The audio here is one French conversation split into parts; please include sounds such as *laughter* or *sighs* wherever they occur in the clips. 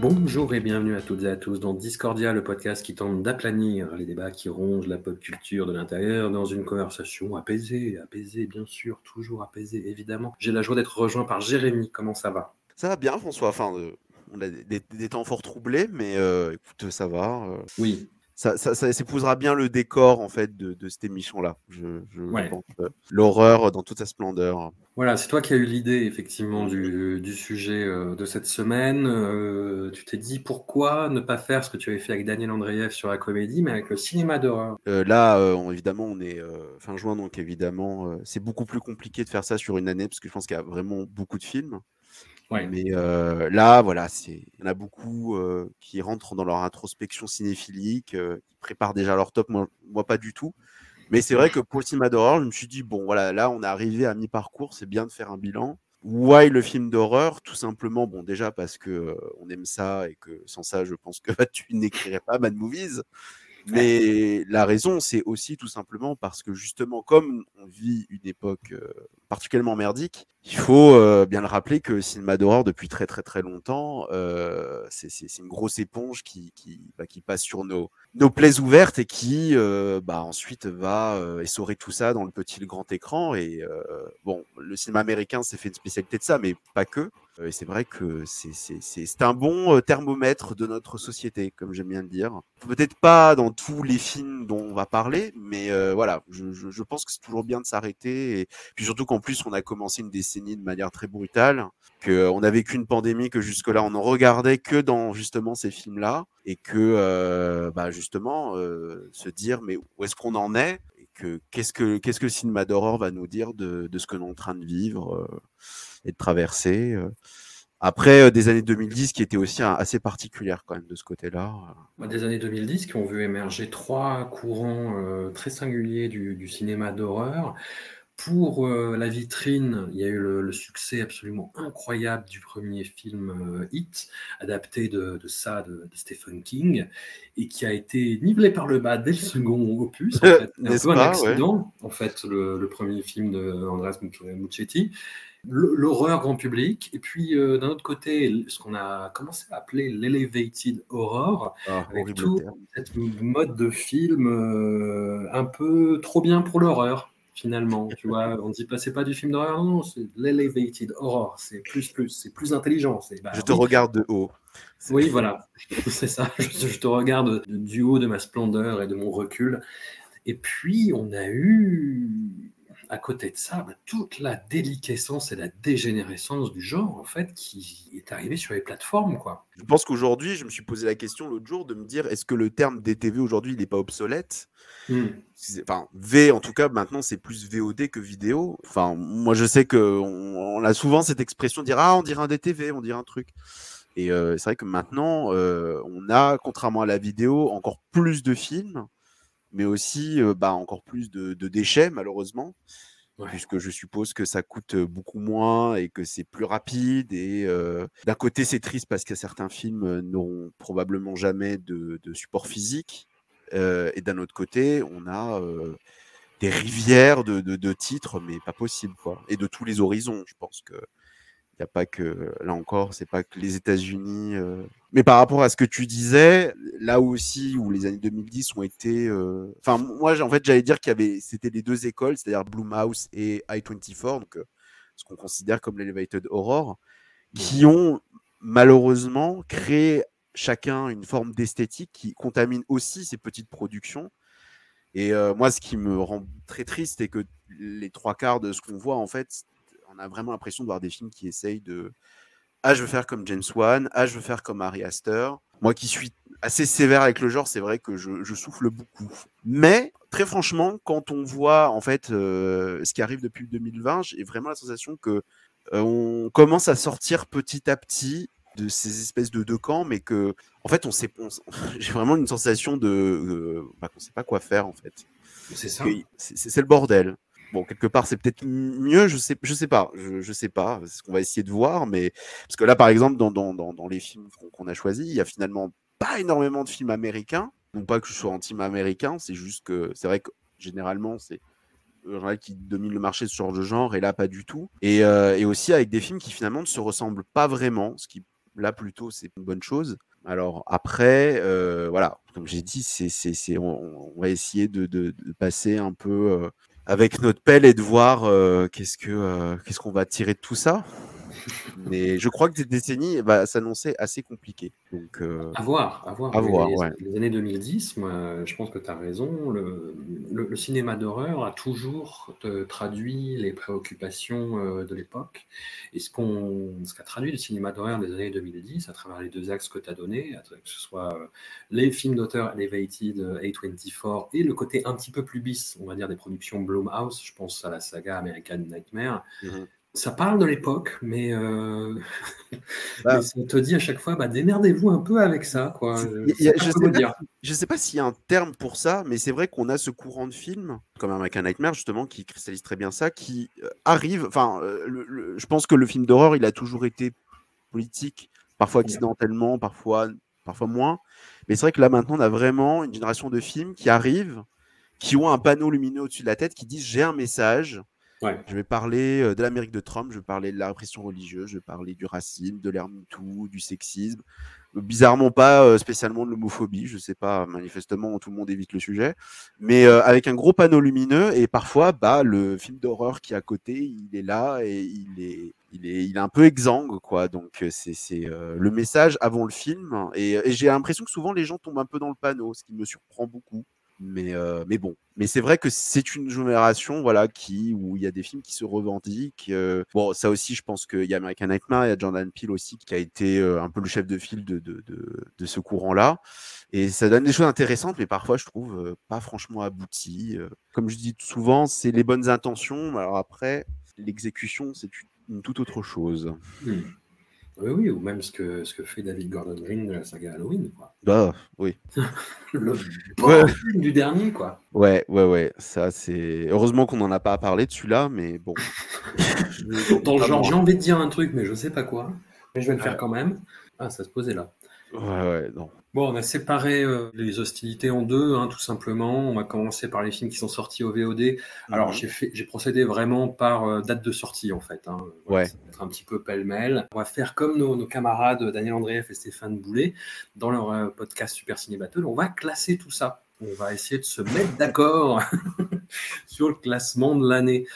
Bonjour et bienvenue à toutes et à tous dans Discordia, le podcast qui tente d'aplanir les débats qui rongent la pop culture de l'intérieur dans une conversation apaisée, apaisée bien sûr, toujours apaisée évidemment. J'ai la joie d'être rejoint par Jérémy, comment ça va? Ça va bien François, enfin euh, on a des, des temps fort troublés, mais euh, écoute ça va. euh, Oui, ça, ça, ça s'épousera bien le décor en fait de, de cette émission-là. Je, je Ouais. pense euh, l'horreur dans toute sa splendeur. Voilà, c'est toi qui as eu l'idée effectivement du, du sujet euh, de cette semaine. Euh, tu t'es dit pourquoi ne pas faire ce que tu avais fait avec Daniel Andreev sur la comédie, mais avec le cinéma d'horreur? Euh, là, on- évidemment, on est fin juin, donc évidemment, c'est beaucoup plus compliqué de faire ça sur une année parce que je pense qu'il y a vraiment beaucoup de films. Ouais. Mais là, voilà, c'est il y en a beaucoup qui rentrent dans leur introspection cinéphilique, qui préparent déjà leur top. Moi, moi, pas du tout. Mais c'est vrai que pour le cinéma d'horreur, je me suis dit bon, voilà, là, on est arrivé à mi-parcours, c'est bien de faire un bilan. Why le film d'horreur? Tout simplement, bon, déjà parce que euh, on aime ça et que sans ça, je pense que *laughs* tu n'écrirais pas Mad Movies. Mais la raison, c'est aussi tout simplement parce que justement, comme on vit une époque euh, particulièrement merdique, il faut euh, bien le rappeler que le cinéma d'horreur, depuis très très très longtemps, euh, c'est une grosse éponge qui, qui, bah, qui passe sur nos, nos plaies ouvertes et qui euh, bah, ensuite va euh, essorer tout ça dans le petit et le grand écran. Et bon, le cinéma américain s'est fait une spécialité de ça, mais pas que. Et c'est vrai que c'est- un bon euh, thermomètre de notre société, comme j'aime bien le dire. Peut-être pas dans tous les films dont on va parler, mais euh, voilà, je, je- je pense que c'est toujours bien de s'arrêter. Et puis surtout qu'en plus, on a commencé une décennie de manière très brutale, qu'on a vécu une pandémie que jusque-là, on ne regardait que dans justement ces films-là, et que euh, bah, justement, euh, se dire, mais où est-ce qu'on en est qu'est-ce que qu'est-ce que le cinéma d'horreur va nous dire de, de ce que l'on est en train de vivre euh, et de traverser. euh. Après euh, des années 2010 qui étaient aussi hein, assez particulières quand même de ce côté-là. Bah, Des années 2010 qui ont vu émerger trois courants euh, très singuliers du, du cinéma d'horreur. Pour euh, la vitrine, il y a eu le, le succès absolument incroyable du premier film euh, Hit, adapté de, de ça de, de Stephen King, et qui a été nivelé par le bas dès le second opus. En fait. C'est un un accident, en fait, le, le premier film de Andreas Muccetti. L'horreur grand public, et puis euh, d'un autre côté, ce qu'on a commencé à appeler l'elevated horror, Ah, avec tout cette mode de film euh, un peu trop bien pour l'horreur finalement tu vois on dit pas c'est pas du film d'horreur non c'est l'elevated horror c'est plus plus c'est plus intelligent c'est bah Je te oui. regarde de haut. Oui voilà *laughs* c'est ça je, je te regarde du haut de ma splendeur et de mon recul et puis on a eu à côté de ça bah, toute la déliquescence et la dégénérescence du genre en fait qui est arrivée sur les plateformes quoi Je pense qu'aujourd'hui, je me suis posé la question l'autre jour de me dire est-ce que le terme DTV aujourd'hui, il n'est pas obsolète? Hmm. Enfin, V en tout cas, maintenant c'est plus VOD que vidéo. Enfin, moi je sais que on, on a souvent cette expression de dire ah on dirait un DTV, on dirait un truc. Et euh, c'est vrai que maintenant euh, on a, contrairement à la vidéo, encore plus de films, mais aussi bah, encore plus de, de déchets malheureusement Ouais. puisque je suppose que ça coûte beaucoup moins et que c'est plus rapide. Et euh, d'un côté, c'est triste parce que certains films n'auront probablement jamais de, de support physique. Euh, et d'un autre côté, on a euh, des rivières de, de- de titres, mais pas possible, quoi. Et de tous les horizons. Je pense que il n'y a pas que, là encore, c'est pas que les États-Unis. euh. Mais par rapport à ce que tu disais, là aussi où les années 2010 ont été. euh, Enfin, moi, en fait, j'allais dire qu'il y avait, c'était les deux écoles, c'est-à-dire Blumhouse et i24, donc euh, ce qu'on considère comme l'elevated horror, qui ont malheureusement créé chacun une forme d'esthétique qui contamine aussi ces petites productions Et moi, ce qui me rend très triste, c'est que les trois quarts de ce qu'on voit, en fait, on a vraiment l'impression de voir des films qui essayent de. Ah, je veux faire comme James Wan, ah, je veux faire comme Harry Astor. Moi qui suis assez sévère avec le genre, c'est vrai que je, je, souffle beaucoup. Mais très franchement, quand on voit en fait euh, ce qui arrive depuis 2020, j'ai vraiment la sensation que euh, on commence à sortir petit à petit de ces espèces de deux camps, mais que en fait, on sait, *laughs* j'ai vraiment une sensation de euh, bah, qu'on sait pas quoi faire en fait. C'est ça. C'est le bordel. Bon, quelque part, c'est peut-être mieux, je sais, je sais pas, je, je sais pas, c'est ce qu'on va essayer de voir, mais parce que là, par exemple, dans, dans, dans, dans les films qu'on a choisis, il y a finalement pas énormément de films américains. Non pas que je sois anti-américain, c'est juste que c'est vrai que généralement, c'est qui domine le marché sur le genre, et là, pas du tout. Et, euh, et, aussi avec des films qui finalement ne se ressemblent pas vraiment, ce qui, là, plutôt, c'est une bonne chose. Alors après, euh, voilà, comme j'ai dit, c'est, on, on, va essayer de, de, de passer un peu euh, avec notre pelle et de voir euh, qu'est-ce, que, euh, qu'est-ce qu'on va tirer de tout ça. Mais je crois que cette décennie va s'annoncer assez compliquée. Donc, euh... à voir, à voir. À les, voir les, ouais. les, années 2010, moi, je pense que tu as raison. Le, le, le cinéma d'horreur a toujours traduit les préoccupations euh, de l'époque. Et ce, qu'a traduit le cinéma d'horreur des années 2010, à travers les deux axes que tu as donnés, que ce soit euh, les films d'auteur Elevated, A24, et le côté un petit peu plus bis, on va dire, des productions Blumhouse, je pense à la saga American Nightmare. Mm-hmm ça parle de l'époque, mais, euh... *laughs* bah, mais, ça te dit à chaque fois, bah, démerdez-vous un peu avec ça. Quoi. Je ne sais, sais pas s'il y a un terme pour ça, mais c'est vrai qu'on a ce courant de films, comme American Nightmare, justement, qui cristallise très bien ça, qui euh, arrive. Enfin, euh, je pense que le film d'horreur, il a toujours été politique, parfois accidentellement, parfois, parfois moins. Mais c'est vrai que là, maintenant, on a vraiment une génération de films qui arrivent, qui ont un panneau lumineux au-dessus de la tête, qui disent j'ai un message Je vais parler euh, de l'Amérique de Trump, je vais parler de la répression religieuse, je vais parler du racisme, de l'ère du sexisme. Bizarrement pas euh, spécialement de l'homophobie, je sais pas, manifestement tout le monde évite le sujet, mais euh, avec un gros panneau lumineux et parfois bah le film d'horreur qui est à côté, il est là et il est il est il est un peu exsangue quoi. Donc c'est euh, le message avant le film et, et j'ai l'impression que souvent les gens tombent un peu dans le panneau, ce qui me surprend beaucoup. Mais, euh, mais bon, mais c'est vrai que c'est une génération voilà, qui, où il y a des films qui se revendiquent. Euh, bon, ça aussi, je pense qu'il y a American Nightmare, il y a Jordan Peele aussi qui a été euh, un peu le chef de file de, de, de, de ce courant-là. Et ça donne des choses intéressantes, mais parfois, je trouve euh, pas franchement abouties. comme je dis souvent, c'est les bonnes intentions. Alors après, l'exécution, c'est une, toute autre chose. Mmh. Oui, oui, ou même ce que, ce que fait David Gordon Green de la saga Halloween. Quoi. Bah, oui. *laughs* le bon film du dernier, quoi. Ouais, ouais, ouais. Ça, c'est. Heureusement qu'on n'en a pas parlé de celui-là, mais bon. *laughs* Dans le genre, j'ai envie de dire un truc, mais je sais pas quoi. Mais je vais le faire quand même. Ah, ça se posait là. Ouais, ouais, non. Bon, on a séparé euh, les hostilités en deux, hein, tout simplement. On va commencer par les films qui sont sortis au VOD. Alors, -hmm. j'ai procédé vraiment par euh, date de sortie, en fait. Hein. Ouais. Ça va être un petit peu pêle-mêle. On va faire comme nos, nos, camarades Daniel Andreev et Stéphane Boulet dans leur euh, podcast Super Ciné Battle. On va classer tout ça. On va essayer de se mettre d'accord *laughs* sur le classement de l'année.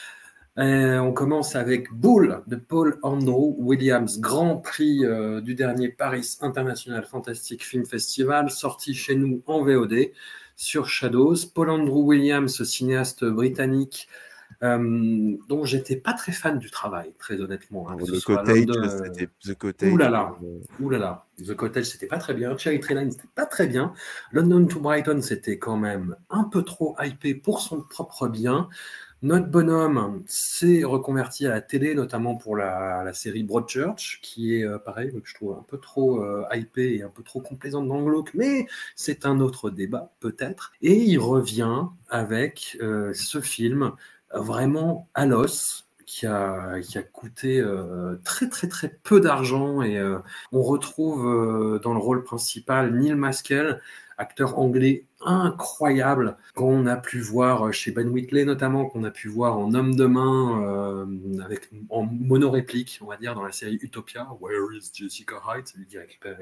Euh, on commence avec Bull de Paul Andrew Williams, grand prix euh, du dernier Paris International Fantastic Film Festival, sorti chez nous en VOD sur Shadows. Paul Andrew Williams, cinéaste britannique, euh, dont j'étais pas très fan du travail, très honnêtement. Hein, The, Cottage, de... The Cottage. Ouh là là, ouh là là. The Cottage, c'était pas très bien. Cherry Tree Line, c'était pas très bien. London to Brighton, c'était quand même un peu trop hypé pour son propre bien. Notre bonhomme s'est reconverti à la télé, notamment pour la, série Broadchurch, qui est euh, pareil, que je trouve un peu trop euh, hypé et un peu trop complaisante dans le mais c'est un autre débat peut-être. Et il revient avec euh, ce film vraiment à l'os, qui a, qui a coûté euh, très très très peu d'argent et on retrouve dans le rôle principal Neil Maskell, acteur anglais incroyable qu'on a pu voir chez Ben Whitley notamment, qu'on a pu voir en Homme de main euh, avec en monoréplique, on va dire, dans la série Utopia, Where is Jessica Hyde, celui qui,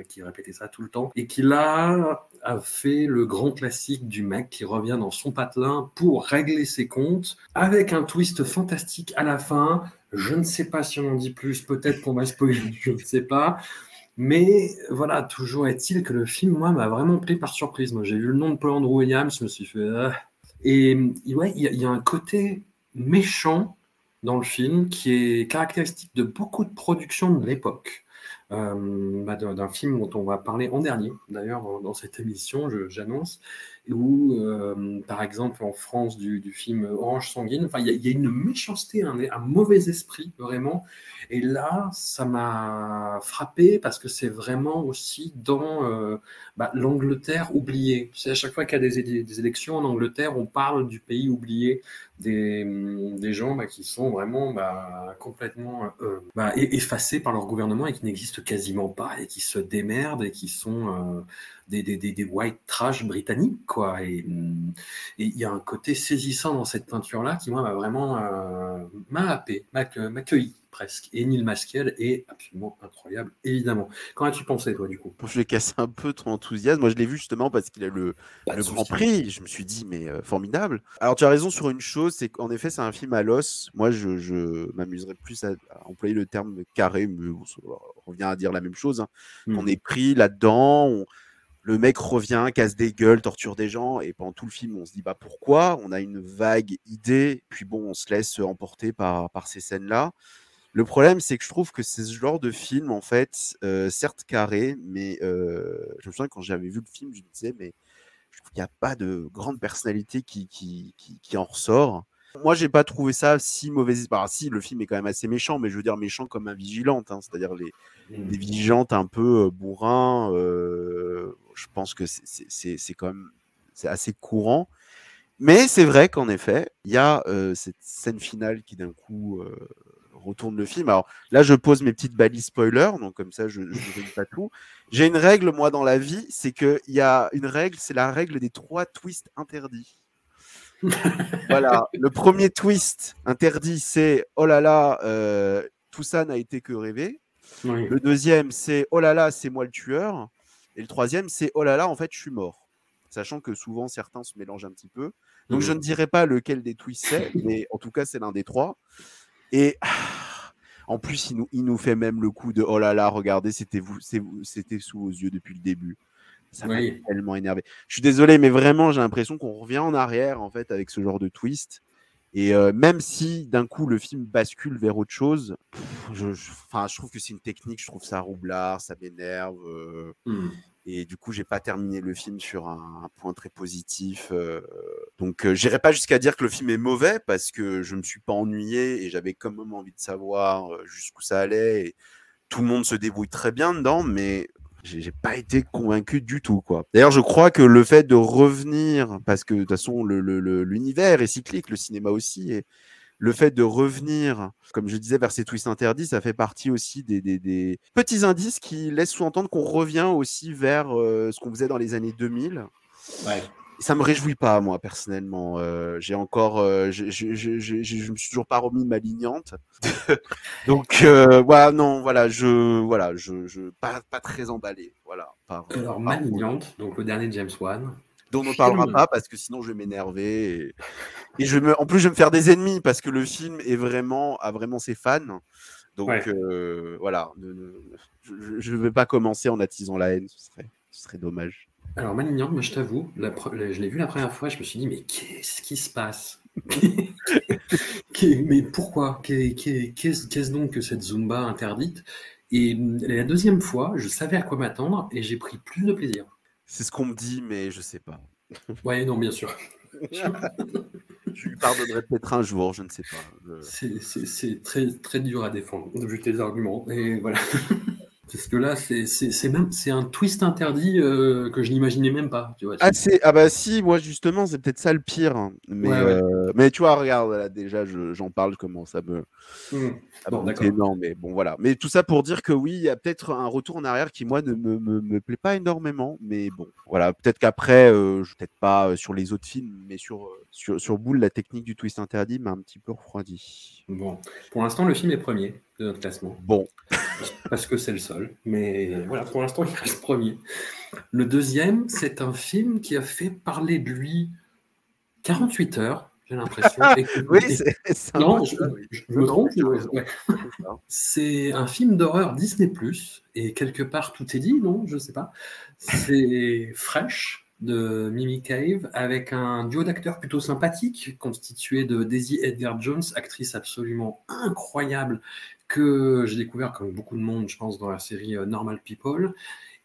qui répétait ça tout le temps, et qui là a fait le grand classique du mec qui revient dans son patelin pour régler ses comptes, avec un twist fantastique à la fin. Je ne sais pas si on en dit plus, peut-être qu'on va spoiler, *laughs* je ne sais pas. Mais voilà, toujours est-il que le film, moi, m'a vraiment pris par surprise. Moi, j'ai vu le nom de Paul Andrew Williams, je me suis fait, ah, Et ouais, il y, a- un côté méchant dans le film qui est caractéristique de beaucoup de productions de l'époque. Euh, bah, d'un film dont on va parler en dernier, d'ailleurs, dans, cette émission, j'annonce, où, euh, par exemple, en France, du, film Orange Sanguine, enfin, il y, a- une méchanceté, un, mauvais esprit, vraiment. Et là, ça m'a frappé parce que c'est vraiment aussi dans euh, bah, l'Angleterre oubliée. C'est à chaque fois qu'il y a des, élections en Angleterre, on parle du pays oublié, des, gens bah, qui sont vraiment bah, complètement euh, effacés par leur gouvernement et qui n'existent quasiment pas et qui se démerdent et qui sont des, des, des, des white trash britanniques. Quoi. Et hum, et il y a un côté saisissant dans cette peinture-là qui, moi, m'a vraiment euh, m'a happé, m'a accueilli presque. Et Neil Maskiell est absolument incroyable, évidemment. Qu'en as-tu pensé, toi, du coup? Je vais casser un peu ton enthousiasme. Moi, je l'ai vu justement parce qu'il a le, le Grand. Prix. Je me suis dit, mais euh, formidable. Alors, tu as raison sur une chose, c'est qu'en effet, c'est un film à l'os. Moi, je, je m'amuserais plus à, à employer le terme carré, mais ça revient à dire la même chose. hein. Hmm. On est pris là-dedans. on- Le mec revient, casse des gueules, torture des gens, et pendant tout le film, on se dit bah pourquoi? On a une vague idée, puis bon, on se laisse emporter par, par ces scènes-là. Le problème, c'est que je trouve que c'est ce genre de film, en fait, euh, certes carré, mais euh, je me souviens quand j'avais vu le film, je me disais, mais je trouve qu'il n'y a pas de grande personnalité qui, qui, qui, qui en ressort. Moi, j'ai pas trouvé ça si mauvais. Bah, si, le film est quand même assez méchant, mais je veux dire méchant comme un vigilante, hein, c'est-à-dire les, des vigilantes un peu euh, bourrins. euh, je pense que c'est- quand même c'est assez courant. Mais c'est vrai qu'en effet, il y a euh, cette scène finale qui d'un coup euh, retourne le film. Alors là, je pose mes petites balises spoilers, donc comme ça, je ne ruine pas tout. J'ai une règle, moi, dans la vie, c'est qu'il y a une règle, c'est la règle des trois twists interdits. *laughs* voilà, le premier twist interdit, c'est oh là là, euh, tout ça n'a été que rêvé. Oui. Le deuxième, c'est oh là là, c'est moi le tueur. Et le troisième, c'est oh là là, en fait, je suis mort. Sachant que souvent, certains se mélangent un petit peu. Donc, je ne dirais pas lequel des twists c'est, *laughs* mais en tout cas, c'est l'un des trois. Et ah, en plus, il nous, il nous fait même le coup de oh là là, regardez, c'était vous, c'est vous- c'était sous vos yeux depuis le début. Ça m'a Oui. tellement énervé. Je suis désolé, mais vraiment, j'ai l'impression qu'on revient en arrière en fait avec ce genre de twist. Et euh, même si d'un coup le film bascule vers autre chose, pff, je, je- enfin, je trouve que c'est une technique, je trouve ça roublard, ça m'énerve. euh, Hmm. et du coup, j'ai pas terminé le film sur un, un point très positif. euh, donc, euh, j'irai pas jusqu'à dire que le film est mauvais parce que je me suis pas ennuyé et j'avais quand même envie de savoir jusqu'où ça allait. Et tout le monde se débrouille très bien dedans, mais j'ai pas été convaincu du tout, quoi. D'ailleurs, je crois que le fait de revenir, parce que de toute façon, le- le- le- l'univers est cyclique, le cinéma aussi, et le fait de revenir, comme je disais, vers ces twists interdits, ça fait partie aussi des, des- des petits indices qui laissent sous-entendre qu'on revient aussi vers euh, ce qu'on faisait dans les années 2000. Ouais. Ça me réjouit pas, moi, personnellement. Euh, j'ai encore, euh, je, je, je, je- me suis toujours pas remis de ma lignante. *laughs* Donc, euh, voilà, non, voilà, je, voilà, je, je pas, pas très emballé, voilà. Par, Alors, par- Malignante, donc le dernier James Wan. dont on ne parlera pas parce que sinon je vais m'énerver et, et je me, en plus je vais me faire des ennemis parce que le film est vraiment a vraiment ses fans. Donc Ouais. voilà, ne- ne- je ne vais pas commencer en attisant la haine, ce serait, ce serait dommage. Alors, Malignante, moi, je t'avoue, la pre- la- je l'ai vu la première fois, je me suis dit, mais qu'est-ce qui se passe? *laughs* Qu'est- Mais pourquoi? Qu'est- qu'est- Qu'est-ce qu'est-ce donc que cette Zumba interdite? Et hum, la deuxième fois, je savais à quoi m'attendre et j'ai pris plus de plaisir. C'est ce qu'on me dit, mais je sais pas. *laughs* Ouais, non, bien sûr. *laughs* Je lui pardonnerai peut-être un jour, je ne sais pas. Je- C'est- C'est c'est très, très dur à défendre, vu tes arguments. Et voilà. Parce que là, c'est même un twist interdit euh, que je n'imaginais même pas. Tu vois, Ah, ah bah si, moi justement, c'est peut-être ça le pire. hein. Mais, Ouais, ouais. euh, mais tu vois, regarde, là, déjà, je- j'en parle, comment ça me. Ah Bon, non, mais bon, voilà. Mais tout ça pour dire que oui, il y a peut-être un retour en arrière qui, moi, ne me, me, me plaît pas énormément. Mais bon, voilà. Peut-être qu'après, euh, je peut-être pas sur les autres films, mais sur, sur, sur Boule, la technique du twist interdit m'a un petit peu refroidi. Bon, pour l'instant, le film est premier de notre classement. Bon, parce que c'est le seul. Mais voilà, pour l'instant, il reste premier. Le deuxième, c'est un film qui a fait parler de lui 48 heures, j'ai l'impression. *laughs* Oui, c'est non, je, me trompe. ouais. c'est un film d'horreur Disney+, et quelque part tout est dit, non Je sais pas. C'est fraîche, de Mimi Cave avec un duo d'acteurs plutôt sympathique constitué de Daisy Edgar Jones, actrice absolument incroyable que j'ai découvert comme beaucoup de monde, je pense, dans la série euh, Normal People.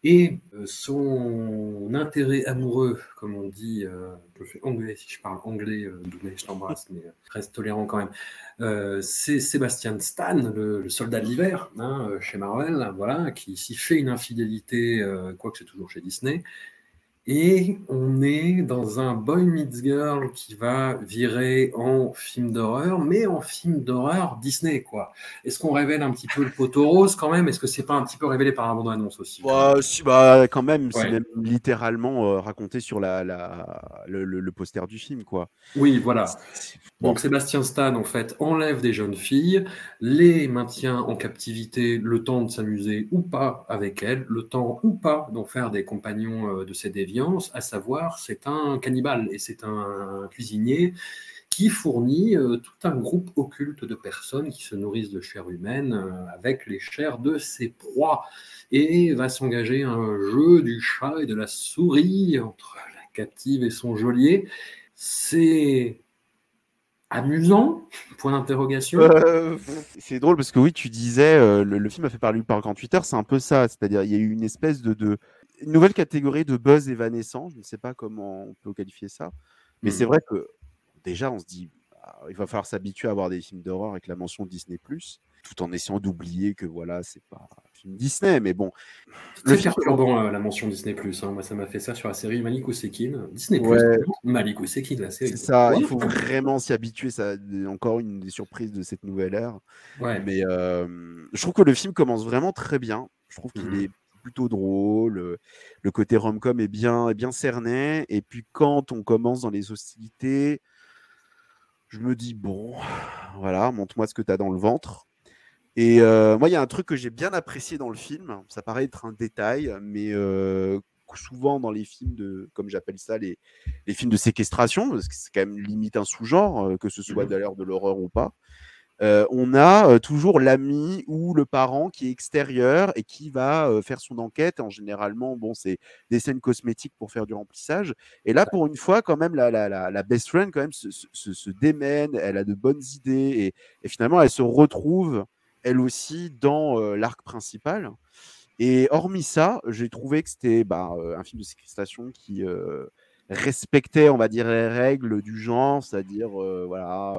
Et euh, son intérêt amoureux, comme on dit, euh, je fais anglais si je parle anglais, euh, je t'embrasse, mais reste tolérant quand même. c'est Sébastien Stan, le, soldat de l'hiver, hein, chez Marvel, voilà, qui s'y fait une infidélité, quoique c'est toujours chez Disney, et on est dans un Boy Meets Girl qui va virer en film d'horreur, mais en film d'horreur Disney, quoi. Est-ce qu'on révèle un petit peu le poteau rose quand même? Est-ce que c'est pas un petit peu révélé par la bande-annonce aussi bah, si, bah, quand même, c'est même littéralement euh, raconté sur la, la le, le, poster du film, quoi. Oui, voilà. Donc Sébastien Stan, en fait, enlève des jeunes filles, les maintient en captivité le temps de s'amuser ou pas avec elles, le temps ou pas d'en faire des compagnons euh, de ses déviants à savoir c'est un cannibale et c'est un, cuisinier qui fournit euh, tout un groupe occulte de personnes qui se nourrissent de chair humaine euh, avec les chairs de ses proies et va s'engager un jeu du chat et de la souris entre la captive et son geôlier. C'est amusant? Point d'interrogation. Euh, c'est drôle parce que oui, tu disais, le, film a fait parler par 48 heures, c'est un peu ça. C'est-à-dire, il y a eu une espèce de, une nouvelle catégorie de buzz évanescent. Je ne sais pas comment on peut qualifier ça. Mais c'est hmm. vrai que déjà, on se dit, ah, il va falloir s'habituer à avoir des films d'horreur avec la mention Disney, tout en essayant d'oublier que voilà, c'est pas un film Disney. Mais bon. C'est perturbant euh, la mention Disney. Hein. Moi, ça m'a fait ça sur la série Malik Sekin. Disney Malik Sekin, la série. C'est ça, il faut vraiment s'y habituer. Ça, encore une des surprises de cette nouvelle ère. Ouais. Mais euh, je trouve que le film commence vraiment très bien. Je trouve qu'il mmh est plutôt drôle. Le côté rom-com est bien, est bien cerné. Et puis quand on commence dans les hostilités, je me dis, bon, voilà, montre-moi ce que tu as dans le ventre. Et moi, il y a un truc que j'ai bien apprécié dans le film. Ça paraît être un détail, mais souvent dans les films de, comme j'appelle ça, les, les, films de séquestration, parce que c'est quand même limite un sous-genre, que ce soit mmh d'ailleurs de l'horreur ou pas. Euh, on a euh, toujours l'ami ou le parent qui est extérieur et qui va euh, faire son enquête. En généralement, bon, c'est des scènes cosmétiques pour faire du remplissage. Et là, pour une fois, quand même, la, best friend quand même se, démène. Elle a de bonnes idées et, finalement, elle se retrouve elle aussi dans l'arc principal. Et hormis ça, j'ai trouvé que c'était bah, un film de séquestration qui respectait, on va dire, les règles du genre, c'est-à-dire, voilà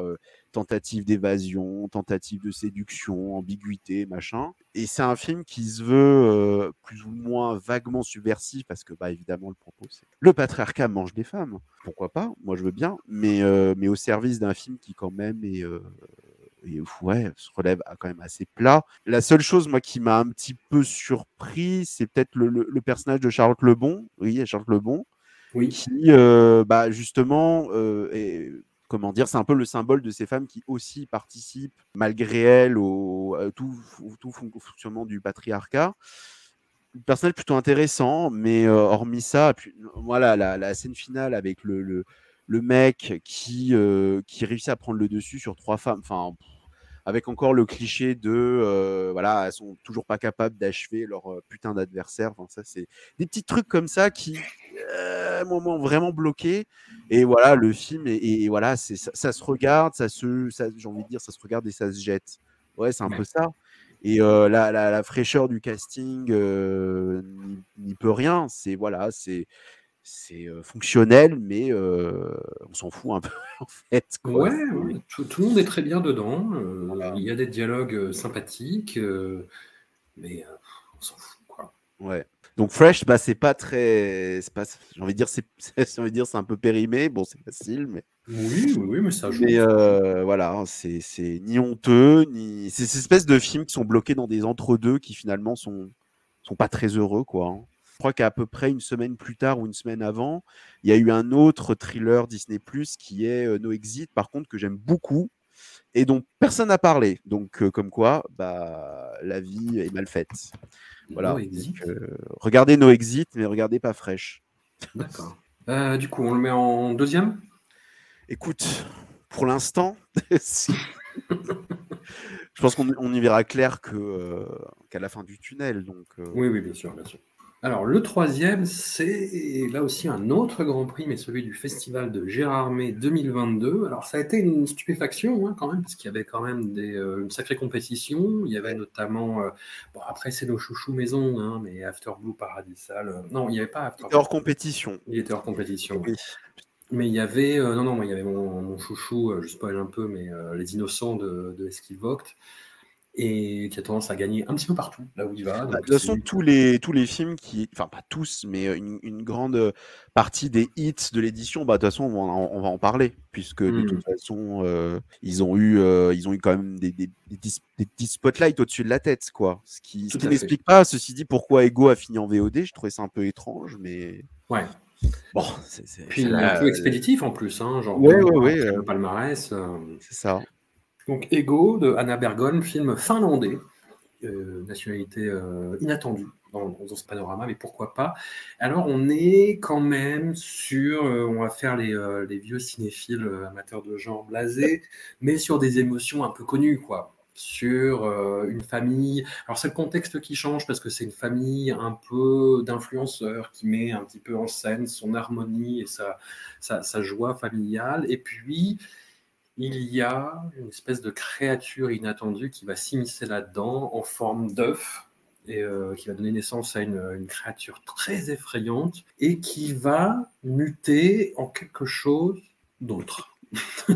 tentative d'évasion, tentative de séduction, ambiguïté, machin. Et c'est un film qui se veut euh, plus ou moins vaguement subversif parce que, bah, évidemment, le propos, c'est le patriarcat mange des femmes. Pourquoi pas? Moi, je veux bien, mais, euh, mais au service d'un film qui, quand même, est. Euh, ouais, se relève quand même assez plat. La seule chose, moi, qui m'a un petit peu surpris, c'est peut-être le, personnage de Charlotte Lebon. Oui, Charlotte Lebon. Oui. Qui, bah, justement, est comment dire, c'est un peu le symbole de ces femmes qui aussi participent, malgré elles, au, tout, tout fonctionnement du patriarcat. Un personnage plutôt intéressant, mais euh, hormis ça, voilà, la, scène finale avec le, mec qui, euh, qui réussit à prendre le dessus sur trois femmes, enfin, avec encore le cliché de euh, voilà, elles sont toujours pas capables d'achever leur euh, putain d'adversaire. Enfin, ça, c'est des petits trucs comme ça qui euh, m'ont vraiment bloqué. Et voilà, le film, et, voilà, c'est ça, se regarde, ça se, j'ai envie de dire, ça se regarde et ça se jette. Ouais, c'est un peu ça. Et euh, la, la, la, fraîcheur du casting n'y peut rien. C'est voilà, c'est c'est fonctionnel, mais on s'en fout un *laughs* peu en fait. Ouais, Tout, le monde est très bien dedans. Il y a des dialogues sympathiques, mais on s'en fout. Quoi. Ouais. Donc Fresh, bah, c'est pas très, j'ai envie de dire, c'est, *laughs* envie de dire, c'est un peu périmé. Bon, c'est facile, mais. Oui, oui, mais ça joue. Mais voilà, c'est, c'est ni honteux, ni. C'est ces espèces de films qui sont bloqués dans des entre-deux qui finalement sont, sont pas très heureux, quoi. Hein. Je crois qu'à peu près une semaine plus tard ou une semaine avant, il y a eu un autre thriller Disney Plus qui est euh, No Exit, par contre, que j'aime beaucoup et dont personne n'a parlé. Donc, euh, comme quoi, bah, la vie est mal faite. Voilà. Euh, regardez No Exit, mais regardez pas Fresh. D'accord. du coup, on le met en deuxième? Écoute, pour l'instant, *laughs* si. Je pense qu'on y verra clair qu'à la fin du tunnel. Donc, Oui, oui, bien sûr, bien sûr. Alors, le troisième, c'est là aussi un autre Grand Prix, mais celui du Festival de Gérardmer 2022. Alors, ça a été une stupéfaction hein, quand même, parce qu'il y avait quand même des, euh, une sacrée compétition. Il y avait notamment, euh, bon, après, c'est nos chouchous maison, hein, mais After Blue Paradisal. euh, non, il n'y avait pas After Il était hors compétition. Il était hors compétition. Oui. Mais il y avait, non, non, il y avait mon, mon chouchou, je spoil un peu, mais Les Innocents de, de Esquivoct, et qui a tendance à gagner un petit peu partout, là où il va. Bah, de toute façon, tous les, tous les films qui, enfin pas tous, mais une, une grande partie des hits de l'édition, bah, de toute façon, on va en, on va en parler, puisque de Mm. toute façon, euh, ils, ont eu, euh, ils ont eu quand même des, des, des, petits spotlights au-dessus de la tête, quoi. Ce qui, ce n'explique pas, ceci dit, pourquoi Ego a fini en VOD. Je trouvais ça un peu étrange, mais Ouais. bon, c'est Puis c'est un peu expéditif en plus, hein, genre Ouais, ouais, euh. palmarès. euh. c'est ça. Donc Ego de Anna Bergon, film finlandais, euh, nationalité euh, inattendue dans, ce panorama, mais pourquoi pas. Alors on est quand même sur, euh, on va faire les, vieux cinéphiles amateurs de genre blasés, mais sur des émotions un peu connues, quoi. Sur une famille. Alors c'est le contexte qui change parce que c'est une famille un peu d'influenceurs qui met un petit peu en scène son harmonie et sa joie familiale. Et puis il y a une espèce de créature inattendue qui va s'immiscer là-dedans en forme d'œuf et euh, qui va donner naissance à une, une créature très effrayante et qui va muter en quelque chose d'autre. *laughs*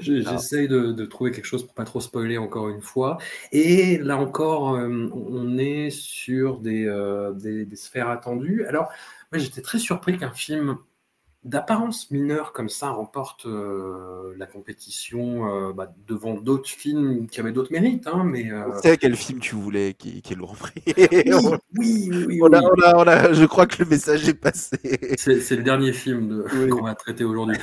Je- J'essaye de, de trouver quelque chose pour pas trop spoiler encore une fois. Et là encore, euh, on est sur des, euh, des, des sphères attendues. Alors, moi, j'étais très surpris qu'un film d'apparence mineure comme ça remporte euh, la compétition euh, bah, devant d'autres films qui avaient d'autres mérites. Hein, mais, euh, On sait quel film tu voulais qui, qui est Prix. *laughs* oui, on, oui, oui, oui, on a, on a- on a- je crois que le message est passé. C'est le dernier film de- qu'on va traiter aujourd'hui.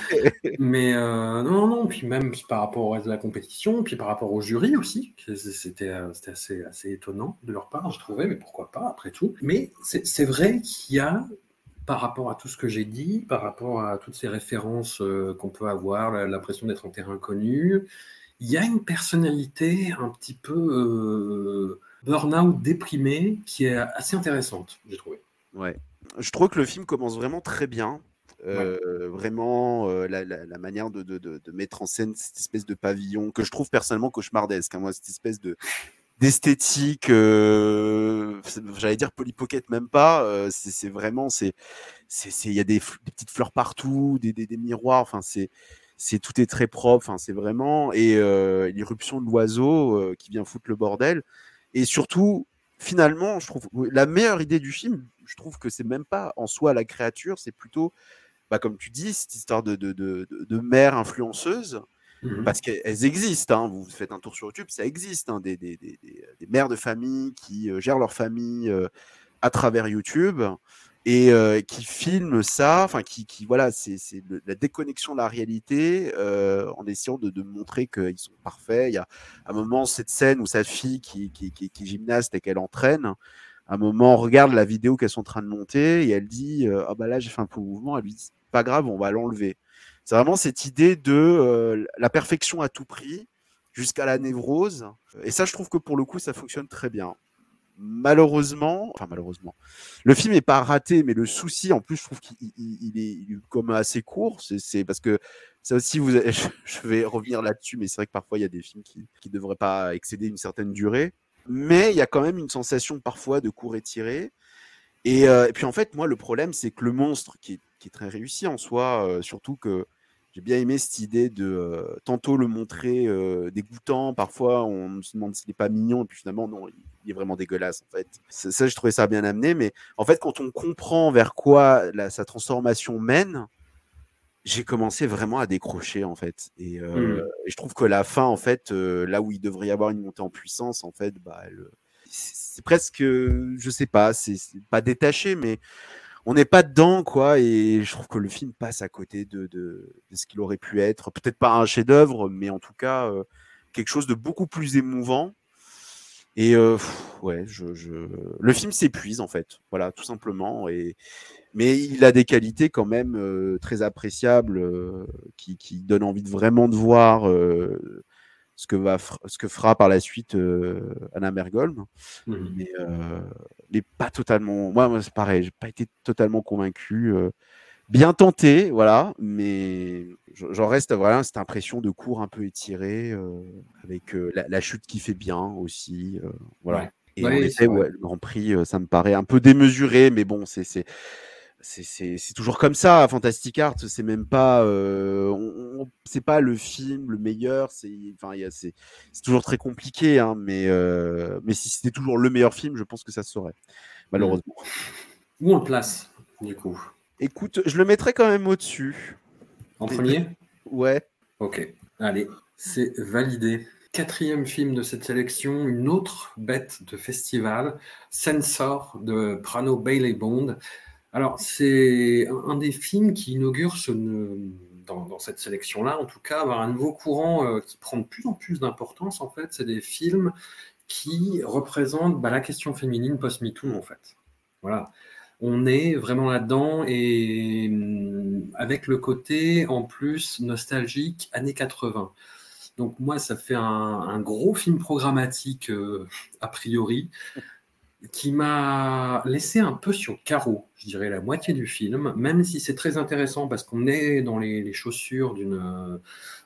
Mais euh, non, non, puis même par rapport au reste de la compétition, puis par rapport au jury aussi, c'était euh, c'était assez, assez étonnant de leur part, je trouvais, mais pourquoi pas, après tout. Mais c'est vrai qu'il y a, par rapport à tout ce que j'ai dit, par rapport à toutes ces références euh, qu'on peut avoir, l'impression d'être en terrain connu, il y a une personnalité un petit peu euh, burn-out déprimée qui est assez intéressante, j'ai trouvé. Ouais. Je trouve que le film commence vraiment très bien. Euh, Vraiment, euh, la, la- la manière de, de- de- de mettre en scène cette espèce de pavillon que je trouve personnellement cauchemardesque. hein, moi, cette espèce de d'esthétique, euh, j'allais dire polypocket même pas. euh, c'est vraiment, c'est, c'est, il y a des, petites fleurs partout, des, des, des miroirs. Enfin, c'est, c'est tout est très propre. Enfin, c'est vraiment et euh, l'irruption de l'oiseau euh, qui vient foutre le bordel. Et surtout, finalement, je trouve la meilleure idée du film, je trouve que c'est même pas en soi la créature, c'est plutôt, bah, comme tu dis, cette histoire de, de, de- de mère influenceuse, Mhm. parce qu'elles elles existent. hein, vous faites un tour sur YouTube, ça existe, hein, des, des, des, des- mères de famille qui euh, gèrent leur famille euh, à travers YouTube et euh, qui filment ça, enfin qui, qui voilà, c'est la déconnexion de la réalité euh, en essayant de, de montrer qu'ils sont parfaits. Il y a un moment cette scène où sa fille qui, qui, qui, gymnaste et qu'elle entraîne, un moment regarde la vidéo qu'elles sont en train de monter et elle dit euh, ah bah là j'ai fait un peu de mouvement, elle lui dit pas grave, on va l'enlever. C'est vraiment cette idée de euh, la perfection à tout prix jusqu'à la névrose. Et ça, je trouve que pour le coup, ça fonctionne très bien. Malheureusement, enfin malheureusement, le film n'est pas raté, mais le souci, en plus, je trouve qu'il il- il est, comme assez court. C'est- parce que ça aussi, vous, *laughs* je, vais revenir là-dessus, mais c'est vrai que parfois il y a des films qui ne devraient pas excéder une certaine durée. Mais il y a quand même une sensation parfois de court étiré. Et, euh, et puis en fait, moi, le problème, c'est que le monstre, qui est, qui est très réussi en soi, euh, surtout que j'ai bien aimé cette idée de euh, tantôt le montrer euh, dégoûtant, parfois on se demande s'il n'est pas mignon, et puis finalement, non, il, est vraiment dégueulasse en fait. Ça, ça, je trouvais ça bien amené, mais en fait, quand on comprend vers quoi la- sa transformation mène, j'ai commencé vraiment à décrocher en fait. Et, euh, Mm. et je trouve que la fin, en fait, euh, là où il devrait y avoir une montée en puissance, en fait, bah, c'est presque, je sais pas, c'est pas détaché, mais on n'est pas dedans, quoi. Et je trouve que le film passe à côté de, de- ce qu'il aurait pu être. Peut-être pas un chef-d'œuvre, mais en tout cas, euh, quelque chose de beaucoup plus émouvant. Et euh, ouais, le film s'épuise, en fait. Voilà, tout simplement. Et... Mais il a des qualités quand même euh, très appréciables qui, donnent envie vraiment de voir. Euh, ce que, va, ce que fera par la suite Anna Mergolm. Mais, mais pas totalement. Moi, moi c'est pareil, j'ai pas été totalement convaincu. bien tenté, voilà, mais j'en reste vraiment cette impression de cours un peu étiré, avec la, la, chute qui fait bien aussi. voilà. Ouais. Et Ouais, en effet, ouais, le Grand Prix, euh, ça me paraît un peu démesuré, mais bon, c'est c'est toujours comme ça. Fantastic Art, c'est même pas, euh, c'est pas le film le meilleur. C'est enfin, c'est toujours très compliqué, hein, mais euh, mais si c'était toujours le meilleur film, je pense que ça se saurait, malheureusement. Où on le place, du coup? Écoute, je le mettrais quand même au-dessus. En premier? Ouais. Ok, allez, c'est validé. Quatrième film de cette sélection, une autre bête de festival, Sensor de Prano Bailey Bond. Alors, c'est un, des films qui inaugure ce, dans, dans cette sélection-là, en tout cas, un nouveau courant euh, qui prend de plus en plus d'importance, en fait. C'est des films qui représentent bah, la question féminine post-MeToo, en fait. Voilà. On est vraiment là-dedans et hum, avec le côté en plus nostalgique années 80. Donc moi, ça fait un, un gros film programmatique euh, a priori qui m'a laissé un peu sur carreau, je dirais la moitié du film, même si c'est très intéressant parce qu'on est dans les, chaussures d'une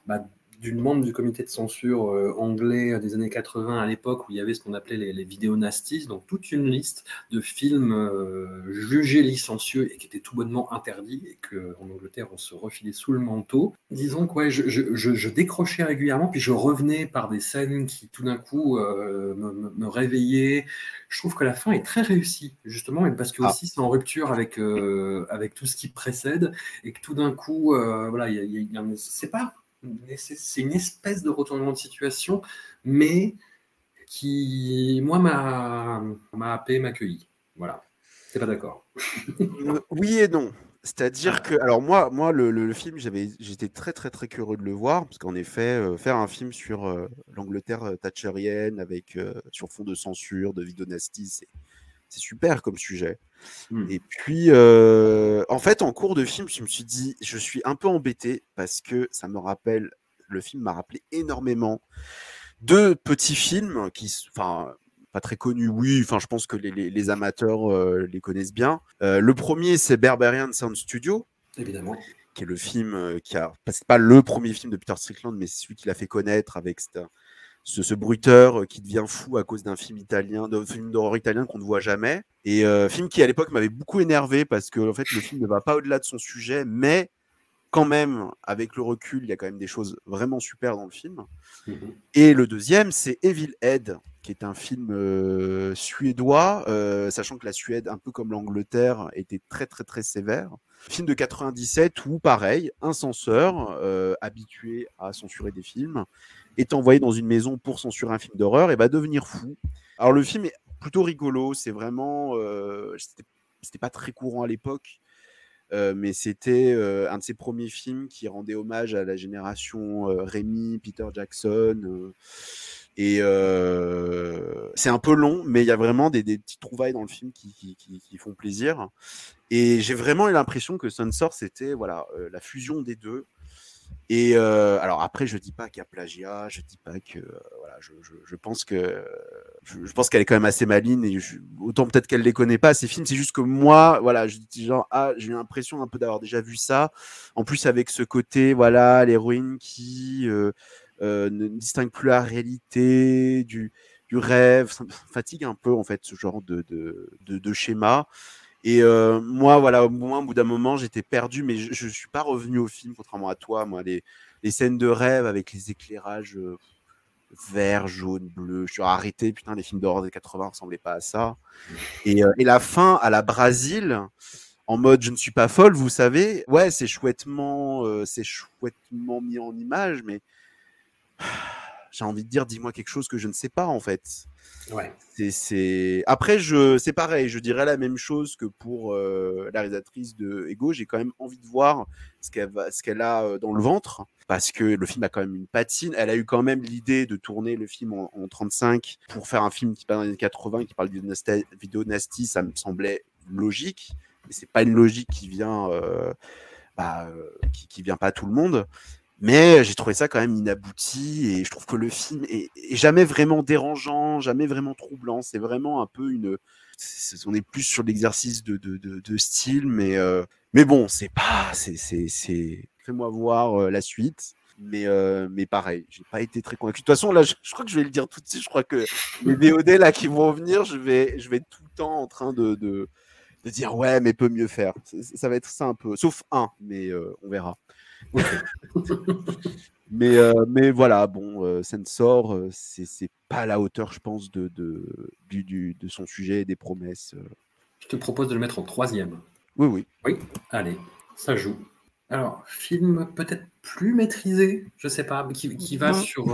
bah, d'une membre du comité de censure euh, anglais des années 80 à l'époque où il y avait ce qu'on appelait les, les vidéos nasties, donc toute une liste de films euh, jugés licencieux et qui étaient tout bonnement interdits et qu'en Angleterre on se refilait sous le manteau. Disons que ouais, je, je, je, je décrochais régulièrement puis je revenais par des scènes qui tout d'un coup euh, me, me, réveillaient. Je trouve que la fin est très réussie justement et parce que Ah. aussi c'est en rupture avec euh, avec tout ce qui précède et que tout d'un coup euh, voilà il y a, il y a un- c'est pas c'est une espèce de retournement de situation, mais qui, moi, m'a m'a happé, m'a accueilli. Voilà. T'es pas d'accord? Euh, oui et non. C'est-à-dire que, alors moi, moi le, le- le film, j'étais très très très curieux de le voir parce qu'en effet, euh, faire un film sur euh, l'Angleterre thatcherienne avec euh, sur fond de censure, de vidonastie, c'est c'est super comme sujet. Hmm. Et puis, euh, en fait, en cours de film, je me suis dit, je suis un peu embêté parce que ça me rappelle, le film m'a rappelé énormément deux petits films qui, enfin, pas très connus, oui, enfin, je pense que les, les- les amateurs euh, les connaissent bien. Euh, le premier, c'est Berberian Sound Studio, Évidemment. qui est le film qui a, c'est pas le premier film de Peter Strickland, mais c'est celui qui l'a fait connaître avec cette- ce, ce bruiteur euh, qui devient fou à cause d'un film italien, d'un film d'horreur italien qu'on ne voit jamais. Et euh, film qui à l'époque m'avait beaucoup énervé parce que en fait le film ne va pas au-delà de son sujet, mais quand même avec le recul, il y a quand même des choses vraiment super dans le film. Mhm. Et le deuxième, c'est Evil Head, qui est un film euh, suédois, euh, sachant que la Suède, un peu comme l'Angleterre, était très très très sévère. Film de 97 où, pareil, un censeur euh, habitué à censurer des films est envoyé dans une maison pour censurer un film d'horreur et va devenir fou. Alors le film est plutôt rigolo, c'est vraiment, euh, c'était- pas très courant à l'époque. Euh, mais c'était euh, un de ses premiers films qui rendait hommage à la génération Rémi, Peter Jackson. et c'est un peu long, mais il y a vraiment des, des petites trouvailles dans le film qui, font plaisir. Et j'ai vraiment eu l'impression que Sunsor, c'était voilà, la fusion des deux. Et euh, alors après, je dis pas qu'il y a plagiat, je dis pas que euh, voilà, je, je- je pense que je, je pense qu'elle est quand même assez maline et autant peut-être qu'elle les connaît pas ces films. C'est juste que moi, voilà, je dis genre ah, j'ai eu l'impression un peu d'avoir déjà vu ça. En plus avec ce côté, voilà, l'héroïne qui euh, euh, ne distingue plus la réalité du du rêve, ça me fatigue un peu en fait ce genre de, de, de schéma. Et euh, moi, voilà, au moins, au bout d'un moment, j'étais perdu, mais je ne suis pas revenu au film, contrairement à toi. Moi, les, les scènes de rêve avec les éclairages euh, vert, jaune, bleu, je suis arrêté. Putain, les films d'horreur des 80 ressemblaient pas à ça. Et, euh, et la fin à la Brésil, en mode je ne suis pas folle, vous savez, ouais, c'est chouettement, euh, c'est chouettement mis en image, mais j'ai envie de dire, dis-moi quelque chose que je ne sais pas en fait. Ouais. C'est. Après, je, c'est pareil, je dirais la même chose que pour euh, la réalisatrice de Ego. J'ai quand même envie de voir ce qu'elle, va, ce qu'elle a euh, dans le ventre, parce que le film a quand même une patine. Elle a eu quand même l'idée de tourner le film en, en 35 pour faire un film qui parle dans les années 80, qui parle de nasta- vidéo nasty, ça me semblait logique, mais c'est pas une logique qui vient, euh, bah, euh, qui, qui vient pas à tout le monde. Mais j'ai trouvé ça quand même inabouti et je trouve que le film est, jamais vraiment dérangeant, jamais vraiment troublant. C'est vraiment un peu une. on est plus sur l'exercice de, de, de, style, mais, euh, mais bon, c'est pas. c'est Fais-moi voir euh, la suite. Mais, euh, mais pareil, j'ai pas été très convaincu. De toute façon, là, je, crois que je vais le dire tout de suite. Je crois que les VOD là qui vont venir, je vais, je vais être tout le temps en train de, de, de dire ouais, mais peut mieux faire. Ça, va être ça un peu. Sauf un, mais euh, on verra. Mais, euh, mais voilà, bon, euh, Sensor, euh, c'est pas à la hauteur, je pense, de, de, du, du- de son sujet et des promesses. euh. Je te propose de le mettre en troisième. Oui, oui. Oui, allez, ça joue. Alors, film peut-être plus maîtrisé, je sais pas, mais qui, qui va sur.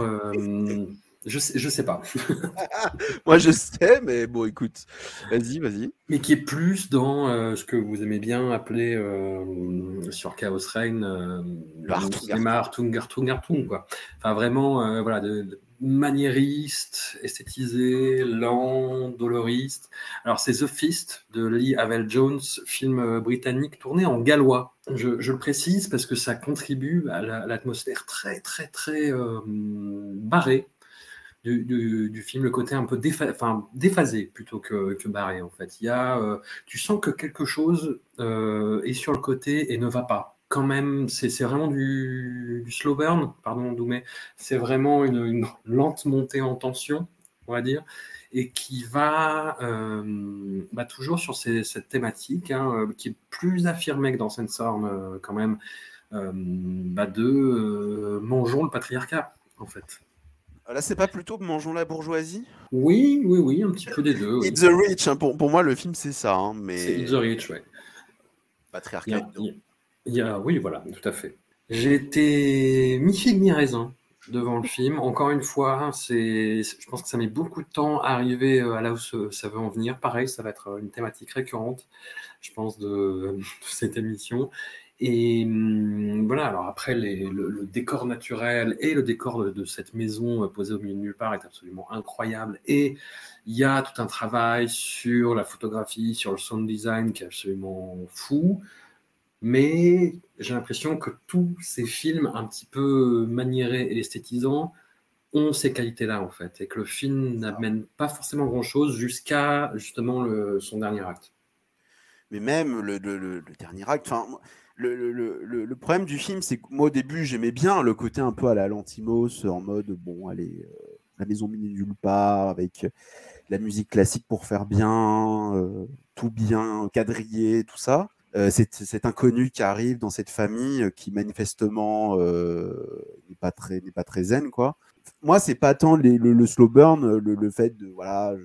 Je, sais, je sais pas. *laughs* Moi, je sais, mais bon, écoute, vas-y, vas-y. Mais qui est plus dans euh, ce que vous aimez bien appeler euh, sur Chaos Reign euh, le Hartung, cinéma Hartung, Hartung, quoi. Enfin, vraiment, euh, voilà, de, de maniériste, esthétisé, lent, doloriste. Alors, c'est The Fist de Lee Havel Jones, film britannique tourné en gallois. Je, je le précise parce que ça contribue à la- à l'atmosphère très, très, très euh, barrée du, film, le côté un peu déphasé plutôt que, barré en fait. Il y a, euh, tu sens que quelque chose euh, est sur le côté et ne va pas. Quand même, c'est vraiment du, du slow burn, pardon Doumé, c'est vraiment une, *laughs* lente montée en tension, on va dire, et qui va euh, bah, toujours sur cette thématique, hein, qui est plus affirmée que dans Sensor euh, quand même, bah, de mangeons le patriarcat en fait. Ah, Là, c'est pas plutôt Mangeons la bourgeoisie? Oui, oui, oui, un petit peu des deux. oui. It's the Rich, hein, pour, pour moi, le film, c'est ça. hein, mais C'est It's the Rich, ouais. Patriarcat. oui, voilà, tout à fait. J'ai été mi-figue, mi-raisin devant le film. Encore une fois, c'est, je pense que ça met beaucoup de temps à arriver euh, à là où ça veut en venir. Pareil, ça va être une thématique récurrente, je pense, de, *laughs* de cette émission. Et hum, voilà, alors après, les- le, le décor naturel et le décor de, de cette maison euh, posée au milieu de nulle part est absolument incroyable. Et il y a tout un travail sur la photographie, sur le sound design qui est absolument fou. Mais j'ai l'impression que tous ces films un petit peu maniérés et esthétisants ont ces qualités-là, en fait, et que le film n'amène pas forcément grand-chose jusqu'à justement le- son dernier acte. Mais même le, le- le- le dernier acte, enfin, le, problème du film, c'est que moi au début j'aimais bien le côté un peu à la Lantimos, en mode bon, allez, euh, la maison minée nulle part, avec euh, la musique classique pour faire bien, euh, tout bien quadrillé, tout ça. Euh, c'est cet inconnu qui arrive dans cette famille qui manifestement n'est pas très n'est pas très zen quoi. Moi c'est pas tant le, slow burn, le, fait de voilà,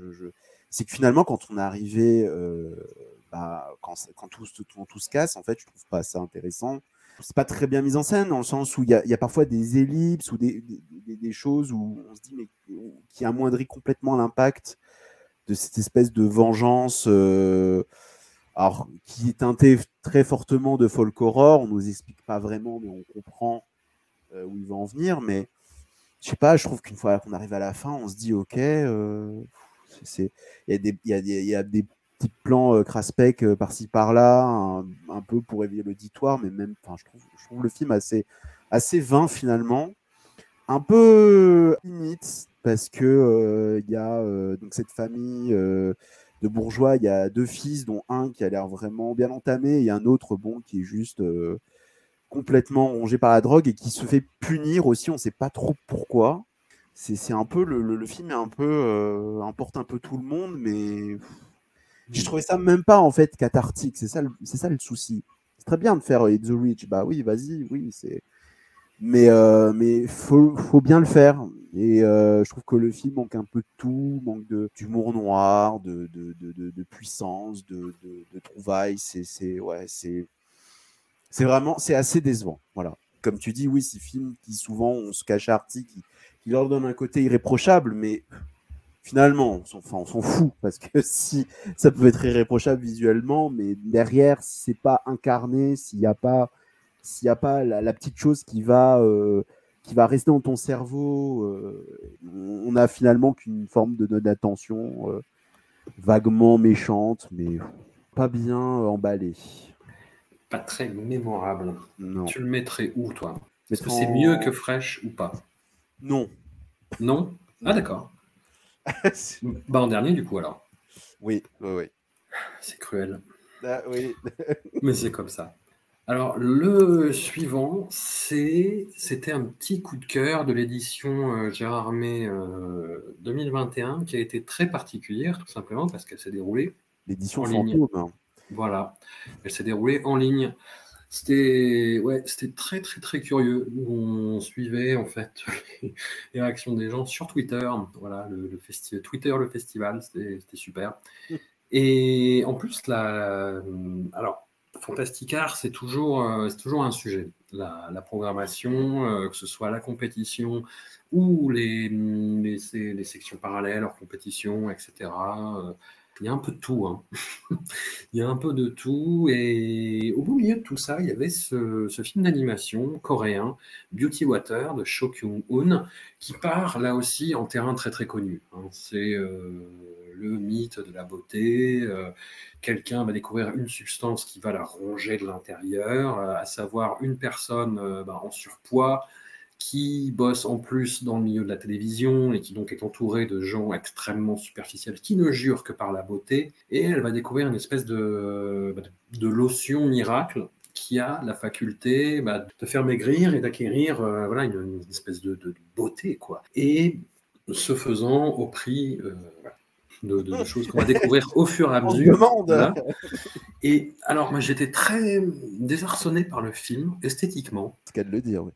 c'est que finalement quand on est arrivé quand, tout, se- casse, en fait, je trouve pas ça intéressant. C'est pas très bien mis en scène, dans le sens où il y a, parfois des ellipses ou des, choses où on se dit, mais qui amoindrit complètement l'impact de cette espèce de vengeance, euh, alors, qui est teintée très fortement de folk horror. On nous explique pas vraiment, mais on comprend euh, où il va en venir. Mais je sais pas, je trouve qu'une fois qu'on arrive à la fin, on se dit, ok, euh, il y a des petits plans euh, craspec euh, par-ci par-là, un, peu pour réveiller l'auditoire, mais même, je trouve, je trouve le film assez, assez vain finalement, un peu limite parce que euh, il y a donc cette famille de bourgeois, il y a deux fils, dont un qui a l'air vraiment bien entamé, et un autre bon qui est juste complètement rongé par la drogue et qui se fait punir aussi, on ne sait pas trop pourquoi. C'est un peu le, le- le film est un peu euh, importe un peu tout le monde, mais j'ai trouvé ça même pas en fait cathartique. C'est ça, le- c'est ça le souci. C'est très bien de faire euh, It's the Rich, bah oui, vas-y, oui, c'est. Mais euh, mais faut faut bien le faire. Et euh, je trouve que le film manque un peu de tout, manque de d'humour noir, de de, de, de- puissance, de, trouvailles. C'est c'est ouais, c'est c'est vraiment c'est assez décevant. Voilà. Comme tu dis, oui, ces films qui souvent on se cache Artie, qui, qui leur donne un côté irréprochable, mais finalement, on s'en enfin, fout parce que *laughs* si ça peut être irréprochable visuellement, mais derrière, si c'est pas incarné, s'il n'y a pas, s'il a pas la, la petite chose qui va, euh, qui va rester dans ton cerveau, euh, on a finalement qu'une forme de d'attention euh, vaguement méchante, mais pas bien emballée. Pas très mémorable. Non. Tu le mettrais où, toi? Est-ce que c'est mieux que Fresh ou pas? Non. Non? Ah d'accord. *laughs* bah en dernier du coup alors. Oui, oui, oui. C'est cruel. Ah, oui. *laughs* Mais c'est comme ça. Alors, le suivant, c'est, c'était un petit coup de cœur de l'édition euh, Gérard May 2021 euh, qui a été très particulière, tout simplement parce qu'elle s'est déroulée l'édition en ligne. Voilà, elle s'est déroulée en ligne. C'était ouais, c'était très très très curieux. On suivait en fait *laughs* les, réactions des gens sur Twitter. Voilà, le, le Twitter, le festival, c'était super. Mmh. Et en plus, la, alors c'est toujours, euh, c'est toujours un sujet. La, programmation, euh, que ce soit la compétition ou les, les, les sections parallèles hors compétition, etc. Il y a un peu de tout. Hein. *laughs* il y a un peu de tout. Et au bout milieu de tout ça, il y avait ce, film d'animation coréen, Beauty Water, de Cho Kyung-hoon, qui part là aussi en terrain très très connu. Hein. C'est euh, le mythe de la beauté. Euh, quelqu'un va découvrir une substance qui va la ronger de l'intérieur, euh, à savoir une personne bah, en surpoids qui bosse en plus dans le milieu de la télévision et qui donc est entourée de gens extrêmement superficiels qui ne jurent que par la beauté. Et elle va découvrir une espèce de, bah, de lotion miracle qui a la faculté bah, de faire maigrir et d'acquérir euh, voilà, une, espèce de, beauté. quoi. Et ce faisant au prix euh, de, *laughs* choses qu'on va découvrir au fur et à mesure. Et alors, moi, j'étais très désarçonné par le film, esthétiquement. C'est qu'à de le dire, oui.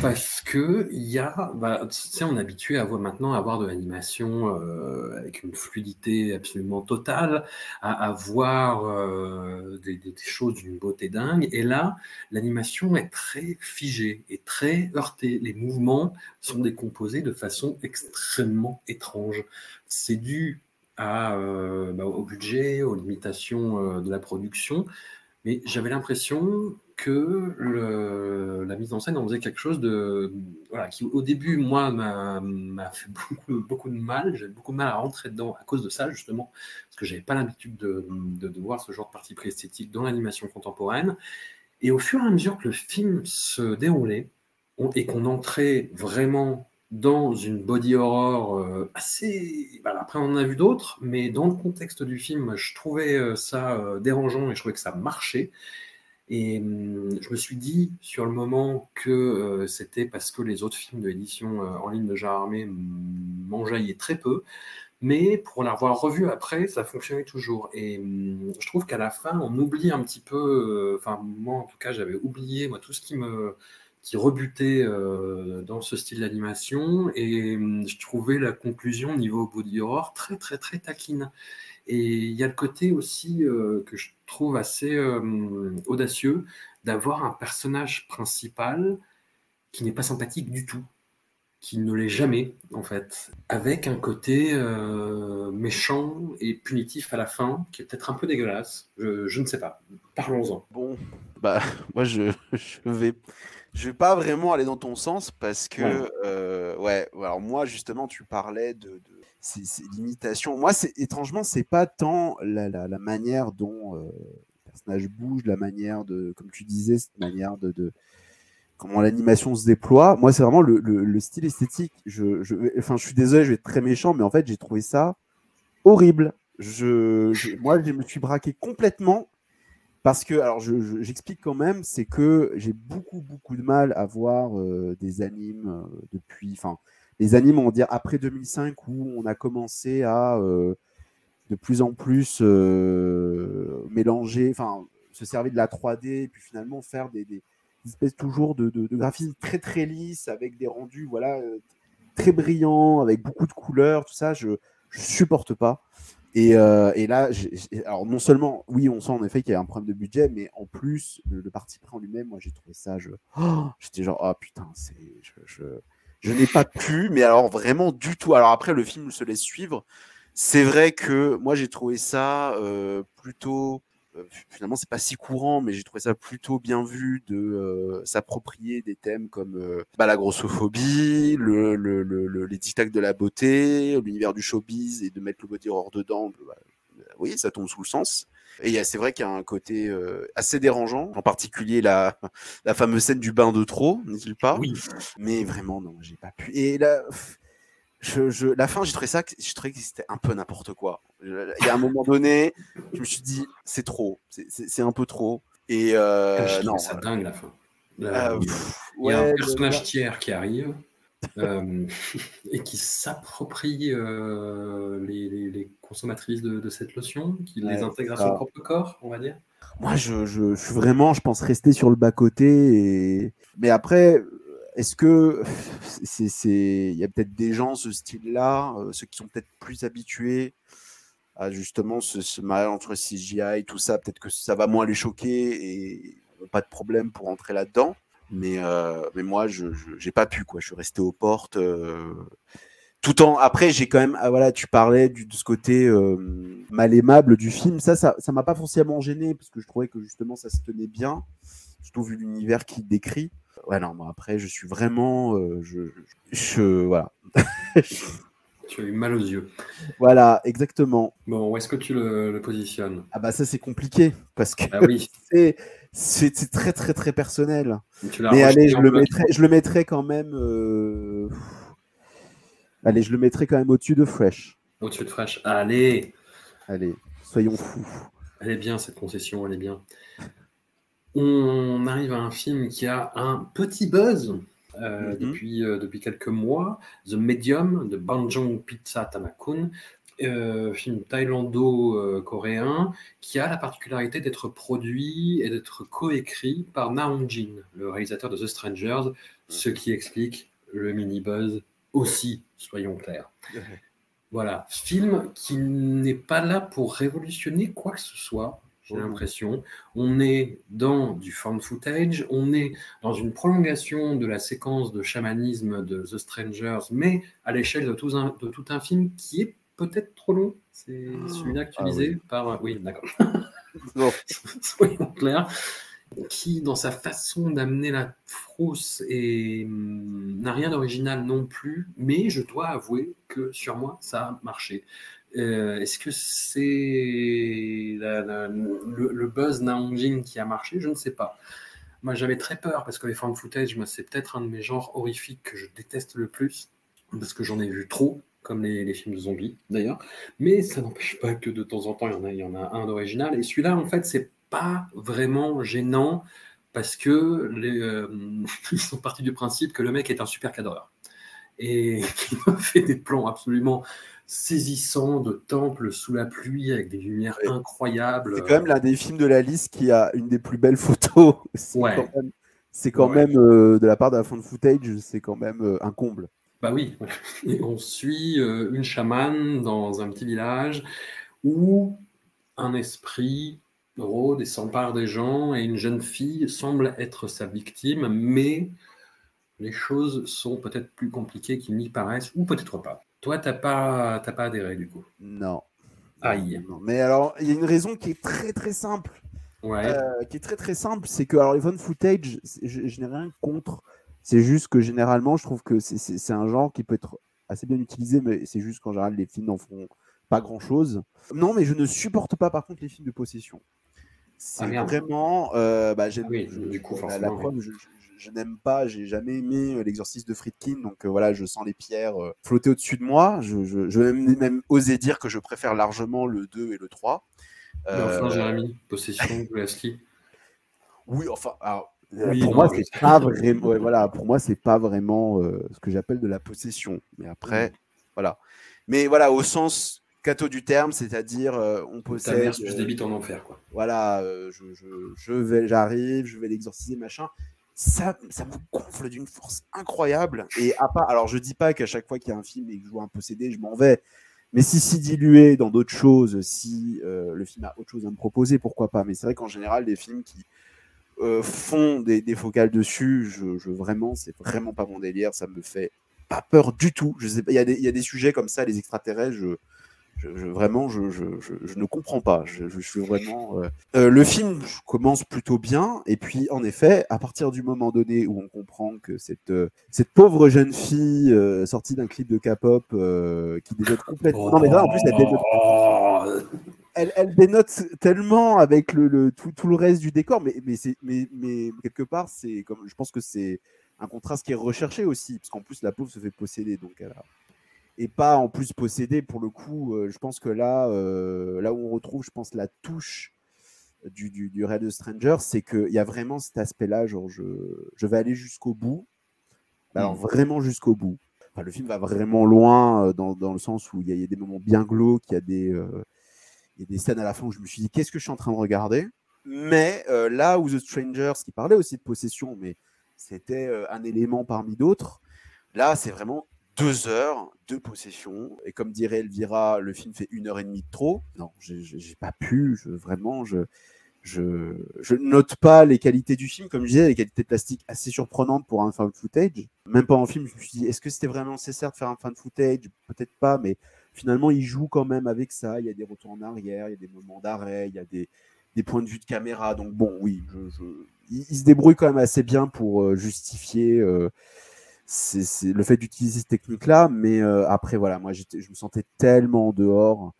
Parce que il y a, bah, tu sais, on est habitué à voir maintenant à avoir de l'animation euh, avec une fluidité absolument totale, à, voir euh, des, choses d'une beauté dingue. Et là, l'animation est très figée et très heurtée. Les mouvements sont décomposés de façon extrêmement étrange. C'est dû euh, bah, au budget, aux limitations de la production. Mais j'avais l'impression que la mise en scène en faisait quelque chose de. Voilà, qui au début, moi, m'a fait beaucoup, de mal. J'avais beaucoup de mal à rentrer dedans à cause de ça, justement, parce que j'avais pas l'habitude de, de, voir ce genre de partie pris esthétique dans l'animation contemporaine. Et au fur et à mesure que le film se déroulait et qu'on entrait vraiment dans une body horror euh, assez. Bah, après, on en a vu d'autres, mais dans le contexte du film, je trouvais euh, ça euh, dérangeant et je trouvais que ça marchait. Et hum, je me suis dit sur le moment que c'était parce que les autres films de l'édition en ligne de Armé m'enjaillaient très peu. Mais pour l'avoir revu après, ça fonctionnait toujours. Et hum, je trouve qu'à la fin, on oublie un petit peu. Enfin, moi en tout cas, j'avais oublié moi, tout ce qui me qui rebutait euh, dans ce style d'animation et hum, je trouvais la conclusion niveau body horror très très très taquine. Et il y a le côté aussi euh, que je trouve assez euh, audacieux d'avoir un personnage principal qui n'est pas sympathique du tout, qui ne l'est jamais en fait, avec un côté méchant et punitif à la fin, qui est peut-être un peu dégueulasse. Je, ne sais pas. Parlons-en. Bon, bah *laughs* moi je, *laughs* je vais je vais pas vraiment aller dans ton sens parce que, ouais, euh, ouais alors moi, justement, tu parlais de, de ces, limitations. Moi, c'est étrangement, c'est pas tant la, la, la manière dont euh, le personnage bouge, la manière de, comme tu disais, cette manière de, de comment l'animation se déploie. Moi, c'est vraiment le, le, le, style esthétique. Je, je, enfin, je suis désolé, je vais être très méchant, mais en fait, j'ai trouvé ça horrible. Je, je, moi, je me suis braqué complètement parce que, alors j'explique quand même, c'est que j'ai beaucoup, beaucoup de mal à voir euh, des animes euh, depuis, enfin, les animes, on va dire, après 2005, où on a commencé à euh, de plus en plus mélanger, enfin, se servir de la 3D, et puis finalement faire des, espèces toujours de, de, graphismes très, très lisses, avec des rendus, voilà, très brillants, avec beaucoup de couleurs, tout ça, je ne supporte pas. Euh, et, là, alors non seulement, oui, on sent en effet qu'il y a un problème de budget, mais en plus, le, parti pris en lui-même, moi j'ai trouvé ça, je, oh, j'étais genre, oh putain, c'est, je, je, n'ai pas pu, mais alors vraiment du tout. Alors après, le film se laisse suivre. C'est vrai que moi j'ai trouvé ça euh, plutôt finalement c'est pas si courant, mais j'ai trouvé ça plutôt bien vu de euh, s'approprier des thèmes comme euh, bah, la grossophobie, le, le, le, les dictats de la beauté, l'univers du showbiz et de mettre le body horror dedans. Bah, oui, ça tombe sous le sens. Et c'est vrai qu'il y a un côté euh, assez dérangeant, en particulier la, la fameuse scène du bain de trop, n'est-il pas? Oui. Mais vraiment, non, j'ai pas pu. Et là, je, je, la fin, j'ai trouvé ça, je trouvais que c'était un peu n'importe quoi. Il y a un moment donné, je me suis dit, c'est trop, c'est un peu trop. Et euh, Ah, je non, trouve ça dingue la fin. euh, pff, Il y a ouais, un le- personnage tiers qui arrive euh, *laughs* et qui s'approprie euh, les, les- les consommatrices de, de cette lotion, qui Ouais, les intègre à son propre corps, on va dire. Moi, je, je, je suis vraiment, je pense, rester sur le bas-côté. Et... Mais après, est-ce que *laughs* c'est, il y a peut-être des gens, ce style-là, euh, ceux qui sont peut-être plus habitués à justement ce, ce mariage entre CGI et tout ça, peut-être que ça va moins les choquer et pas de problème pour entrer là-dedans. Mais, euh, moi, je n'ai pas pu, quoi. Je suis resté aux portes. euh, Tout après, j'ai quand même, ah, voilà, tu parlais de ce côté mal aimable du film. Ça, ça, ça m'a pas forcément gêné parce que je trouvais que justement ça se tenait bien, surtout vu l'univers qu'il décrit. Ouais, non, moi après, je suis vraiment, euh, je, je, je- voilà, Tu as eu mal aux yeux. voilà, exactement. Bon, où est-ce que tu le, le positionnes? Ah bah ça c'est compliqué parce que Ah oui, *laughs* c'est très très très personnel. tu Mais allez, je le bloc. mettrais, je le mettrais quand même. euh, Allez, je le mettrais quand même au-dessus de Fresh. Au-dessus de Fresh. Allez, Allez, soyons fous. elle est bien cette concession, elle est bien. On arrive à un film qui a un petit buzz euh, Mhm. depuis, euh, depuis quelques mois, The Medium de Banjong Pizza Tamakun, euh, film thaïlando-coréen qui a la particularité d'être produit et d'être coécrit par Na Hong-jin, le réalisateur de The Strangers, ce qui explique le mini-buzz aussi, soyons clairs. *laughs* Voilà, film qui n'est pas là pour révolutionner quoi que ce soit, j'ai l'impression. On est dans du found footage, on est dans une prolongation de la séquence de chamanisme de The Strangers, mais à l'échelle de, tout un- de tout un film qui est peut-être trop long. C'est celui-là que tu Ah disais par... Oui, d'accord. *laughs* *laughs* Soyons clairs. Qui, dans sa façon d'amener la frousse, et hum, n'a rien d'original non plus, mais je dois avouer que sur moi, ça a marché. Euh, Est-ce que c'est le, le buzz Naongjin qui a marché? Je ne sais pas. Moi, j'avais très peur parce que les found footage, c'est peut-être un de mes genres horrifiques que je déteste le plus parce que j'en ai vu trop, comme les, films de zombies d'ailleurs. Mais ça n'empêche pas que de temps en temps, il y en a, un d'original. Et celui-là, en fait, c'est pas vraiment gênant parce que euh, *laughs* ils sont partis du principe que le mec est un super cadreur et *laughs* a fait des plans absolument saisissants de temples sous la pluie avec des lumières Ouais. incroyables. C'est quand même l'un des films de la liste qui a une des plus belles photos. *laughs* C'est Ouais. quand même, c'est quand Ouais. même, euh, de la part de la fan footage, c'est quand même euh, un comble. Bah oui. Et on suit euh, une chamane dans un petit village où un esprit rôde et s'empare des gens et une jeune fille semble être sa victime, mais les choses sont peut-être plus compliquées qu'il n'y paraissent, ou peut-être pas. Toi, t'as pas, t'as pas adhéré du coup. Non. Aïe. Non. Mais alors, il y a une raison qui est très très simple. Ouais. Euh, qui est très très simple, c'est que alors les fan footage, je, je n'ai rien contre. C'est juste que généralement, je trouve que c'est un genre qui peut être assez bien utilisé, mais c'est juste qu'en général, les films n'en font pas grand chose. Non, mais je ne supporte pas par contre les films de possession. C'est Ah, vraiment. euh, bah, j'aime- Ah oui, je- du coup, la- la, forcément, oui. preuve, je, je- je n'aime pas, j'ai jamais aimé euh, l'exorcisme de Friedkin, donc euh, voilà, je sens les pierres euh, flotter au-dessus de moi. Je, je, je vais même, même oser dire que je préfère largement le 2 et le 3. Mais enfin, Euh, Jérémy, possession Leslie. *laughs* oui, enfin, alors, euh, Oui, pour non, moi, c'est pas *laughs* vraiment. ouais, voilà, pour moi, c'est pas vraiment euh, ce que j'appelle de la possession. Mais après, voilà. Mais voilà, au sens catho du terme, c'est-à-dire, euh, on Ta possède. mère plus euh, débite en enfer, quoi. voilà, euh, je, je- je vais, j'arrive, je vais l'exorciser, machin. Ça, ça me gonfle d'une force incroyable. Et à part, alors je dis pas qu'à chaque fois qu'il y a un film et que je vois un possédé, je m'en vais. Mais si si dilué dans d'autres choses, si euh, le film a autre chose à me proposer, pourquoi pas. Mais c'est vrai qu'en général, les films qui font des, des focales dessus, je, je vraiment, c'est vraiment pas mon délire. Ça me fait pas peur du tout. Je sais pas, il y, des- y a des sujets comme ça, les extraterrestres, je, Je, je- vraiment, je, ne comprends pas. Je, suis vraiment. euh, *laughs* euh, le film commence plutôt bien, et puis en effet, à partir du moment donné où on comprend que cette euh, cette pauvre jeune fille euh, sortie d'un clip de K-pop qui dénote complètement. Non mais là, en plus, elle dénote Oh, elle, elle dénote tellement avec le, le- tout, tout le reste du décor, mais, mais, c'est- mais, mais quelque part, c'est comme je pense que c'est un contraste qui est recherché aussi, parce qu'en plus la pauvre se fait posséder, donc elle a- et pas en plus posséder pour le coup. euh, je pense que là, euh, là où on retrouve, je pense la touche du, du, du Red Stranger, c'est qu'il y a vraiment cet aspect-là, genre je, je vais aller jusqu'au bout, alors vraiment jusqu'au bout. Enfin, le film va vraiment loin euh, dans, dans le sens où il y, a- il y a des moments bien glauques, il y a des y a des scènes à la fin où je me suis dit qu'est-ce que je suis en train de regarder? Mais là où The Strangers qui parlait aussi de possession mais c'était un élément parmi d'autres là c'est vraiment deux heures de possession et comme dirait Elvira le film fait une heure et demie de trop non j'ai- pas pu je, vraiment je je, je note pas les qualités du film, comme je disais, les qualités plastiques assez surprenantes pour un fan footage. Même pas en film, je me suis dit, est-ce que c'était vraiment nécessaire de faire un fan footage? Peut-être pas, mais finalement, il joue quand même avec ça. Il y a des retours en arrière, il y a des moments d'arrêt, il y a des, des points de vue de caméra. Donc bon, oui, je- il, il se débrouille quand même assez bien pour euh, justifier euh, c'est- le fait d'utiliser cette technique-là. Mais euh, après, voilà, moi, je me sentais tellement en dehors.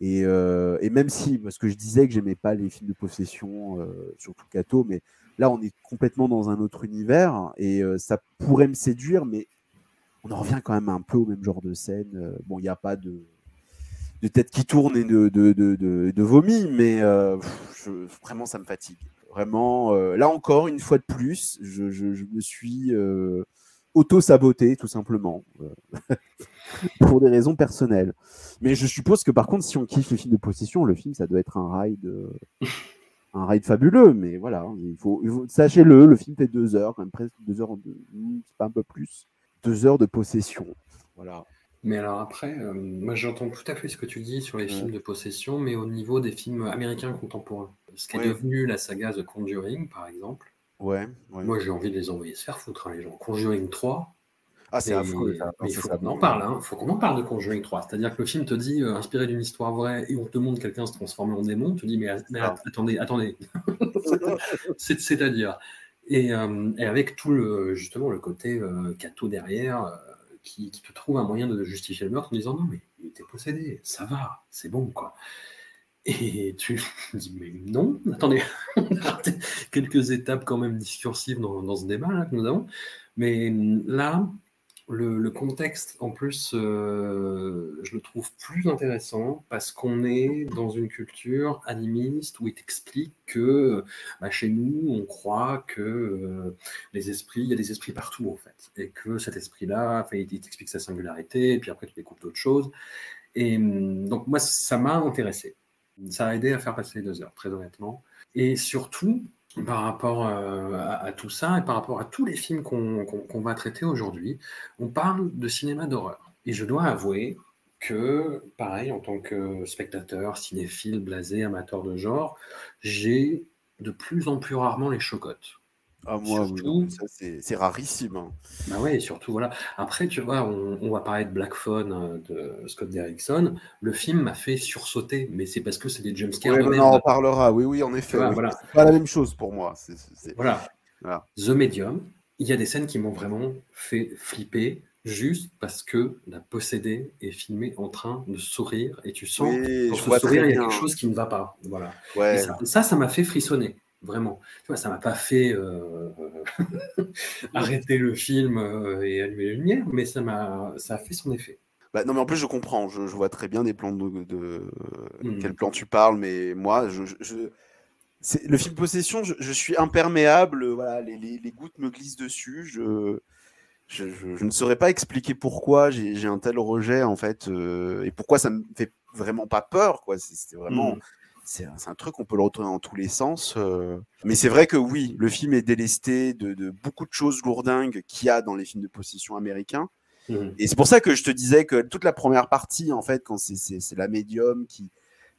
Et, euh, et même si, parce que je disais que j'aimais pas les films de possession, euh, surtout Kato, mais là on est complètement dans un autre univers et euh, ça pourrait me séduire, mais on en revient quand même un peu au même genre de scène. Bon, il n'y a pas de, de tête qui tourne et de, de, de, de, vomi, mais vraiment ça me fatigue. Vraiment, là encore, une fois de plus, je, je me suis auto-saboté tout simplement. euh, *laughs* pour des raisons personnelles. Mais je suppose que par contre, si on kiffe le film de possession, le film, ça doit être un ride, euh, un ride fabuleux. Mais voilà, il faut, il faut- sachez-le, le film fait deux heures, quand même presque deux heures, pas un peu plus, deux heures de possession. Voilà. Mais alors après, euh, moi j'entends tout à fait ce que tu dis sur les Ouais. films de possession, mais au niveau des films américains contemporains. Ce qui est devenu la saga The Conjuring, par exemple, Ouais. ouais. moi j'ai envie de les envoyer se faire foutre, hein, les gens. Conjuring 3, ah, c'est affreux. il faut qu'on en parle, hein. faut qu'on en parle de Conjuring 3. C'est-à-dire que le film te dit, euh, inspiré d'une histoire vraie, et on te montre quelqu'un se transformer en démon, tu te dis, mais, mais Ah. attendez, attendez. *laughs* C'est- C'est-à-dire. Et, euh, et avec tout le, justement le côté euh, derrière, euh, qui, qui te trouve un moyen de justifier le meurtre en disant, non, mais il était possédé, ça va, c'est bon, quoi. Et tu *laughs* dis, mais non, attendez, *laughs* quelques étapes quand même discursives dans, ce débat là, que nous avons. Mais là, le, contexte, en plus, euh, je le trouve plus intéressant parce qu'on est dans une culture animiste où il t'explique que bah, chez nous, on croit que euh, les esprits, il y a des esprits partout en fait, et que cet esprit-là, il t'explique sa singularité, et puis après tu découvres d'autres choses. Et hum, donc moi, ça m'a intéressé. Ça a aidé à faire passer les deux heures, très honnêtement. Et surtout, par rapport euh, à, tout ça et par rapport à tous les films qu'on va traiter aujourd'hui, on parle de cinéma d'horreur. Et je dois avouer que, pareil, en tant que spectateur, cinéphile, blasé, amateur de genre, j'ai de plus en plus rarement les chocottes. Ah, moi, Surtout- oui, ça, c'est rarissime. hein. Bah ouais, et surtout, voilà. Après, tu vois, on, on va parler de Black Phone euh, de Scott Derrickson. Le film m'a fait sursauter, mais c'est parce que c'est des jumpscares Ouais, de on en parlera. Oui, oui, en effet. oui. voilà. C'est pas la même chose pour moi. Voilà. Voilà. The Medium, il y a des scènes qui m'ont vraiment fait flipper juste parce que la possédée est filmée en train de sourire et tu sens Oui, dans ce sourire il y a quelque chose qui ne va pas. Voilà. Ouais. ça, ça m'a fait frissonner, vraiment. Tu vois, ça m'a pas fait euh, *laughs* arrêter le film euh, et allumer les lumières, mais ça m'a, ça a fait son effet. Bah, non, mais en plus, je comprends. Je, je vois très bien des plans de, de- Mm. quel plan tu parles, mais moi, je, je- le film Possession. Je, suis imperméable. Voilà, les, les- les gouttes me glissent dessus. Je, je, ne saurais pas expliquer pourquoi j'ai un tel rejet en fait, euh, et pourquoi ça me fait vraiment pas peur. Quoi, C'est- c'était vraiment. Mm. C'est un, truc qu'on peut le retrouver dans tous les sens. euh. Mais c'est vrai que oui, le film est délesté de, de beaucoup de choses lourdingues qu'il y a dans les films de possession américains. Mhm. Et c'est pour ça que je te disais que toute la première partie, en fait, quand c'est- la médium qui,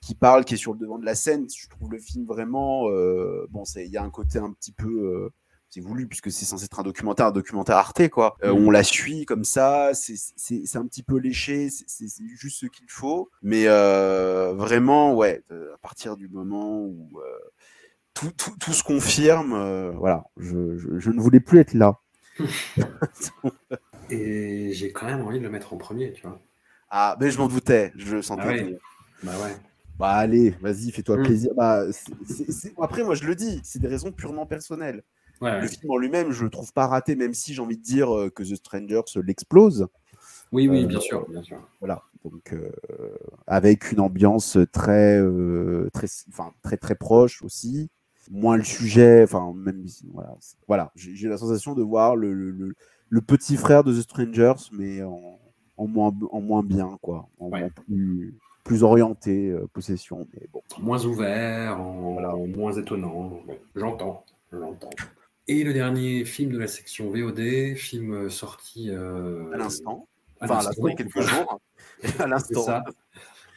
qui parle, qui est sur le devant de la scène, je trouve le film vraiment. euh, bon, il y a un côté un petit peu euh, c'est voulu puisque c'est censé être un documentaire, un documentaire Arte quoi. Euh, Mhm. On la suit comme ça, c'est- un petit peu léché, c'est- juste ce qu'il faut. Mais euh, vraiment, ouais, à partir du moment où euh, tout, tout, tout se confirme, voilà, je, je, je ne voulais plus être là. *laughs* Et j'ai quand même envie de le mettre en premier, tu vois. Ah, mais je m'en doutais, je sentais. Ah ouais. Bah ouais. Bah allez, vas-y, fais-toi Mm. plaisir. Bah, Après, moi, je le dis, c'est des raisons purement personnelles. Ouais. Le film en lui-même, je le trouve pas raté, même si j'ai envie de dire euh, que The Strangers l'explose. Oui, oui, Euh, bien sûr, bien sûr. Voilà, donc euh, avec une ambiance très, très, enfin très très proche aussi. Moins le sujet, enfin même voilà. J'ai la sensation de voir le, le, le- le petit frère de The Strangers, mais en, en moins en moins bien quoi, en, Ouais. plus plus orienté euh, possession. Mais bon, Moins ouvert, en, Voilà. en moins étonnant. J'entends, j'entends. Et le dernier film de la section VOD, film euh, sorti euh, à l'instant, enfin à l'instant, quelques jours, *laughs* à C'est l'instant. ça.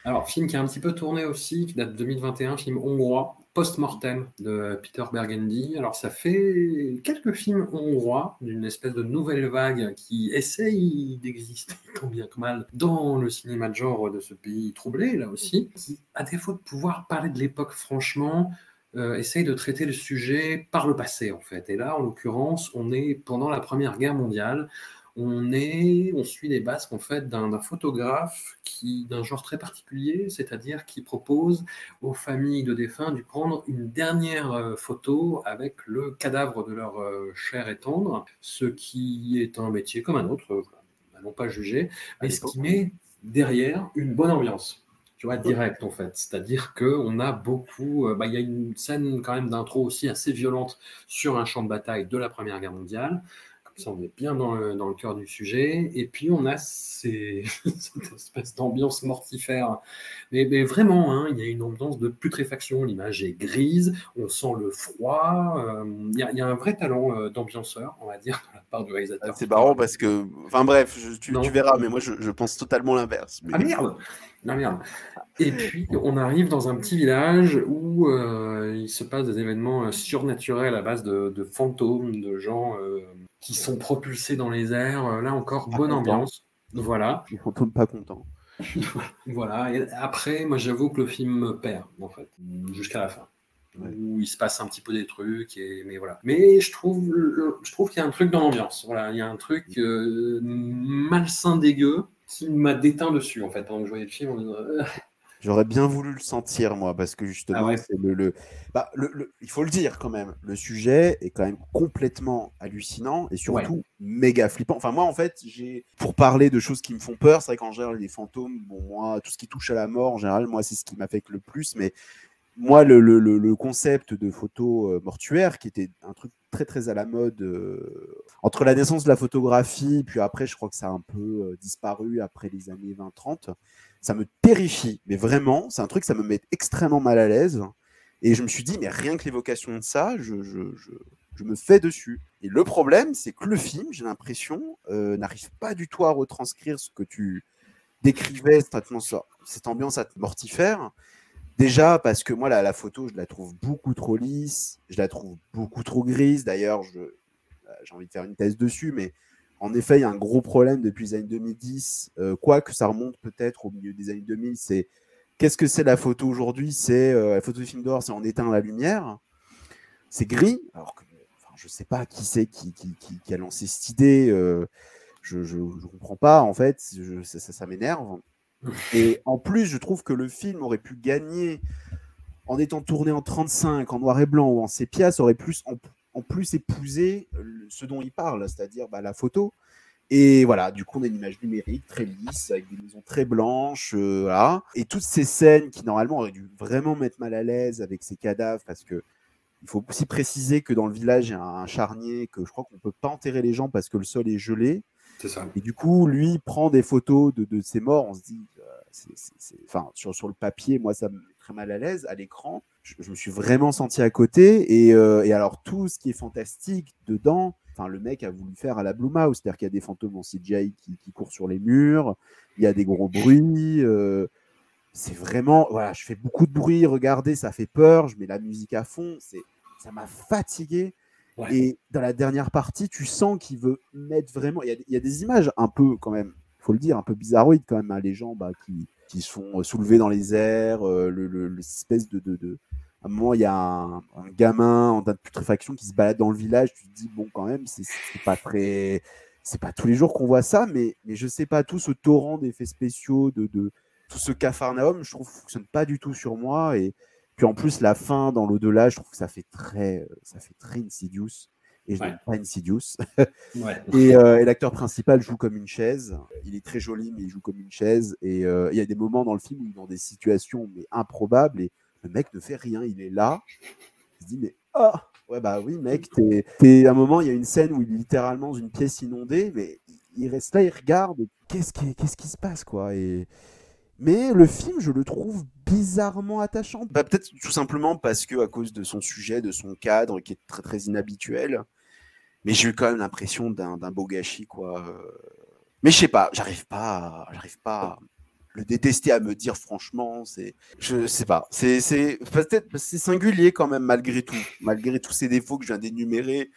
Alors, film qui a un petit peu tourné aussi, qui date de 2021, film hongrois, Post-Mortem de Peter Bergendy. Alors, ça fait quelques films hongrois d'une espèce de nouvelle vague qui essaye d'exister *laughs* tant bien que mal dans le cinéma de genre de ce pays troublé, là aussi, qui, à défaut de pouvoir parler de l'époque franchement, euh, essaye de traiter le sujet par le passé, en fait. Et là, en l'occurrence, on est pendant la Première Guerre mondiale on est, on suit les bases en fait d'un photographe qui d'un genre très particulier, c'est-à-dire qui propose aux familles de défunts de prendre une dernière euh, photo avec le cadavre de leur euh, cher et tendre, ce qui est un métier comme un autre, non pas juger, mais ce qui met derrière une bonne ambiance. Tu vois, direct en fait. C'est-à-dire qu'on a beaucoup. euh, bah, Il y a une scène quand même d'intro aussi assez violente sur un champ de bataille de la Première Guerre mondiale. Ça, on est bien dans le, dans le cœur du sujet. Et puis, on a ces, *laughs* cette espèce d'ambiance mortifère. Mais, mais vraiment, hein, il y a une ambiance de putréfaction. L'image est grise, on sent le froid. euh, Il y, a, il y a un vrai talent euh, d'ambianceur, on va dire, de la part du réalisateur. C'est marrant parce que, enfin bref, je- tu, Non. tu verras, mais moi je, je pense totalement l'inverse. Mais- Ah merde Ah merde Et puis, on arrive dans un petit village où euh, il se passe des événements surnaturels à base de, de fantômes, de gens euh, qui sont propulsés dans les airs. Euh, Là encore, Pas bonne content. ambiance. Voilà, Les fantômes pas contents. *laughs* voilà. Et après, moi, j'avoue que le film me perd, en fait, jusqu'à la fin. Ouais. Où il se passe un petit peu des trucs, et, mais voilà. Mais je trouve, je trouve qu'il y a un truc dans l'ambiance. Voilà, il y a un truc euh, malsain, dégueu, qui m'a déteint dessus, en fait, pendant que je voyais le film. en disant, Euh, J'aurais bien voulu le sentir, moi, parce que justement, Ah ouais. c'est le, le- bah, le- le- il faut le dire quand même, le sujet est quand même complètement hallucinant et surtout méga flippant. Enfin, moi, en fait, j'ai, pour parler de choses qui me font peur, c'est vrai qu'en général, les fantômes, bon, moi, tout ce qui touche à la mort, en général, moi, c'est ce qui m'affecte le plus, mais moi, le, le- le- le concept de photo euh, mortuaire, qui était un truc très très à la mode euh, entre la naissance de la photographie, puis après, je crois que ça a un peu euh, disparu après les années 20-30, ça me terrifie. Mais vraiment, c'est un truc, ça me met extrêmement mal à l'aise. Et je me suis dit, mais rien que l'évocation de ça, je, me fais dessus. Et le problème, c'est que le film, j'ai l'impression, euh, n'arrive pas du tout à retranscrire ce que tu décrivais, cette ambiance, cette ambiance mortifère. Déjà parce que moi, la, photo, je la trouve beaucoup trop lisse, je la trouve beaucoup trop grise. D'ailleurs, j'ai envie de faire une thèse dessus, mais en effet, il y a un gros problème depuis les années 2010, euh, quoique ça remonte peut-être au milieu des années 2000. C'est qu'est-ce que c'est la photo aujourd'hui? C'est euh, la photo de film d'or, c'est on éteint la lumière, c'est gris. Alors que enfin, je sais pas qui c'est qui, qui, qui- qui a lancé cette idée. euh, je, je comprends pas en fait. je- ça, ça- ça m'énerve. *laughs* Et en plus, je trouve que le film aurait pu gagner en étant tourné en 35, en noir et blanc ou en sépia, ça aurait plus en, plus épousé le- ce dont il parle, c'est-à-dire bah, la photo. Et voilà, du coup, on a une image numérique très lisse, avec des maisons très blanches, euh, voilà. Et toutes ces scènes qui, normalement, auraient dû vraiment mettre mal à l'aise avec ces cadavres, parce que il faut aussi préciser que dans le village, il y a un charnier, que je crois qu'on ne peut pas enterrer les gens parce que le sol est gelé. C'est ça. Et du coup, lui prend des photos de, de ses morts. On se dit, euh, c'est- c'est- c'est- enfin, sur, sur le papier, moi, ça me très mal à l'aise. À l'écran, je, je me suis vraiment senti à côté. Et, euh, et alors, tout ce qui est fantastique dedans, enfin, le mec a voulu faire à la Blue Mouse, c'est-à-dire qu'il y a des fantômes en CGI qui, qui courent sur les murs, il y a des gros bruits. euh, c'est vraiment, voilà, je fais beaucoup de bruit. Regardez, ça fait peur. Je mets la musique à fond. C'est, ça m'a fatigué. Ouais. Et dans la dernière partie, tu sens qu'il veut mettre vraiment. Il y, a, il y a des images un peu, quand même, il faut le dire, un peu bizarroïdes quand même. hein, les gens bah, qui, qui sont euh, soulevés dans les airs, euh, le, le- l'espèce de, de, À un moment, il y a un, gamin en état de putréfaction qui se balade dans le village. Tu te dis, bon, quand même, c'est, c'est pas très. C'est pas tous les jours qu'on voit ça, mais, mais je sais pas, tout ce torrent d'effets spéciaux, de, de tout ce cafarnaum, je trouve, fonctionne pas du tout sur moi. Et puis en plus, la fin dans l'au-delà, je trouve que ça fait très, euh, ça fait très Insidious. Et je Ouais. n'aime pas Insidious. Ouais. *laughs* Et, euh, et l'acteur principal joue comme une chaise. Il est très joli, mais il joue comme une chaise. Et euh, il y a des moments dans le film où il est dans des situations mais improbables et le mec ne fait rien. Il est là. Il se dit mais ah ouais bah oui mec. T'es, t'es- à un moment il y a une scène où il est littéralement dans une pièce inondée, mais il reste là, il regarde. Qu'est-ce qui, qu'est-ce qui se passe quoi? Et mais le film, je le trouve bizarrement attachant. Bah, peut-être tout simplement parce que à cause de son sujet, de son cadre qui est très très inhabituel. Mais j'ai eu quand même l'impression d'un beau gâchis, quoi. Euh, Mais je sais pas, j'arrive pas, j'arrive pas à le détester à me dire franchement, c'est, je sais pas, c'est, c'est peut-être, c'est singulier quand même malgré tout, malgré tous ces défauts que je viens d'énumérer,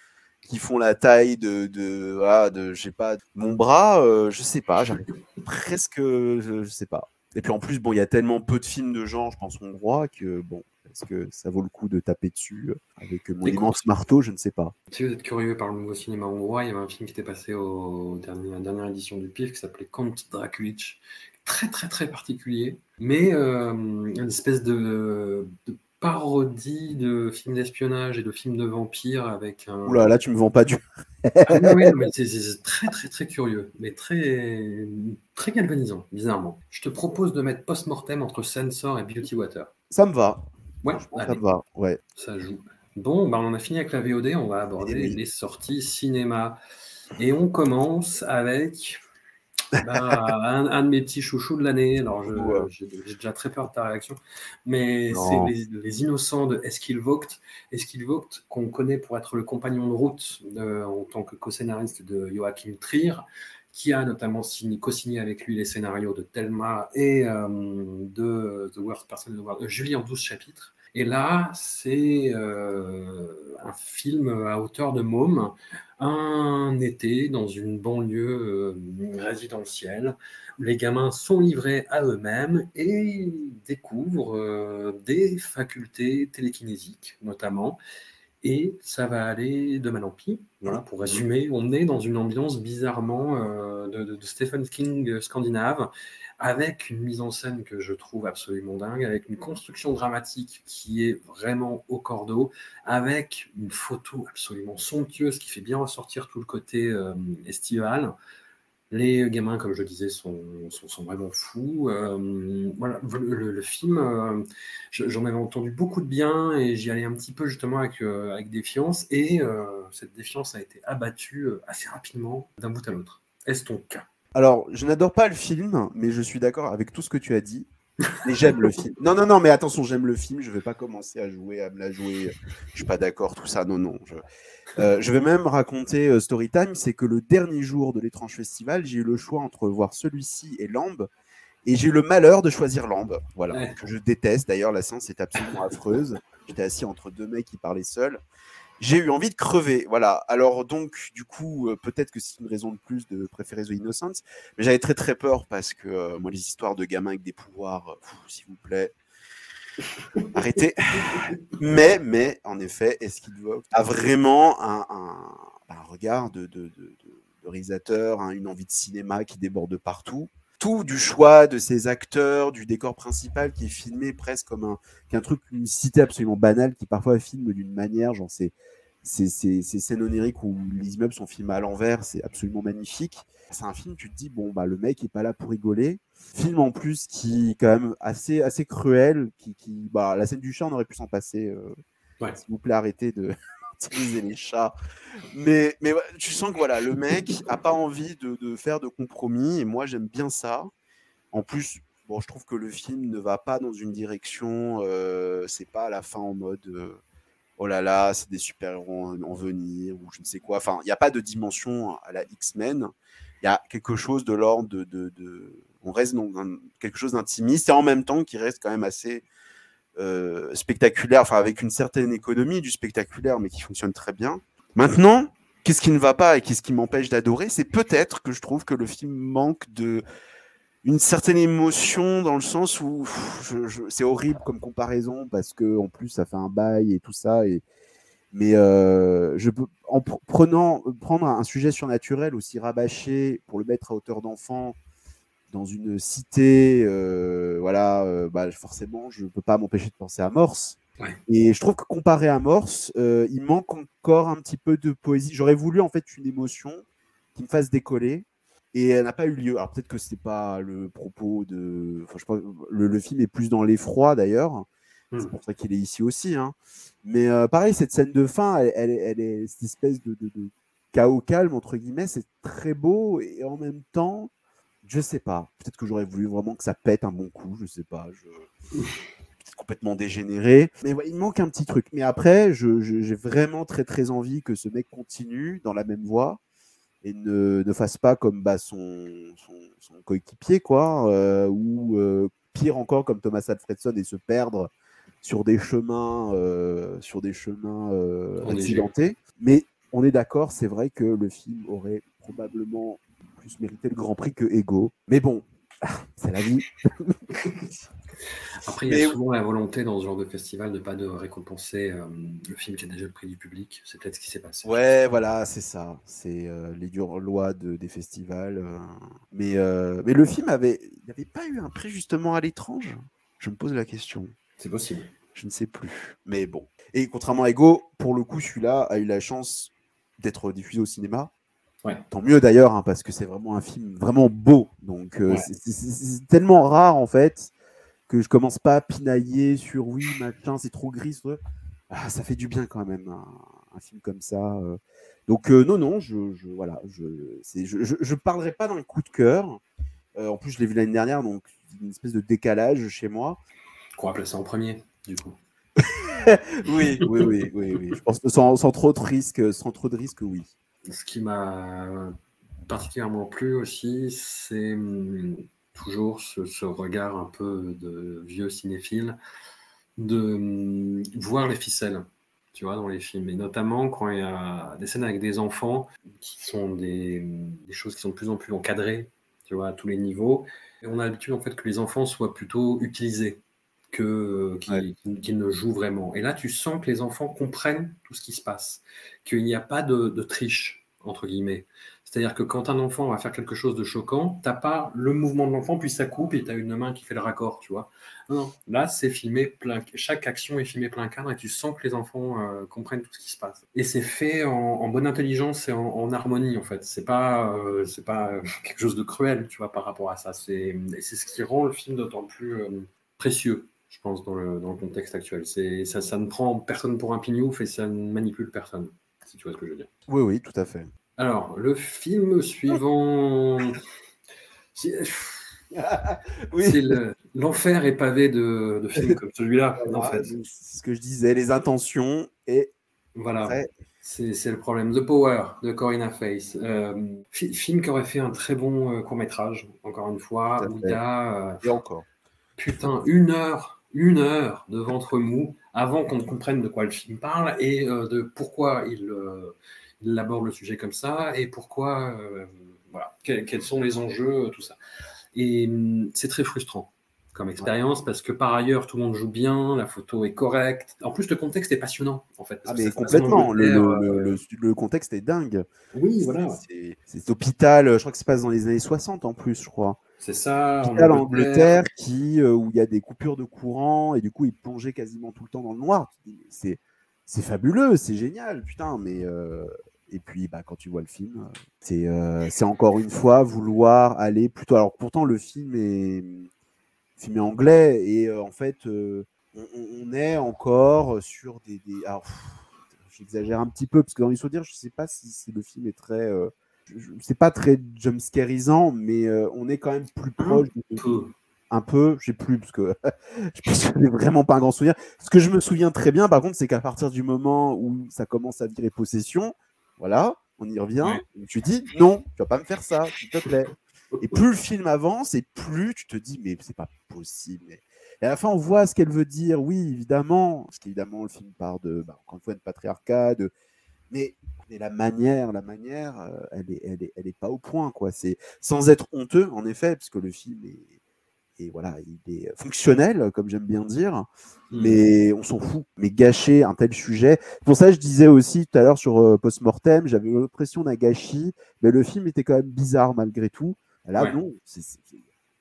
qui font la taille de, de, ah, je sais pas, mon bras, euh, je sais pas, j'arrive presque, je, je sais pas. Et puis en plus, bon, il y a tellement peu de films de genre, je pense hongrois, que bon, est-ce que ça vaut le coup de taper dessus euh, avec mon Écoute. immense marteau, je ne sais pas. Si vous êtes curieux par le nouveau cinéma hongrois, il y avait un film qui était passé au dernier, à la dernière édition du PIF qui s'appelait Count Draculic. Très, très, très particulier, mais euh, une espèce de, de parodie de films d'espionnage et de films de vampires avec un. Oula, là, tu me vends pas du. Ah, oui, mais *laughs* c'est très, très, très curieux, mais très, très galvanisant, bizarrement. Je te propose de mettre post-mortem entre Sensor et Beauty Water. Ça me va. Ouais, ça me va. Ouais. Ça joue. Bon, bah on a fini avec la VOD, on va aborder Eh les sorties cinéma. Et on commence avec bah, un, un de mes petits chouchous de l'année. Alors, Ouais. j'ai déjà très peur de ta réaction, mais c'est les, les Innocents de Eskilvogt. Eskilvogt, qu'on connaît pour être le compagnon de route de- en tant que co-scénariste de Joachim Trier, qui a notamment signé- co-signé avec lui les scénarios de Thelma et euh, de The Worst Person in the World, euh, Julie en 12 chapitres. Et là, c'est euh, un film à hauteur de môme, un été dans une banlieue euh, résidentielle. Les gamins sont livrés à eux-mêmes et découvrent euh, des facultés télékinésiques, notamment. Et ça va aller de mal en pis. Voilà, pour résumer, on est dans une ambiance bizarrement euh, de Stephen King scandinave, avec une mise en scène que je trouve absolument dingue, avec une construction dramatique qui est vraiment au cordeau, avec une photo absolument somptueuse qui fait bien ressortir tout le côté euh, estival. Les gamins, comme je disais, sont, sont, vraiment fous. Euh, voilà, le, film, euh, je- j'en avais entendu beaucoup de bien et j'y allais un petit peu justement avec, avec défiance. Et cette défiance a été abattue assez rapidement d'un bout à l'autre. Est-ce ton cas? Alors, je n'adore pas le film, mais je suis d'accord avec tout ce que tu as dit. Mais j'aime le film. Non, non, non, mais attention, j'aime le film. Je vais pas commencer à jouer, à me la jouer. Je suis pas d'accord, tout ça. Non, non. Je, Euh, je vais même raconter euh, Storytime. C'est que le dernier jour de l'étrange festival, j'ai eu le choix entre voir celui-ci et Lambe. Et j'ai eu le malheur de choisir Lambe. Voilà. Ouais. Que je déteste. D'ailleurs, la séance est absolument affreuse. J'étais assis entre deux mecs qui parlaient seuls. J'ai eu envie de crever. Voilà. Alors, donc, du coup, euh, peut-être que c'est une raison de plus de préférer The Innocents. Mais j'avais très très peur parce que euh, moi, les histoires de gamins avec des pouvoirs, euh, s'il vous plaît, *laughs* arrêtez. Mais, mais, en effet, Eskilvogt a vraiment un, un- un regard de, de, de- de- de réalisateur, hein, une envie de cinéma qui déborde partout? Tout du choix de ses acteurs, du décor principal qui est filmé presque comme un, qu'un truc, une cité absolument banale qui parfois filme d'une manière, genre c'est ces, ces, ces scènes oniriques où les immeubles sont filmés à l'envers, c'est absolument magnifique. C'est un film, tu te dis, bon, bah, le mec est pas là pour rigoler. Film en plus qui est quand même assez, assez cruel. Qui, qui, bah, la scène du chat, on aurait pu s'en passer. euh, Ouais. S'il vous plaît, arrêtez de les chats. Mais, mais tu sens que voilà, le mec a pas envie de, de faire de compromis. Et moi, j'aime bien ça. En plus, bon, je trouve que le film ne va pas dans une direction. euh, c'est pas à la fin en mode. euh, oh là là, c'est des super-héros en, en venir, ou je ne sais quoi. Enfin, il n'y a pas de dimension à la X-Men. Il y a quelque chose de l'ordre de, de, On reste dans quelque chose d'intimiste et en même temps qui reste quand même assez euh, spectaculaire, enfin avec une certaine économie du spectaculaire, mais qui fonctionne très bien. Maintenant, qu'est-ce qui ne va pas et qu'est-ce qui m'empêche d'adorer? C'est peut-être que je trouve que le film manque de une certaine émotion dans le sens où c'est horrible comme comparaison parce que en plus ça fait un bail et tout ça et mais euh, je peux en prenant prendre un sujet surnaturel aussi rabâché pour le mettre à hauteur d'enfant dans une cité euh, voilà euh, bah, forcément je peux pas m'empêcher de penser à Morse Ouais. et je trouve que comparé à Morse euh, il manque encore un petit peu de poésie j'aurais voulu en fait une émotion qui me fasse décoller et elle n'a pas eu lieu. Alors peut-être que c'est pas le propos de. Enfin, je pense, le, le film est plus dans l'effroi d'ailleurs. Mm. C'est pour ça qu'il est ici aussi. hein. Mais euh, pareil, cette scène de fin, elle, elle, elle est cette espèce de, de- de chaos calme entre guillemets. C'est très beau et en même temps, je sais pas. Peut-être que j'aurais voulu vraiment que ça pète un bon coup. Je sais pas. Je... *laughs* Complètement dégénéré. Mais ouais, il manque un petit truc. Mais après, je- je- j'ai vraiment très très envie que ce mec continue dans la même voie et ne, ne fasse pas comme bah, son, son, son coéquipier, quoi, euh, ou euh, pire encore comme Thomas Alfredson et se perdre sur des chemins, euh, sur des chemins accidentés. Mais on est d'accord, c'est vrai que le film aurait probablement plus mérité le Grand Prix que Ego. Mais bon, *laughs* c'est la vie. *laughs* Après, il y a souvent la volonté dans ce genre de festival de pas de récompenser euh, le film qui a déjà le prix du public. C'est peut-être ce qui s'est passé. Ouais, voilà, c'est ça. C'est euh, les dures lois de, des festivals. euh. Mais, mais le film avait, il avait pas eu un prix justement à l'étrange? Je me pose la question. C'est possible. Je ne sais plus. Mais bon. Et contrairement à Ego, pour le coup, celui-là a eu la chance d'être diffusé au cinéma. Ouais. Tant mieux d'ailleurs, hein, parce que c'est vraiment un film vraiment beau. Donc euh, Ouais. c'est- tellement rare en fait que je commence pas à pinailler sur oui, machin, c'est trop gris. Ah, ça fait du bien quand même un, un film comme ça. euh. Donc euh, non, non, je, je voilà, je, je, je, je parlerai pas d'un coup de cœur. En plus, je l'ai vu l'année dernière, donc une espèce de décalage chez moi. Qu'on va placer en premier, du coup. *laughs* Oui, oui, oui, oui, oui. Je pense que sans, sans trop de risques, sans trop de risques, oui. Ce qui m'a particulièrement plu aussi, c'est hum, toujours ce, regard un peu de vieux cinéphile, de hum, voir les ficelles, tu vois, dans les films. Et notamment quand il y a des scènes avec des enfants qui sont des, des choses qui sont de plus en plus encadrées, tu vois, à tous les niveaux. Et on a l'habitude, en fait, que les enfants soient plutôt utilisés que qu'ils qu'ils ne jouent vraiment. Et là, tu sens que les enfants comprennent tout ce qui se passe, qu'il n'y a pas de, de triche, entre guillemets. C'est-à-dire que quand un enfant va faire quelque chose de choquant, t'as pas le mouvement de l'enfant, puis ça coupe et tu as une main qui fait le raccord, tu vois. Non, là, c'est filmé plein, chaque action est filmée plein cadre et tu sens que les enfants euh, comprennent tout ce qui se passe. Et c'est fait en, en bonne intelligence et en, en harmonie, en fait. C'est pas, euh, c'est pas euh, *laughs* quelque chose de cruel, tu vois, par rapport à ça. C'est, et c'est ce qui rend le film d'autant plus euh, précieux, je pense, dans le, dans le contexte actuel. Ça, ça ne prend personne pour un pignouf et ça ne manipule personne, si tu vois ce que je veux dire. Oui, oui, tout à fait. Alors, le film suivant. *laughs* Oui. le- l'enfer est pavé de, de films comme celui-là, *laughs* en fait. C'est ce que je disais, les intentions et Voilà. après, C'est le problème. The Power de Corinna Face. Euh, fi- film qui aurait fait un très bon court métrage, encore une fois, Tout à où fait. il y a euh, et encore. putain une heure, une heure de ventre mou avant qu'on ne comprenne de quoi le film parle et euh, de pourquoi il, euh, il aborde le sujet comme ça et pourquoi, euh, voilà, quels, quels sont les enjeux, tout ça. Et hum, c'est très frustrant comme expérience parce que par ailleurs tout le monde joue bien, la photo est correcte. En plus le contexte est passionnant en fait. Ah, parce mais complètement. Le, Angleterre, le- euh, le- le contexte est dingue. Oui, voilà. C'est c'est hôpital, je crois que ça se passe dans les années 60 en plus, je crois. C'est ça. Hôpital en Angleterre qui, euh, où il y a des coupures de courant et du coup, il plongeait quasiment tout le temps dans le noir. C'est fabuleux, c'est génial, putain, mais. euh, Et puis, bah, quand tu vois le film, euh, c'est euh, c'est encore une fois vouloir aller plutôt. Alors, pourtant, le film est filmé anglais et euh, en fait, euh, on, est encore sur des. des... Alors, pff, j'exagère un petit peu parce que dans les je sais pas si, si le film est très. euh, c'est pas très jumpscarisant, mais euh, on est quand même plus proche de, peu. un peu, je sais plus, parce que *laughs* je pense que j'ai vraiment pas un grand souvenir. Ce que je me souviens très bien, par contre, c'est qu'à partir du moment où ça commence à virer possession, voilà, on y revient, Ouais. tu dis non, tu vas pas me faire ça, s'il te plaît. Et plus le film avance, et plus tu te dis, mais c'est pas possible. Et à la fin, on voit ce qu'elle veut dire, oui, évidemment, parce qu'évidemment, le film part de, bah, encore une fois, de patriarcat, de, Mais, mais la manière, la manière, euh, elle est, elle est, elle est pas au point, quoi. C'est sans être honteux, en effet, parce que le film est, et voilà, il est fonctionnel, comme j'aime bien dire, Hmm. mais on s'en fout. Mais gâcher un tel sujet. Pour ça, je disais aussi tout à l'heure sur euh, Postmortem, j'avais l'impression d'un gâchis, mais le film était quand même bizarre malgré tout. Là, Ouais. non, c'est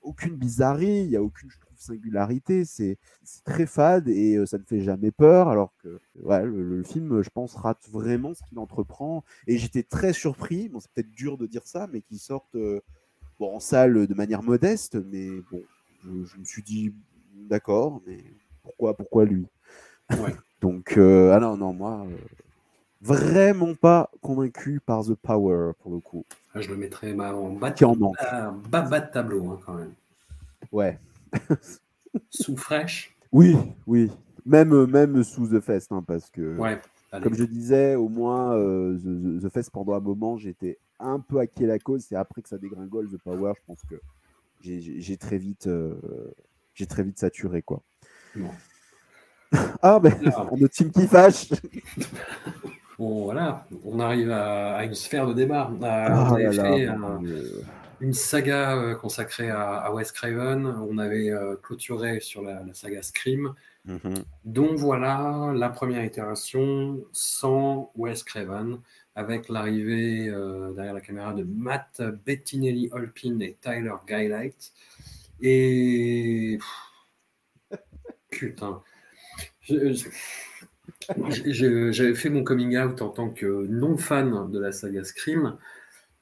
aucune bizarrerie, il n'y a aucune, je trouve, singularité. C'est très fade et euh, ça ne fait jamais peur, alors que ouais, le, le film, je pense, rate vraiment ce qu'il entreprend. Et j'étais très surpris, bon, c'est peut-être dur de dire ça, mais qu'il sorte euh, bon, en salle de manière modeste, mais bon, je, je me suis dit, d'accord, mais pourquoi, pourquoi lui? Ouais. *laughs* Donc, euh, ah non, non, moi, vraiment pas convaincu par The Power, pour le coup. Ah, Je le mettrais bah, en bas de, Qui en manque. bas, bas de tableau hein, quand même. Ouais. *laughs* Sous fraîche. Oui, oui. Même, même sous The Fest, hein, parce que, Ouais. comme je disais, au moins, euh, The, The- Fest, pendant un moment, j'étais un peu acquis à la cause. C'est après que ça dégringole, The Power, je pense que j'ai- très vite... euh, j'ai très vite saturé, quoi. *laughs* Ah, mais *laughs* on a team qui fâche. Bon, voilà, on arrive à, à une sphère de débat. Euh, Ah on avait là fait un- une saga euh, consacrée à, à Wes Craven. On avait euh, clôturé sur la, la saga Scream. Mhm. Donc voilà la première itération sans Wes Craven, avec l'arrivée euh, derrière la caméra de Matt Bettinelli-Olpin et Tyler Guylight. Et. Putain. Je- je- je- J'avais fait mon coming out en tant que non-fan de la saga Scream,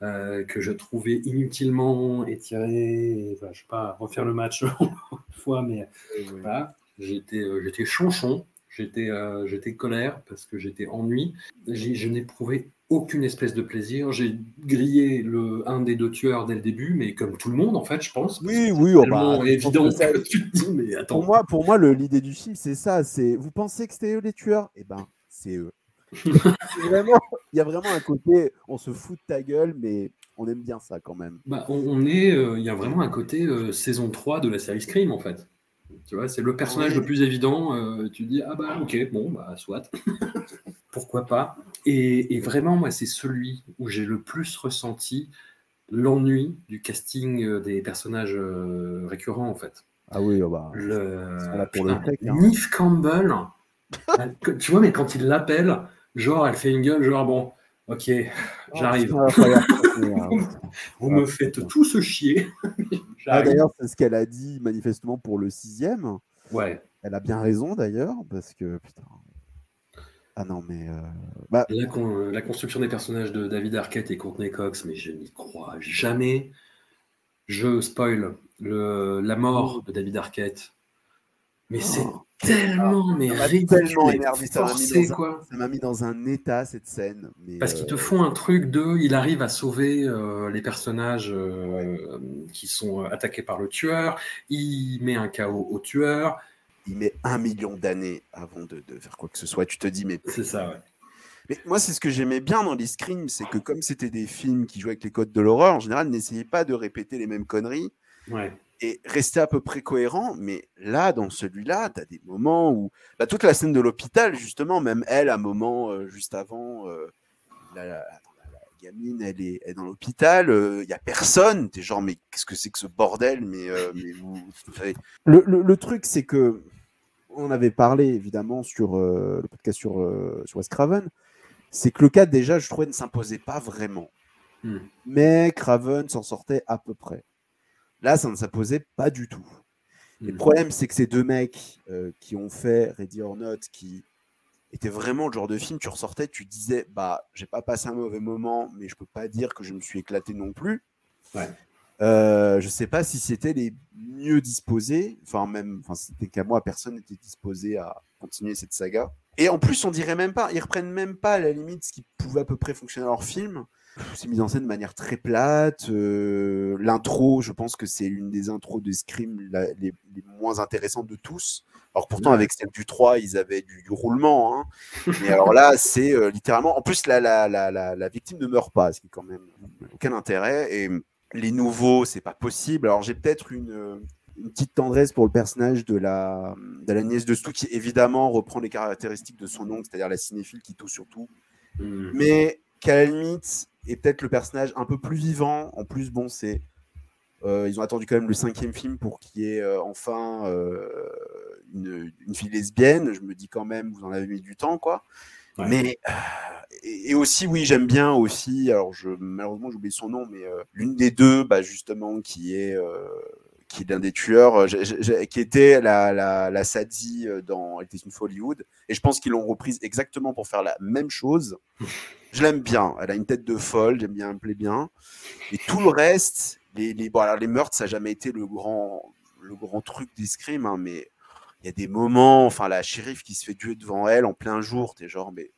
euh, que je trouvais inutilement étiré. Enfin, je ne vais pas refaire le match *laughs* une fois, mais voilà, j'étais euh, j'étais chonchon, j'étais euh, j'étais colère parce que j'étais ennui. J'ai- Je n'éprouvais aucune espèce de plaisir. J'ai grillé le, un des deux tueurs dès le début, mais comme tout le monde, en fait, je pense. Oui, oui, oh, bah, évident que ça- que tu te dis, mais attends. Pour moi, pour moi l'idée du film, c'est ça. C'est vous pensez que c'était eux les tueurs? Eh ben, c'est eux. *laughs* Vraiment, il y a vraiment un côté, on se fout de ta gueule, mais on aime bien ça quand même. Bah, on, on est, euh, il y a vraiment un côté euh, saison 3 de la série Scream en fait. Tu vois, c'est le personnage le plus évident. euh, tu dis ah bah ok, bon bah soit, *laughs* pourquoi pas. Et, et vraiment moi c'est celui où j'ai le plus ressenti l'ennui du casting euh, des personnages euh, récurrents en fait. Ah oui, oh bah, Le là pour le hein. Neve Campbell, tu vois mais quand il l'appelle, genre elle fait une gueule genre bon ok j'arrive. Ah, *laughs* hein. Vous Ah, me putain. faites tous chier. *laughs* Ah, d'ailleurs, c'est ce qu'elle a dit manifestement pour le sixième. ouais. Elle a bien raison d'ailleurs, parce que putain. Ah non, mais euh, bah, La, con- la construction des personnages de David Arquette et Courtney Cox, mais je n'y crois jamais. Je spoil le, la mort de David Arquette. Mais c'est tellement mais Oh. ça tellement énervé, mis forcé, ça m'a mis dans un état cette scène. Mais, Parce qu'ils te euh, font un truc de, il arrive à sauver euh, les personnages euh, qui sont attaqués par le tueur, il met un chaos au tueur, il met un million d'années avant de, de faire quoi que ce soit. Tu te dis, mais c'est ça, ouais. Mais moi, c'est ce que j'aimais bien dans les Scream, c'est que comme c'était des films qui jouaient avec les codes de l'horreur, en général, n'essayez pas de répéter les mêmes conneries ouais. et rester à peu près cohérent. Mais là, dans celui-là, tu as des moments où. bah, toute la scène de l'hôpital, justement, même elle, à un moment euh, juste avant, euh, la- la gamine, elle est, elle est dans l'hôpital, il n'y a personne. Tu es genre, mais qu'est-ce que c'est que ce bordel mais, euh, mais vous, vous savez- le, le- le truc, c'est que. On avait parlé évidemment sur euh, le podcast sur, euh, sur Wes Craven c'est que le 4 déjà, je trouvais, ne s'imposait pas vraiment. Hmm. Mais Craven s'en sortait à peu près. Là, ça ne s'imposait pas du tout. Le Mm. problème, c'est que ces deux mecs euh, qui ont fait Ready or Not, qui étaient vraiment le genre de film, tu ressortais, tu disais, bah, j'ai pas passé un mauvais moment, mais je peux pas dire que je me suis éclaté non plus. Ouais. Euh, je sais pas si c'était les mieux disposés, enfin même, enfin c'était qu'à moi, personne n'était disposé à continuer cette saga. Et en plus, on dirait même pas, ils reprennent même pas à la limite ce qui pouvait à peu près fonctionner dans leur film. C'est mis en scène de manière très plate. euh, L'intro, je pense que c'est l'une des intros de Scream la- les, les moins intéressantes de tous. Alors pourtant, avec celle du 3, ils avaient du, du roulement. hein. Mais alors là, *laughs* c'est euh, littéralement. En plus, la, la, la, la, la victime ne meurt pas, ce qui est quand même aucun intérêt. Et les nouveaux, c'est pas possible. Alors j'ai peut-être une, une petite tendresse pour le personnage de la, de la nièce de Stu, qui évidemment reprend les caractéristiques de son oncle, c'est-à-dire la cinéphile qui touche surtout Hmm. mais qu'à la limite est peut-être le personnage un peu plus vivant. En plus, bon, c'est euh, ils ont attendu quand même le cinquième film pour qu'il y ait euh, enfin euh, une, une fille lesbienne. Je me dis quand même, vous en avez mis du temps, quoi. Ouais. Mais euh, et, et aussi, oui, j'aime bien aussi. Alors, je malheureusement, j'oublie son nom, mais euh, l'une des deux, bah, justement, qui est euh, qui est l'un des tueurs, qui était la, la, la Sadie dans Elle était une fois Hollywood. Et je pense qu'ils l'ont reprise exactement pour faire la même chose. Je l'aime bien. Elle a une tête de folle, j'aime bien, elle me plaît bien. Et tout le reste, les, les, bon, alors les meurtres, ça n'a jamais été le grand, le grand truc des scrims, hein, mais il y a des moments, enfin, la shérif qui se fait tuer devant elle en plein jour, t'es genre, mais.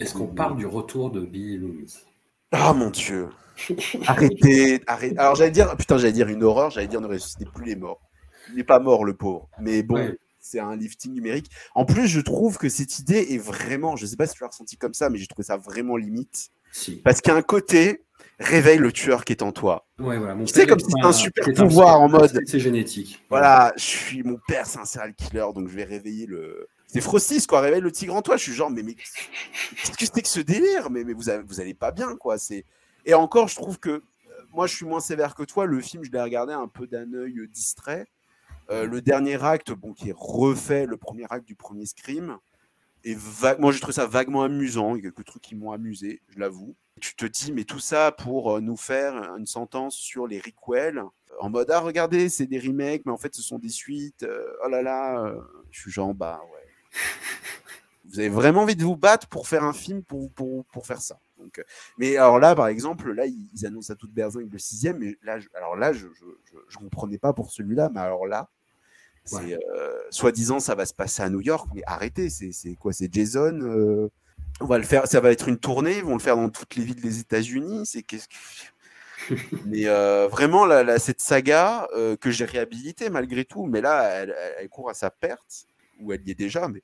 Est-ce qu'on parle du retour de Billy Loomis Ah mon dieu! Arrêtez, arrêtez. Alors j'allais dire, putain, j'allais dire une horreur, j'allais dire ne ressuscitez plus les morts. Il n'est pas mort, le pauvre. Mais bon, Ouais. c'est un lifting numérique. En plus, je trouve que cette idée est vraiment, je sais pas si tu l'as ressenti comme ça, mais j'ai trouvé ça vraiment limite. Si. Parce qu'il y a un côté, réveille le tueur qui est en toi. Ouais, voilà. Mon Tu sais, père comme si c'était un super pouvoir en mode- c'est- génétique. Voilà, je suis mon père, c'est un serial killer, donc je vais réveiller le. C'est Frostis, quoi, réveille le tigre en toi. Je suis genre, mais, mais qu'est-ce que c'est que ce délire? Mais, mais vous, avez- vous allez pas bien, quoi. C'est Et encore, je trouve que euh, moi, je suis moins sévère que toi. Le film, je l'ai regardé un peu d'un œil distrait. Euh, le dernier acte, bon, qui est refait, le premier acte du premier Scream, et va- moi, j'ai trouvé ça vaguement amusant. Il y a quelques trucs qui m'ont amusé, je l'avoue. Tu te dis, mais tout ça pour euh, nous faire une sentence sur les requels, en mode, ah, regardez, c'est des remakes, mais en fait, ce sont des suites. euh, oh là là, euh, je suis genre, bah ouais. *laughs* Vous avez vraiment envie de vous battre pour faire un film pour, pour, pour faire ça. Donc, mais alors là, par exemple, là, ils, annoncent à toute berzingue le sixième. Mais là, je, alors là, je, je, je, je comprenais pas pour celui-là. Mais alors là, c'est Ouais. euh, soi-disant ça va se passer à New York. Mais arrêtez, c'est c'est quoi C'est Jason euh, On va le faire. Ça va être une tournée. Ils vont le faire dans toutes les villes des États-Unis. C'est qu'est-ce que *laughs* mais euh, vraiment, cette saga euh, que j'ai réhabilitée malgré tout, mais là, elle, elle- court à sa perte, ou elle y est déjà, mais,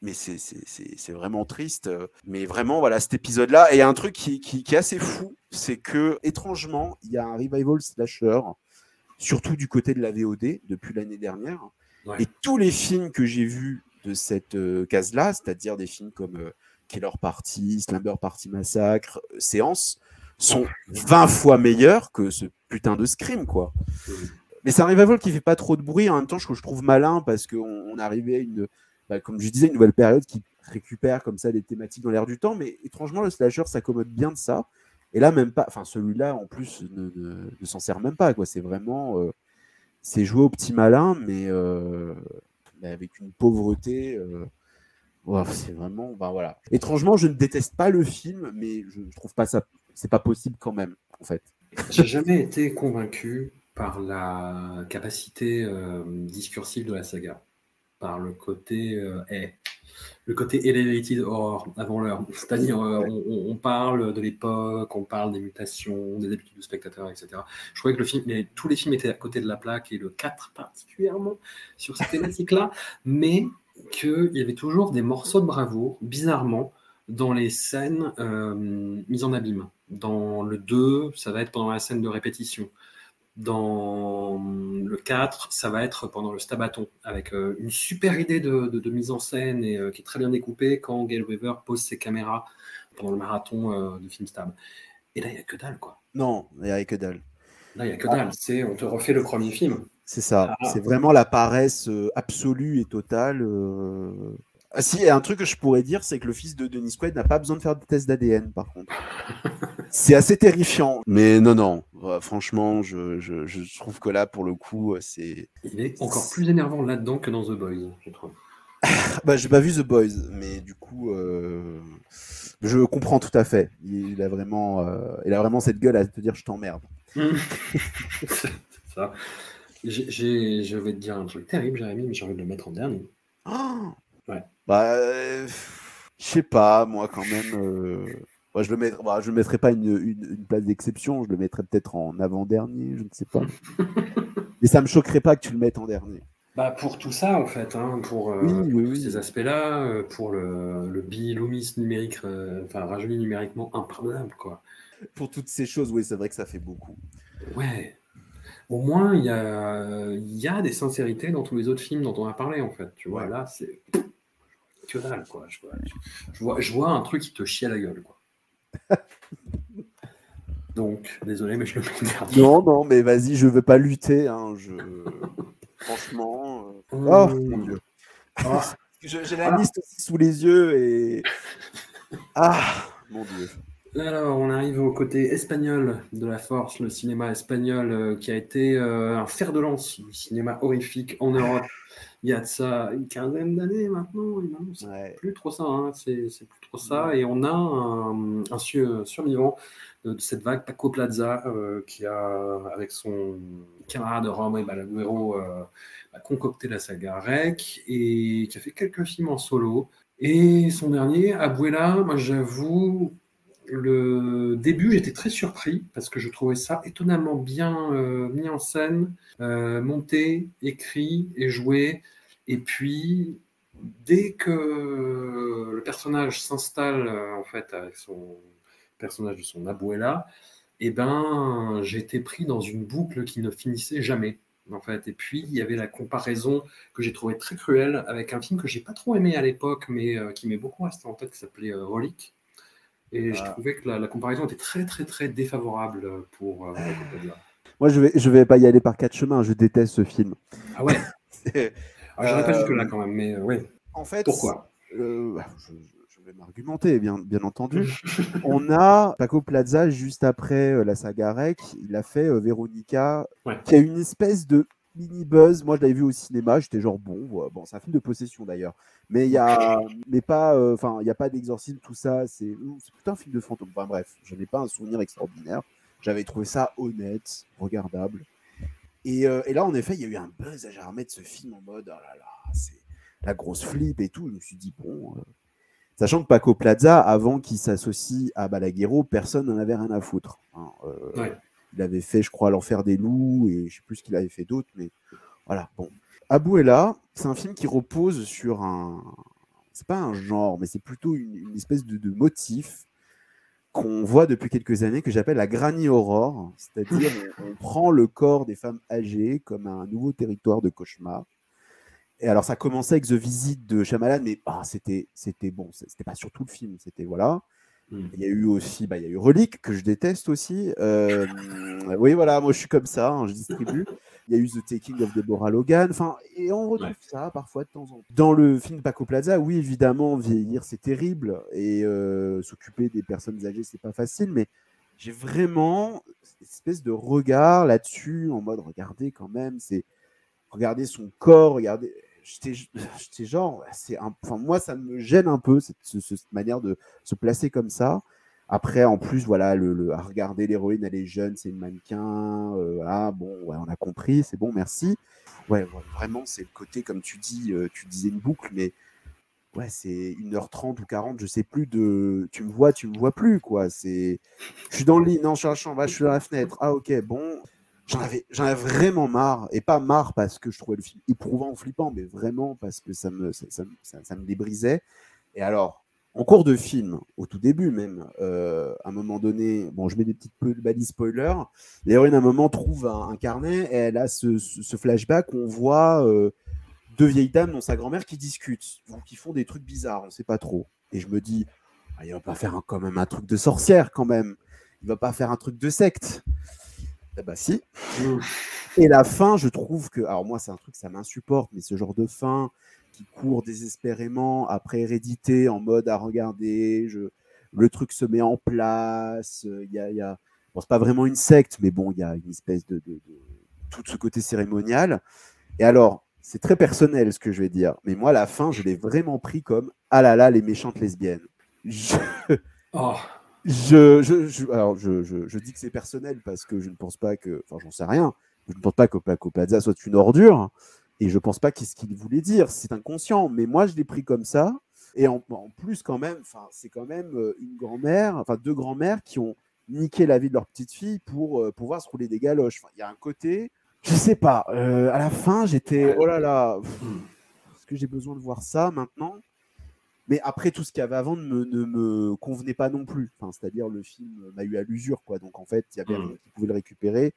mais c'est- vraiment triste. Mais vraiment, voilà, cet épisode-là, et il y a un truc qui, qui- qui est assez fou, c'est que, étrangement, il y a un revival slasher, surtout du côté de la VOD, depuis l'année dernière. Ouais. Et tous les films que j'ai vus de cette euh, case-là, c'est-à-dire des films comme Killer Party, Slumber Party Massacre, euh, Séance, sont 20 fois meilleurs que ce putain de Scream, quoi. Mais c'est un revival qui fait pas trop de bruit, en même temps, je, trouve malin parce qu'on on arrivait à une, bah, comme je disais, une nouvelle période qui récupère comme ça des thématiques dans l'air du temps, mais étrangement, le slasher s'accommode bien de ça. Et là, même pas, enfin, celui-là, en plus, ne, s'en sert même pas, quoi. C'est vraiment, euh, c'est joué au petit malin, mais, euh, avec une pauvreté. Ouais, c'est vraiment, ben voilà. Étrangement, je ne déteste pas le film, mais je, je trouve pas ça, c'est pas possible quand même, en fait. J'ai jamais été convaincu par la capacité euh, discursive de la saga, par le côté euh, eh, le côté elevated horror avant l'heure. C'est-à-dire, euh, on, on- on parle de l'époque, on parle des mutations, des habitudes du spectateur, etc. Je trouvais que le film, les- tous les films étaient à côté de la plaque et le 4 particulièrement sur cette thématique-là, mais qu'il y avait toujours des morceaux de bravoure, bizarrement, dans les scènes euh, mises en abîme. Dans le 2, ça va être pendant la scène de répétition. Dans le 4, ça va être pendant le stabaton, avec euh, une super idée de, de- de mise en scène et euh, qui est très bien découpée quand Gail Weaver pose ses caméras pendant le marathon de Film Stab. Et là, il n'y a que dalle, quoi. Non, il n'y a que dalle. Là, il n'y a que dalle. C'est, on te refait le premier film. C'est ça. Ah. C'est vraiment la paresse euh, absolue et totale. euh. Ah si, et un truc que je pourrais dire, c'est que le fils de Denis Quaid n'a pas besoin de faire de test d'ADN, par contre. *laughs* c'est assez terrifiant. Mais non, non. Ouais, franchement, je, je- je trouve que là, pour le coup, euh, c'est... Il est encore plus énervant là-dedans que dans The Boys, je trouve. *laughs* Bah, j'ai pas vu The Boys, mais du coup, euh, je comprends tout à fait. Il a vraiment, euh, il a vraiment cette gueule à te dire je t'emmerde. *laughs* c'est ça. Je vais te dire un truc terrible, Jérémy, mais j'ai envie de le mettre en dernier. Oh Ouais. Bah, euh, je sais pas, moi quand même. euh, moi, je le mettrais, bah, je mettrais pas une, une- une place d'exception. Je le mettrais peut-être en avant-dernier, je ne sais pas. *laughs* Mais ça me choquerait pas que tu le mettes en dernier. Bah pour tout ça, en fait, hein, pour, euh, Oui, oui, pour oui. ces aspects-là, euh, pour le, le numérique, euh, enfin rajeuni numériquement impardonnable, quoi. Pour toutes ces choses, oui, c'est vrai que ça fait beaucoup. Ouais. Au moins, il y a, il y a des sincérités dans tous les autres films dont on a parlé, en fait. Tu vois, Ouais. là, c'est. que dalle, quoi. Je vois, je vois, je vois un truc qui te chie à la gueule, quoi. *laughs* Donc, désolé, mais je le mets. Non, non, mais vas-y, je veux pas lutter. Hein, je... Franchement. euh, Oh, mon Dieu. Ah, J'ai la liste aussi sous les yeux et. *laughs* Ah, mon Dieu. Alors, on arrive au côté espagnol de la force, le cinéma espagnol euh, qui a été euh, un fer de lance du cinéma horrifique en Europe. *laughs* Il y a de ça une quinzaine d'années maintenant. et maintenant, c'est Ouais. plus trop ça, hein, c'est c'est plus trop ça. Et on a un, un sur- survivant de, de cette vague, Paco Plaza, euh, qui a, avec son camarade Romain Balaguero, euh, a concocté la saga Rec et qui a fait quelques films en solo. Et son dernier, Abuela, moi j'avoue, le début, j'étais très surpris parce que je trouvais ça étonnamment bien euh, mis en scène, euh, monté, écrit et joué. Et puis, dès que le personnage s'installe euh, en fait avec son personnage de son abuela, eh ben, été pris dans une boucle qui ne finissait jamais. En fait. Et puis, il y avait la comparaison que j'ai trouvée très cruelle avec un film que j'ai pas trop aimé à l'époque, mais qui m'est beaucoup resté en tête, qui s'appelait Relique. Et je Ah. trouvais que la, la comparaison était très, très, très défavorable pour euh, Paco Plaza. Moi, je vais, je vais pas y aller par quatre chemins. Je déteste ce film. Ah ouais, *laughs* C'est- Alors, j'aurais pas Euh, jusque-là quand même, mais euh, ouais. En fait, Pourquoi? euh, je, je vais m'argumenter, bien, bien entendu. *laughs* On a Paco Plaza juste après euh, la saga Rec. Il a fait euh, Véronica, Ouais. qui a une espèce de mini buzz. Moi, je l'avais vu au cinéma. J'étais genre bon, bon, c'est un film de possession d'ailleurs, mais il y a, mais pas, euh, il y a pas d'exorcisme, tout ça. C'est, c'est plutôt un film de fantôme. Enfin bref, je n'ai pas un souvenir extraordinaire. J'avais trouvé ça honnête, regardable. Et, euh, et là, en effet, il y a eu un buzz à jamais de ce film en mode, oh là là, c'est la grosse flip et tout. Je me suis dit, bon, euh, sachant que Paco Plaza, avant qu'il s'associe à Balaguerro, personne n'en avait rien à foutre. hein. Ouais. Il avait fait, je crois, L'Enfer des loups et je sais plus ce qu'il avait fait d'autre, mais voilà, bon. Abuela, c'est un film qui repose sur un. C'est pas un genre, mais c'est plutôt une, une espèce de, de motif qu'on voit depuis quelques années que j'appelle la granny aurore, c'est-à-dire *laughs* on, prend le corps des femmes âgées comme un nouveau territoire de cauchemar. Et alors ça commençait avec The Visit de Shyamalan, mais ah, c'était c'était bon, c'était pas sur tout le film, c'était voilà. Mm. Il y a eu aussi, bah, il y a eu Relique que je déteste aussi. Euh, oui, voilà, moi je suis comme ça, hein, je distribue. Il y a eu The Taking of Deborah Logan. Enfin, et on retrouve Ouais. ça parfois de temps en temps. Dans le film Paco Plaza, oui, évidemment, vieillir c'est terrible et euh, s'occuper des personnes âgées c'est pas facile, mais j'ai vraiment cette espèce de regard là-dessus en mode regardez quand même, c'est regardez son corps, regardez. *sighs* J'étais genre, c'est enfin moi ça me gêne un peu cette, ce- cette manière de se placer comme ça. Après, en plus, voilà, le, le- à regarder l'héroïne, elle est jeune, c'est une mannequin. voilà, bon, ouais, on a compris, c'est bon, merci. Ouais, vraiment, c'est le côté, comme tu dis, euh, tu disais une boucle, mais ouais, c'est 1h30 ou 40, je sais plus de. Tu me vois, tu me vois plus, quoi. Je suis dans le lit, non, je suis ah, je suis à la fenêtre. Ah, ok, bon. J'en avais, j'en avais vraiment marre, et pas marre parce que je trouvais le film éprouvant ou flippant, mais vraiment parce que ça me, ça, ça me- ça- ça me débrisait. Et alors, en cours de film, au tout début même, euh, à un moment donné, bon, je mets des petites peu de balises spoiler. L'héroïne, à un moment, trouve un, un carnet et elle a ce, ce- ce flashback où on voit euh, deux vieilles dames, dont sa grand-mère, qui discutent ou qui font des trucs bizarres, on sait pas trop. Et je me dis, ah, il va pas faire un- quand même un truc de sorcière, quand même. Il va pas faire un truc de secte. Eh bah si. Et la fin, je trouve que, alors moi, c'est un truc, ça m'insupporte, mais ce genre de fin qui court désespérément après hérédité en mode à regarder, je, le truc se met en place, euh, il y a, y a- bon, c'est pas vraiment une secte, mais bon, il y a une espèce de, de, de- tout ce côté cérémonial. Et alors, c'est très personnel ce que je vais dire, mais moi, la fin, je l'ai vraiment pris comme ah là là, les méchantes lesbiennes. Je, Oh, je, je, alors je, je, dis que c'est personnel parce que je ne pense pas que, enfin, j'en sais rien. Je ne pense pas que Paco Plaza soit une ordure et je pense pas qu'est-ce qu'il voulait dire. C'est inconscient, mais moi je l'ai pris comme ça. Et en, plus, quand même, c'est quand même euh, une grand-mère, enfin deux grand-mères qui ont niqué la vie de leur petite fille pour euh, pouvoir se rouler des galoches. Il y a un côté, je sais pas. euh, à la fin, j'étais, oh là là, est-ce que j'ai besoin de voir ça maintenant? Mais après, tout ce qu'il y avait avant ne me, ne me convenait pas non plus. Enfin, C'est-à-dire, le film m'a eu à l'usure. quoi. Donc, en fait, il y avait Mm. rien qui pouvait le récupérer.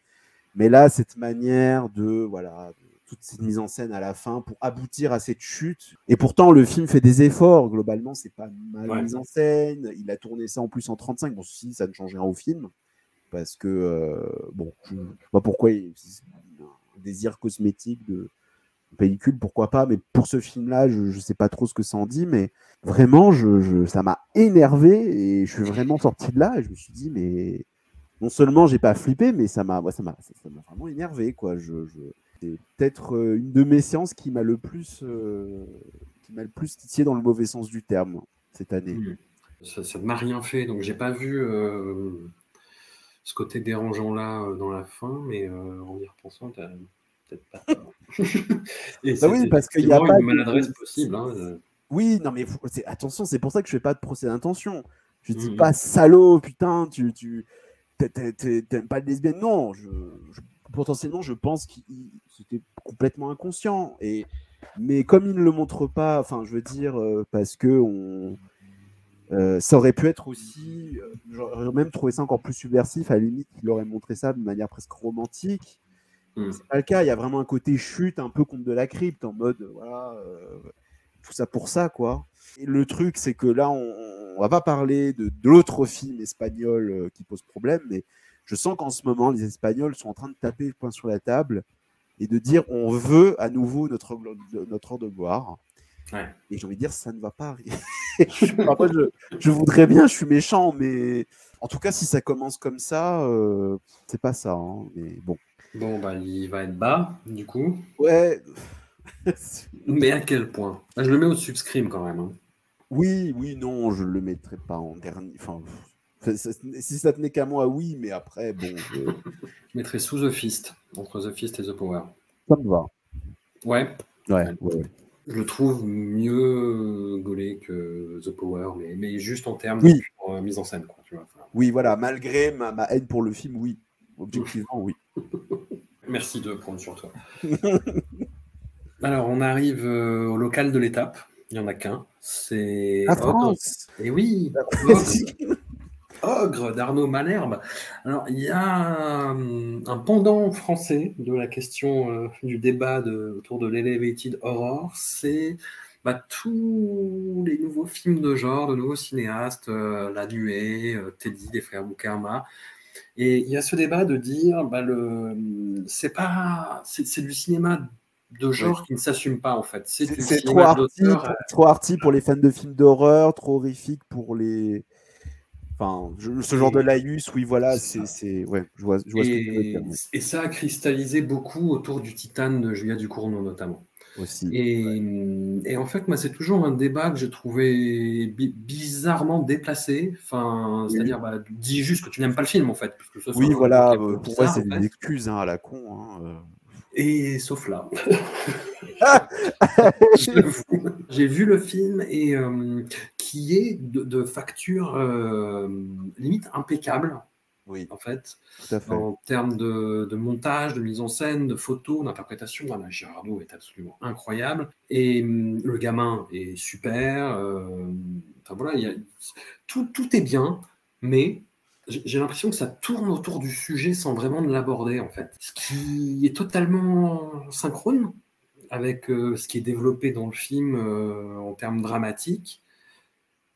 Mais là, cette manière de. Voilà. de- toute cette mise en scène à la fin pour aboutir à cette chute. Et pourtant, le film fait des efforts. Globalement, c'est pas mal Ouais. mise en scène. Il a tourné ça en plus en 35. Bon, si, ça ne change rien au film. Parce que, euh, bon, je ne sais pas pourquoi il un désir cosmétique de pellicule, pourquoi pas. Mais pour ce film-là, je ne sais pas trop ce que ça en dit. Mais vraiment, ça m'a énervé. Et je suis vraiment sorti de là. Et je me suis dit, mais non seulement j'ai pas flippé, mais ça m'a ça vraiment énervé. quoi. C'est peut-être euh, une de mes séances qui m'a le plus euh, qui m'a le plus titillé dans le mauvais sens du terme cette année. Mm. Ça, ne m'a rien fait, donc j'ai pas vu euh, ce côté dérangeant là dans la fin, mais en y repensant, peut-être pas. *laughs* Et Bah oui, parce qu'il y a pas une de- maladresse possible. hein, euh. Oui, non mais attention, c'est pour ça que je fais pas de procès d'intention. Je dis Mhm. pas salaud, putain, tu tu t'a- t'a- t'a- t'aimes pas le lesbienne. Non, je, je- potentiellement je pense qu'il c'était complètement inconscient. Et mais comme il ne le montre pas, enfin je veux dire euh, parce que on euh, ça aurait pu être aussi, euh, j'aurais même trouvé ça encore plus subversif. À la limite, il aurait montré ça de manière presque romantique. Mm. C'est pas le cas. Il y a vraiment un côté chute, un peu contre de la crypte, en mode euh, voilà, euh, tout ça pour ça, quoi. Et le truc, c'est que là, on, on va pas parler de, de l'autre film espagnol euh, qui pose problème, mais je sens qu'en ce moment, les Espagnols sont en train de taper le poing sur la table et de dire on veut à nouveau notre, notre heure de gloire. Ouais. Et j'ai envie de dire, ça ne va pas arriver. *laughs* Moi, je, je voudrais bien, je suis méchant, mais en tout cas, si ça commence comme ça, euh, c'est pas ça. hein, mais bon. Bon, bah, il va être bas, du coup. Ouais. *laughs* Mais à quel point? Ah, Je le mets de Scream quand même. hein. Oui, oui, non, je le mettrai pas en dernier. Enfin, si ça tenait qu'à moi, oui, mais après, bon, je- *laughs* Je mettrais sous The Fist, entre The Fist et The Power. ça me va. Ouais, Ouais, ouais, ouais. je le trouve mieux gaulé que The Power, mais, mais juste en termes Oui. de euh, mise en scène. Quoi, tu vois. Enfin, Oui, voilà, malgré ma, ma haine pour le film, oui. Objectivement, oui. *laughs* merci de prendre sur toi. *laughs* Alors, on arrive euh, au local de l'étape. Il n'y en a qu'un. C'est La Ogre. *laughs* France Et oui, Ogre, Ogre d'Arnaud Malherbe. Alors, il y a un pendant français de la question euh, du débat de- autour de l'Elevated Horror. C'est bah, tous les nouveaux films de genre, de nouveaux cinéastes, euh, La Nuée, Teddy, des frères Boukarma. Et il y a ce débat de dire, bah, le, c'est pas, c'est du cinéma de genre qui ne s'assume pas en fait. C'est trop arty, trop arty pour les fans de films d'horreur, trop horrifique pour les. Enfin, ce genre de laïus, oui, voilà, C'est Ouais, je vois, je vois ce que tu veux Et, dire et ça a cristallisé beaucoup autour du Titane de Julia Ducournau notamment. Aussi. Et, et en fait, moi, c'est toujours un débat que j'ai trouvé bi- bizarrement déplacé. Enfin, Oui. c'est-à-dire, bah, dis juste que tu n'aimes pas le film, en fait. parce que ça, Oui, voilà, euh, pour moi, c'est des excuses hein, à la con. hein, euh. Et sauf là. *laughs* *laughs* J'ai vu le film et euh, qui est de, de facture euh, limite impeccable, Oui, en fait. en termes de, de montage, de mise en scène, de photos, d'interprétation. Girardot est absolument incroyable. Et hum, le gamin est super. euh, enfin voilà, il y a- tout, tout est bien, mais j'ai j'ai l'impression que ça tourne autour du sujet sans vraiment l'aborder, en fait. Ce qui est totalement synchrone avec euh, ce qui est développé dans le film euh, en termes dramatiques.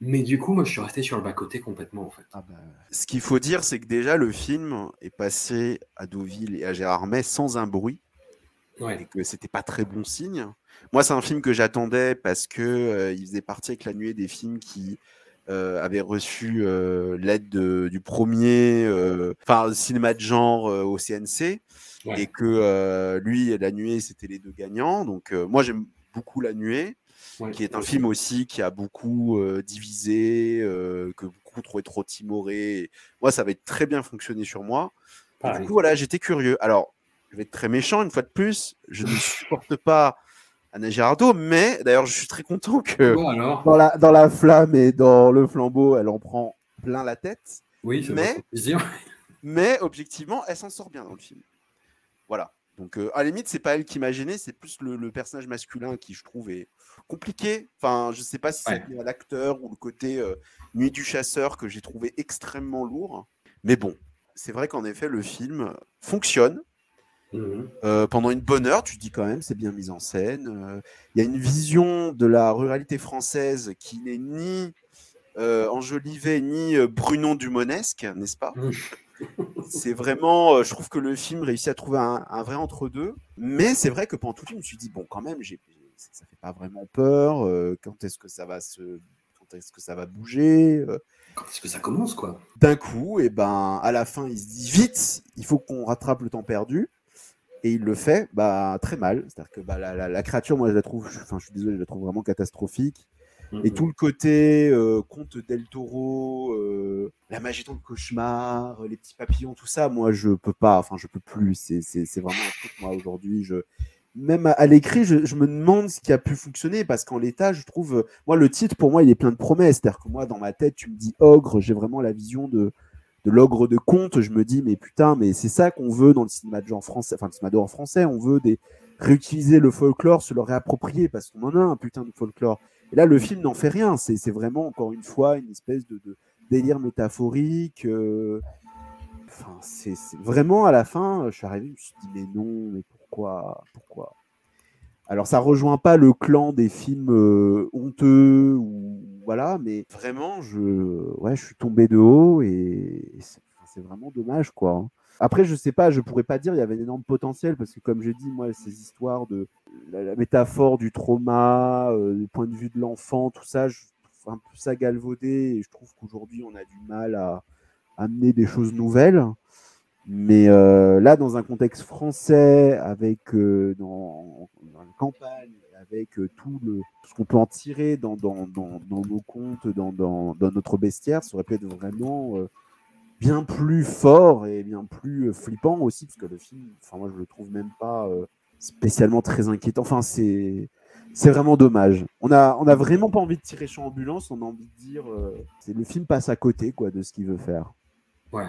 Mais du coup, moi, je suis resté sur le bas-côté complètement, en fait. Ah bah, Ce qu'il faut dire, c'est que déjà, le film est passé à Deauville et à Gérardmer sans un bruit. Ouais. et que c'était pas très bon signe. Moi, c'est un film que j'attendais parce que euh, il faisait partie avec la nuée des films qui euh, avaient reçu euh, l'aide de- du premier, euh, enfin, cinéma de genre au CNC, Ouais. et que lui et la nuée, c'était les deux gagnants. Donc, moi, j'aime beaucoup la nuée, Ouais. qui est un film aussi qui a beaucoup euh, divisé, euh, que beaucoup trouvé trop timoré. Moi, ça avait très bien fonctionné sur moi. Et du coup, voilà, j'étais curieux. Alors, je vais être très méchant une fois de plus. Je ne *laughs* supporte pas Anna Girardot, mais d'ailleurs, je suis très content que Bon, alors dans la, dans la flamme et dans le flambeau, elle en prend plein la tête. Oui. Mais objectivement, elle s'en sort bien dans le film. Voilà. Donc, euh, à la limite, c'est pas elle qui m'a gêné, c'est plus le, le personnage masculin qui, je trouve, est compliqué. Enfin, je sais pas si Ouais. c'est l'acteur ou le côté euh, Nuit du chasseur que j'ai trouvé extrêmement lourd. Mais bon, c'est vrai qu'en effet, le film fonctionne. Mhm. Euh, pendant une bonne heure, tu te dis quand même, c'est bien mis en scène. Il y a une vision de la ruralité française qui n'est ni enjolivée ni Brunon Dumonesque, n'est-ce pas? Mhm. C'est vraiment, euh, je trouve que le film réussit à trouver un, un vrai entre-deux. Mais c'est vrai que pendant tout le film, je me suis dit, bon, quand même, j'ai, ça fait pas vraiment peur. euh, quand est-ce que ça va se. Quand est-ce que ça va bouger euh, Quand est-ce que ça commence, quoi? D'un coup, et ben, à la fin, il se dit vite, il faut qu'on rattrape le temps perdu. Et il le fait bah, très mal. C'est-à-dire que bah, la, la- la créature, moi, je la trouve, enfin, je suis désolé, je la trouve vraiment catastrophique. Et Mhm. tout le côté euh, conte del Toro, euh, la magie dans le cauchemar, les petits papillons, tout ça, moi je peux pas, enfin je peux plus. C'est, c'est, c'est vraiment un truc, moi aujourd'hui, je... même à, à l'écrit, je, je me demande ce qui a pu fonctionner parce qu'en l'état, je trouve, euh, moi le titre pour moi il est plein de promesses. C'est-à-dire que moi dans ma tête, tu me dis ogre, j'ai vraiment la vision de, de l'ogre de conte. Je me dis, mais putain, mais c'est ça qu'on veut dans le cinéma de genre français, enfin le cinéma d'horreur français, on veut des réutiliser le folklore, se le réapproprier parce qu'on en a un putain de folklore. Et là, le film n'en fait rien. C'est vraiment, encore une fois, une espèce de, délire métaphorique. euh, Enfin, c'est vraiment à la fin, je suis arrivé, je me suis dit, mais non, mais pourquoi Pourquoi? Alors, ça rejoint pas le clan des films euh, honteux, ou voilà, mais vraiment, je, ouais, suis tombé de haut et c'est c'est vraiment dommage, quoi. Après, je sais pas, je pourrais pas dire il y avait un énorme potentiel parce que, comme je dis, moi, ces histoires de la, métaphore du trauma, euh, du point de vue de l'enfant, tout ça, je trouve un peu ça galvaudé et je trouve qu'aujourd'hui, on a du mal à amener des choses nouvelles. Mais euh, là, dans un contexte français, avec euh, dans, la campagne, avec euh, tout, ce qu'on peut en tirer dans, nos contes, dans, notre bestiaire, ça aurait pu être vraiment bien plus fort et bien plus euh, flippant aussi, parce que le film, enfin moi je le trouve même pas euh, spécialement très inquiétant. Enfin c'est c'est vraiment dommage. On a on a vraiment pas envie de tirer sur ambulance, on a envie de dire euh, c'est le film passe à côté quoi de ce qu'il veut faire. Ouais.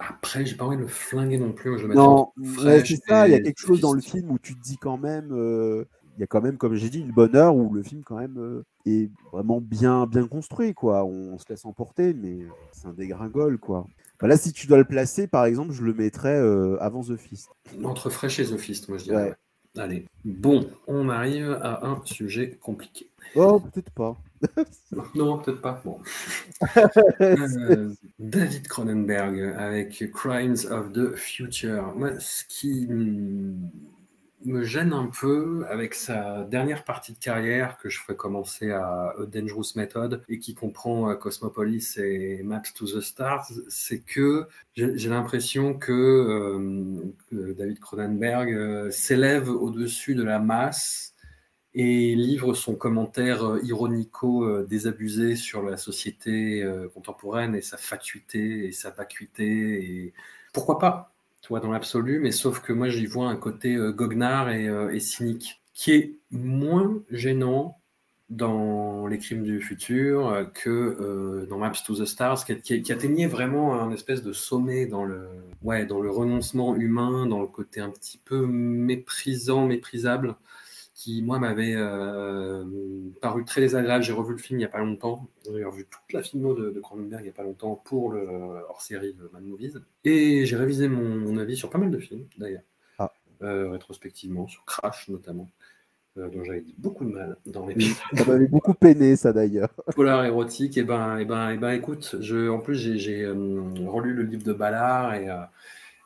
Après, j'ai pas envie de le flinguer non plus. Je le Non, c'est ça. Il y a quelque chose dans le film où tu te dis quand même, euh, il y a quand même, comme j'ai dit, une bonne heure où le film quand même euh, est vraiment bien, bien construit, quoi. On, se laisse emporter, mais c'est un dégringole, quoi. Bah là, si tu dois le placer, par exemple, je le mettrais euh, avant The Fist. Entre fraîche et Sophiste, moi je dirais. Ouais. Allez. Bon, on arrive à un sujet compliqué. Oh, peut-être pas. *laughs* Non, peut-être pas. Bon. *laughs* Euh, David Cronenberg avec Crimes of the Future. Moi, ce qui me gêne un peu avec sa dernière partie de carrière que je ferai commencer à A Dangerous Method et qui comprend euh, Cosmopolis et Maps to the Stars, c'est que j'ai l'impression que, euh, que David Cronenberg euh, s'élève au-dessus de la masse et livre son commentaire euh, ironico euh, désabusé sur la société contemporaine et sa fatuité et sa vacuité et pourquoi pas tu vois dans l'absolu mais sauf que moi j'y vois un côté euh, goguenard et, euh, et cynique qui est moins gênant dans les crimes du futur euh, que dans Maps to the Stars qui, qui- qui atteignait vraiment un espèce de sommet dans le ouais dans le renoncement humain dans le côté un petit peu méprisant méprisable qui, moi, m'avait euh, paru très désagréable. J'ai revu le film il n'y a pas longtemps. J'ai revu toute la filmo de, Cronenberg il n'y a pas longtemps pour le hors-série de Mad Movies. Et j'ai révisé mon, mon avis sur pas mal de films, d'ailleurs. Ah. Euh, rétrospectivement, sur Crash notamment, euh, dont j'avais dit beaucoup de mal dans les. *laughs* Ça m'avait beaucoup peiné, ça d'ailleurs. polar érotique. Et ben, et ben, et ben, écoute, je, en plus, j'ai relu le livre de Ballard et.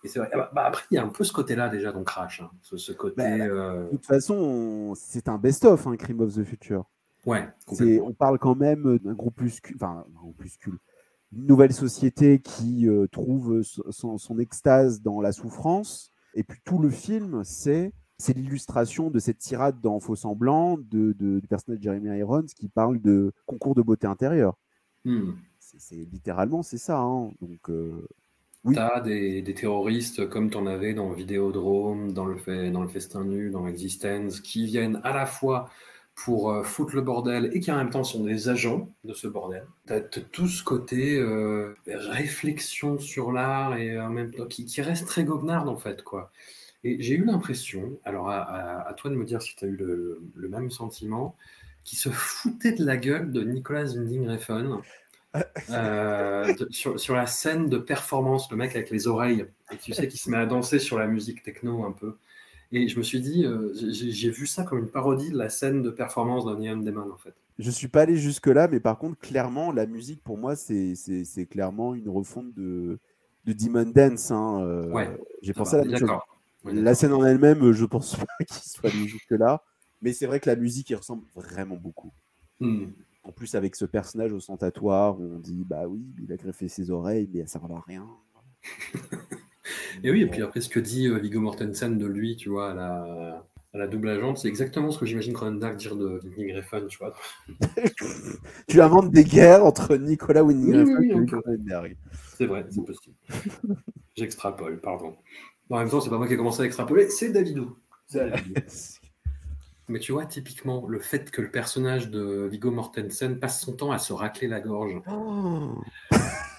Euh, et c'est vrai. Ah bah, bah, après, il y a un peu ce côté-là déjà dans Crash. hein. Ce, ce côté. Bah, euh, De toute façon, on- c'est un best-of, hein, Crime of the Future. ouais, on parle quand même d'un groupuscule, enfin, un groupuscule, une nouvelle société qui euh, trouve so- son, son extase dans la souffrance. Et puis tout le film, c'est, c'est l'illustration de cette tirade dans Faux Semblant de, de- du personnage de Jeremy Irons qui parle de concours de beauté intérieure. Hmm. C'est, c'est- littéralement, c'est ça. hein. Donc, euh, Oui. T'as des, terroristes comme t'en avais dans Vidéodrome, dans le, dans le Festin Nu, dans Existence, qui viennent à la fois pour euh, foutre le bordel et qui en même temps sont des agents de ce bordel. T'as tout ce côté euh, réflexion sur l'art et en même temps qui, reste très goguenard en fait quoi. Et j'ai eu l'impression, alors à toi de me dire si tu as eu le, le même sentiment, qui se foutait de la gueule de Nicolas Winding Refn Euh, de- sur, sur la scène de performance, le mec avec les oreilles, et tu sais, qui se met à danser sur la musique techno un peu. Et je me suis dit, euh, j'ai vu ça comme une parodie de la scène de performance d'un Neon Demon, en fait. Je suis pas allé jusque-là, mais par contre, clairement, la musique, pour moi, c'est clairement une refonte de, de Demon Dance. hein, euh, Ouais, J'ai Ça pensé va, à la même chose. La scène en elle-même, je pense *laughs* pas qu'il soit allé jusque-là. Mais c'est vrai que la musique, il ressemble vraiment beaucoup. Hmm. En plus, avec ce personnage au sentatoire, où on dit, bah oui, il a greffé ses oreilles, mais ça ne à rien. Et oui, et puis après, ce que dit euh, Viggo Mortensen de lui, tu vois, à la, à la double agente, c'est exactement ce que j'imagine Cronenberg dire de Nick Refn, tu vois. *laughs* tu inventes des guerres entre Nicolas Oui, oui, et Cronenberg. C'est vrai, c'est possible. J'extrapole, pardon. En même temps, c'est pas moi qui ai commencé à extrapoler, c'est Davidou. *laughs* C'est. Mais tu vois, typiquement, le fait que le personnage de Viggo Mortensen passe son temps à se racler la gorge, Oh.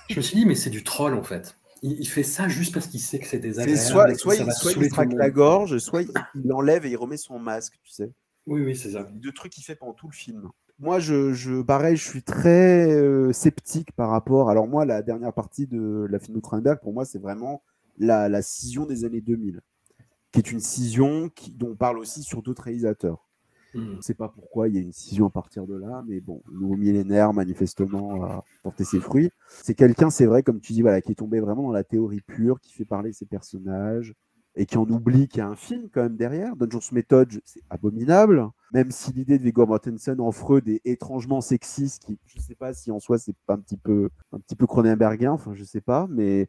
je me suis dit, mais c'est du troll en fait. Il, il fait ça juste parce qu'il sait que c'est désagréable. soit, soit, il, soit il la gorge, soit il, il enlève et il remet son masque, tu sais. Oui, oui, c'est ça. Deux trucs qu'il fait pendant tout le film. Moi, je, je, pareil, je suis très euh, sceptique par rapport. Alors, moi, la dernière partie de la film de Cronenberg, pour moi, c'est vraiment la, la scission des années 2000, qui est une scission qui, dont on parle aussi sur d'autres réalisateurs. Hmm. Je ne sais pas pourquoi il y a une scission à partir de là, mais bon, le nouveau millénaire, manifestement, a porté ses fruits. C'est quelqu'un, c'est vrai, comme tu dis, voilà, qui est tombé vraiment dans la théorie pure, qui fait parler ses personnages, et qui en oublie qu'il y a un film quand même derrière. Dungeons Method, c'est abominable. Même si l'idée de Viggo Mortensen en Freud est étrangement sexiste, qui, je ne sais pas si en soi c'est un petit peu, un petit peu Cronenbergien, enfin je sais pas, mais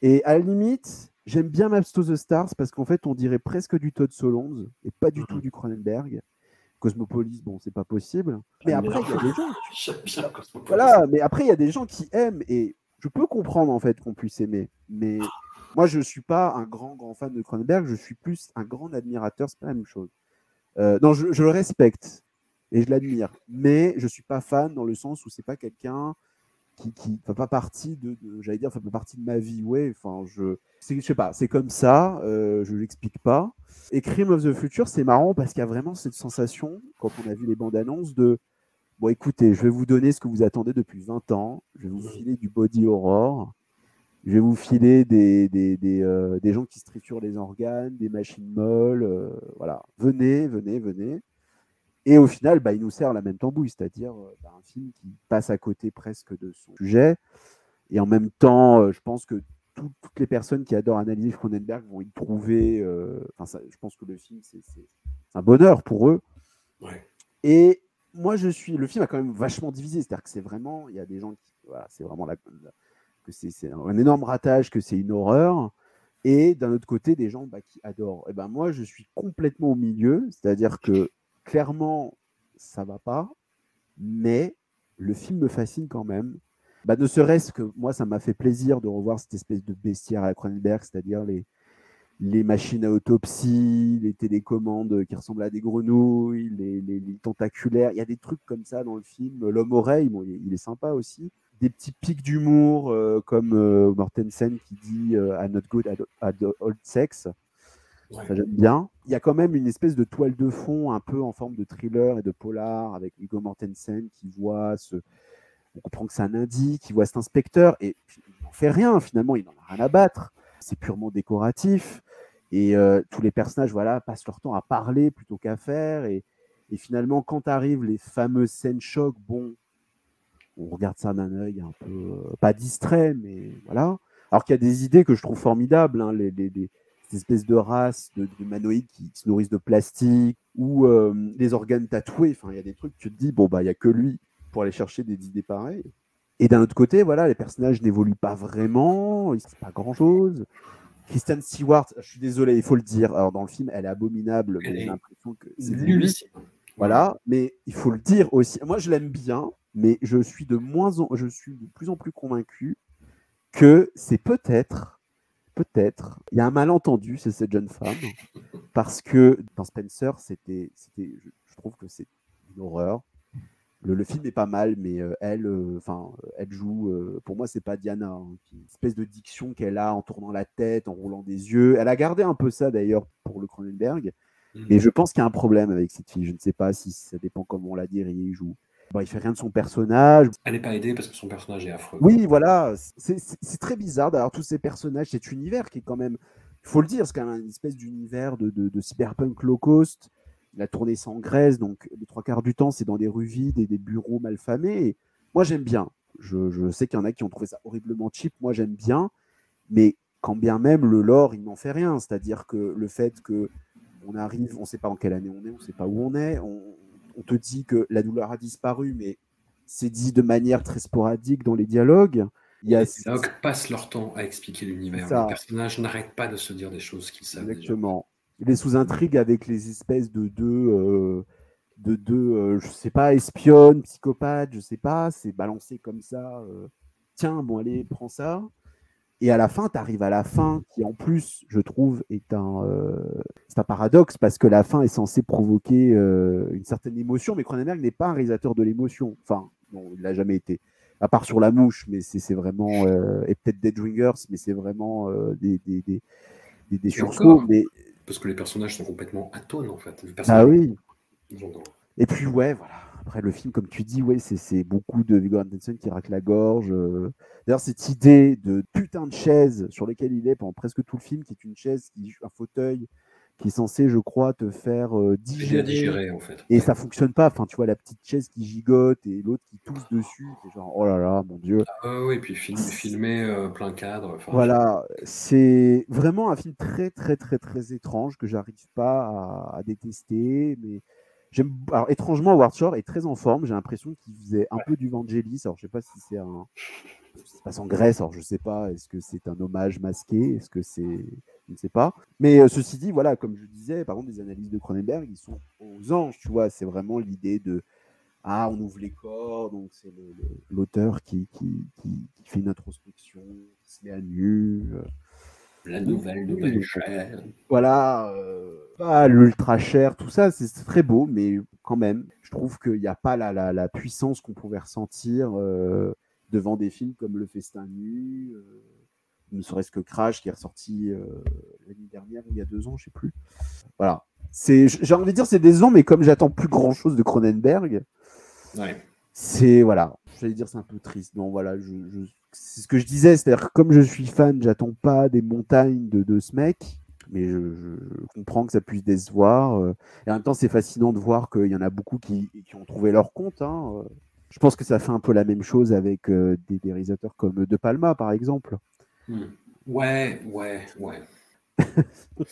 et à la limite, j'aime bien Maps to the Stars parce qu'en fait on dirait presque du Todd Solondz et pas du tout du Cronenberg. Cosmopolis, bon, c'est pas possible. Mais J'aime après, il y a des gens *laughs* Cosmopolis. voilà, mais après, il y a des gens qui aiment et je peux comprendre en fait qu'on puisse aimer. Mais moi, je suis pas un grand, grand fan de Cronenberg, je suis plus un grand admirateur, c'est pas la même chose. Euh, non, je, je le respecte et je l'admire, mais je suis pas fan dans le sens où c'est pas quelqu'un qui, qui fait pas partie de, j'allais dire, fait pas partie de ma vie. Ouais, enfin, je, je sais pas, c'est comme ça, euh, je l'explique pas. Et Crime of the Future, c'est marrant parce qu'il y a vraiment cette sensation, quand on a vu les bandes annonces, de Bon, écoutez, je vais vous donner ce que vous attendez depuis 20 ans. Je vais vous filer du body horror. Je vais vous filer des, des, des, euh, des gens qui se triturent les organes, des machines molles. euh, voilà. Venez, venez, venez. Et au final, bah, il nous sert la même tambouille, c'est-à-dire euh, bah, un film qui passe à côté presque de son sujet. Et en même temps, euh, je pense que tout- toutes les personnes qui adorent analyser Cronenberg vont y trouver. euh, ça- je pense que le film, c'est un bonheur pour eux. Ouais. Et moi, je suis. Le film a quand même vachement divisé. C'est-à-dire que c'est vraiment. Il y a des gens qui. Voilà, c'est vraiment la, la- que c'est c'est un énorme ratage, que c'est une horreur. Et d'un autre côté, des gens bah, qui adorent. Et ben moi, je suis complètement au milieu. C'est-à-dire que clairement, ça va pas. Mais le film me fascine quand même. Bah, ne serait-ce que moi, ça m'a fait plaisir de revoir cette espèce de bestiaire à la Cronenberg, c'est-à-dire les, les machines à autopsie, les télécommandes qui ressemblent à des grenouilles, les, tentaculaires. Il y a des trucs comme ça dans le film. L'homme oreille, bon, il, est- sympa aussi. Des petits pics d'humour euh, comme euh, Mortensen qui dit euh, I'm not good at old sex. Ça, j'aime bien. Il y a quand même une espèce de toile de fond un peu en forme de thriller et de polar avec Viggo Mortensen qui voit ce. On comprend que c'est un indie, qui voit cet inspecteur et il n'en fait rien finalement, il n'en a rien à battre. C'est purement décoratif. Et euh, tous les personnages voilà, passent leur temps à parler plutôt qu'à faire. Et, finalement, quand arrivent les fameuses scènes choc, bon, on regarde ça d'un œil un peu, euh, pas distrait, mais voilà. Alors qu'il y a des idées que je trouve formidables, hein, les- ces espèces de races de, de humanoïdes qui se nourrissent de plastique ou euh, les organes tatoués. Enfin, il y a des trucs, tu te dis, bon, bah, il n'y a que lui pour aller chercher des idées pareilles. Et d'un autre côté, voilà, les personnages n'évoluent pas vraiment, il ne se passe pas grand-chose. Kristen Stewart, je suis désolé, il faut le dire. Alors, dans le film, elle est abominable, mais j'ai l'impression que c'est Nullissime. voilà, mais il faut le dire aussi. Moi, je l'aime bien, mais je suis de moins en, je suis de plus en plus convaincu que c'est peut-être, peut-être, il y a un malentendu, c'est cette jeune femme, parce que dans Spencer, c'était, c'était, je, je trouve que c'est une horreur. Le, le film est pas mal, mais euh, elle, euh, enfin, elle joue. euh, pour moi, c'est pas Diana, hein, qui- une espèce de diction qu'elle a en tournant la tête, en roulant des yeux. Elle a gardé un peu ça d'ailleurs pour le Cronenberg. Mhm. Mais je pense qu'il y a un problème avec cette fille. Je ne sais pas si ça dépend comment on la dirige ou. Il fait rien de son personnage. Elle n'est pas aidée parce que son personnage est affreux. Oui, voilà. C'est- très bizarre d'avoir tous ces personnages, cet univers qui est quand même, il faut le dire, c'est quand même une espèce d'univers de, de- de cyberpunk low cost. Il a tourné en Grèce, donc les trois quarts du temps, c'est dans des rues vides et des bureaux malfamés. Et moi, j'aime bien. Je, je sais qu'il y en a qui ont trouvé ça horriblement cheap. Moi, j'aime bien. Mais quand bien même le lore, il n'en fait rien. C'est-à-dire que le fait que on arrive, on ne sait pas en quelle année on est, on ne sait pas où on est, on, on te dit que la douleur a disparu, mais c'est dit de manière très sporadique dans les dialogues. Il y a Les dialogues passent leur temps à expliquer l'univers. Les personnages n'arrêtent pas de se dire des choses qu'ils savent déjà. Exactement. Les sous-intrigues avec les espèces de deux, euh, de deux, euh, je sais pas, espionnes, psychopathes, je sais pas, c'est balancé comme ça. euh, Tiens, bon, allez, prends ça. Et à la fin, tu arrives à la fin, qui en plus, je trouve, est un, euh, c'est un paradoxe parce que la fin est censée provoquer euh, une certaine émotion, mais Cronenberg n'est pas un réalisateur de l'émotion. Enfin, non, il l'a jamais été. À part sur La Mouche, mais c'est c'est vraiment, euh, et peut-être Dead Ringers, mais c'est vraiment des, des, des, des, sursauts. Mais Parce que les personnages sont complètement atones, en fait. Les ah oui. Et puis ouais, voilà. Après le film, comme tu dis, ouais, c'est- beaucoup de Viggo Mortensen qui racle la gorge. euh. D'ailleurs, cette idée de putain de chaise sur laquelle il est pendant presque tout le film, qui est une chaise, qui, un fauteuil, qui est censé, je crois, te faire euh, digérer. digérer, en fait. Et ça fonctionne pas. Enfin, tu vois la petite chaise qui gigote et l'autre qui tousse dessus. C'est genre, oh là là, mon dieu. Ah oui, et puis film, filmé euh, plein cadre. enfin, Voilà, c'est vraiment un film très très très très étrange que j'arrive pas à, à détester, mais j'aime. Alors étrangement, Howard Shore est très en forme. J'ai l'impression qu'il faisait un peu du Vangelis. Alors je sais pas si c'est un. Ça se passe en Grèce, alors je sais pas. Est-ce que c'est un hommage masqué? Est-ce que c'est. Je ne sais pas. Mais euh, ceci dit, voilà, comme je disais, par contre, les analyses de Cronenberg, ils sont aux anges, tu vois. C'est vraiment l'idée de. Ah, on ouvre les corps, donc c'est le- le- l'auteur qui, qui, qui, qui fait une introspection, qui se met à nu. euh, La nouvelle, nouvelle chair. voilà, euh, pas l'ultra cher, tout ça, c'est très beau, mais quand même, je trouve qu'il n'y a pas la, la, la puissance qu'on pouvait ressentir euh, devant des films comme Le Festin Nu, euh, ne serait-ce que Crash qui est ressorti l'année dernière ou il y a deux ans, je sais plus. Voilà. C'est, j'ai envie de dire c'est décevant, mais comme j'attends plus grand chose de Cronenberg, Ouais. c'est voilà, j'allais dire c'est un peu triste. Non, voilà, je, je- c'est ce que je disais, c'est-à-dire que comme je suis fan, j'attends pas des montagnes de, de ce mec, mais je, comprends que ça puisse décevoir. euh, et en même temps, c'est fascinant de voir qu'il y en a beaucoup qui, qui ont trouvé leur compte. hein, euh. Je pense que ça fait un peu la même chose avec euh, des, des réalisateurs comme De Palma, par exemple. Hmm. Ouais, ouais, ouais. *laughs*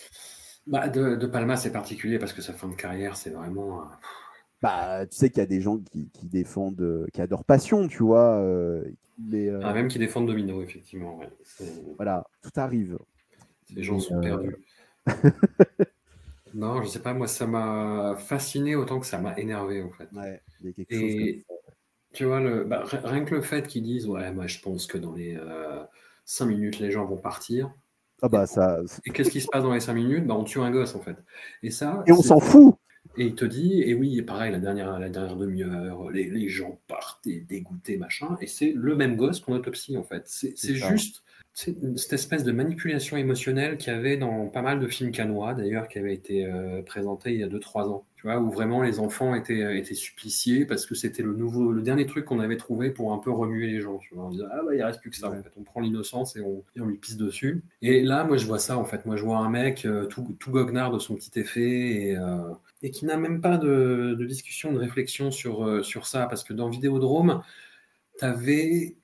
bah, de, de Palma, c'est particulier parce que sa fin de carrière, c'est vraiment. euh, Bah, tu sais qu'il y a des gens qui, qui défendent, euh, qui adorent Passion, tu vois. euh, mais euh, Ah, même qui défendent Domino, effectivement. ouais. Voilà, tout arrive. Ces gens sont euh, perdus. *laughs* non, je sais pas, moi, ça m'a fasciné autant que ça m'a énervé, en fait. Ouais, il y a quelque chose Et comme ça. tu vois, le, bah, ri- rien que le fait qu'ils disent, ouais, moi, je pense que dans les 5 minutes, les gens vont partir. Ah bah ça. Et qu'est-ce qui se passe dans les 5 minutes? Bah, On tue un gosse, en fait. Et ça. Et on s'en fout. Et il te dit, et oui, pareil, la dernière, la dernière demi-heure, les, les gens partent et dégoûtés, machin, et c'est le même gosse qu'on autopsie, en fait. C'est juste cette espèce de manipulation émotionnelle qu'il y avait dans pas mal de films canois, d'ailleurs, qui avait été euh, présenté il y a 2-3 ans, tu vois, où vraiment les enfants étaient, euh, étaient suppliciés parce que c'était le nouveau, le dernier truc qu'on avait trouvé pour un peu remuer les gens, tu vois. On disait, ah bah, il reste plus que ça, en fait. On prend l'innocence et on, et on lui pisse dessus. Et là, moi, je vois ça, en fait. Moi, je vois un mec euh, tout, tout goguenard de son petit effet et, euh, et qui n'a même pas de, de discussion, de réflexion sur, euh, sur ça, parce que dans Vidéodrome, tu avais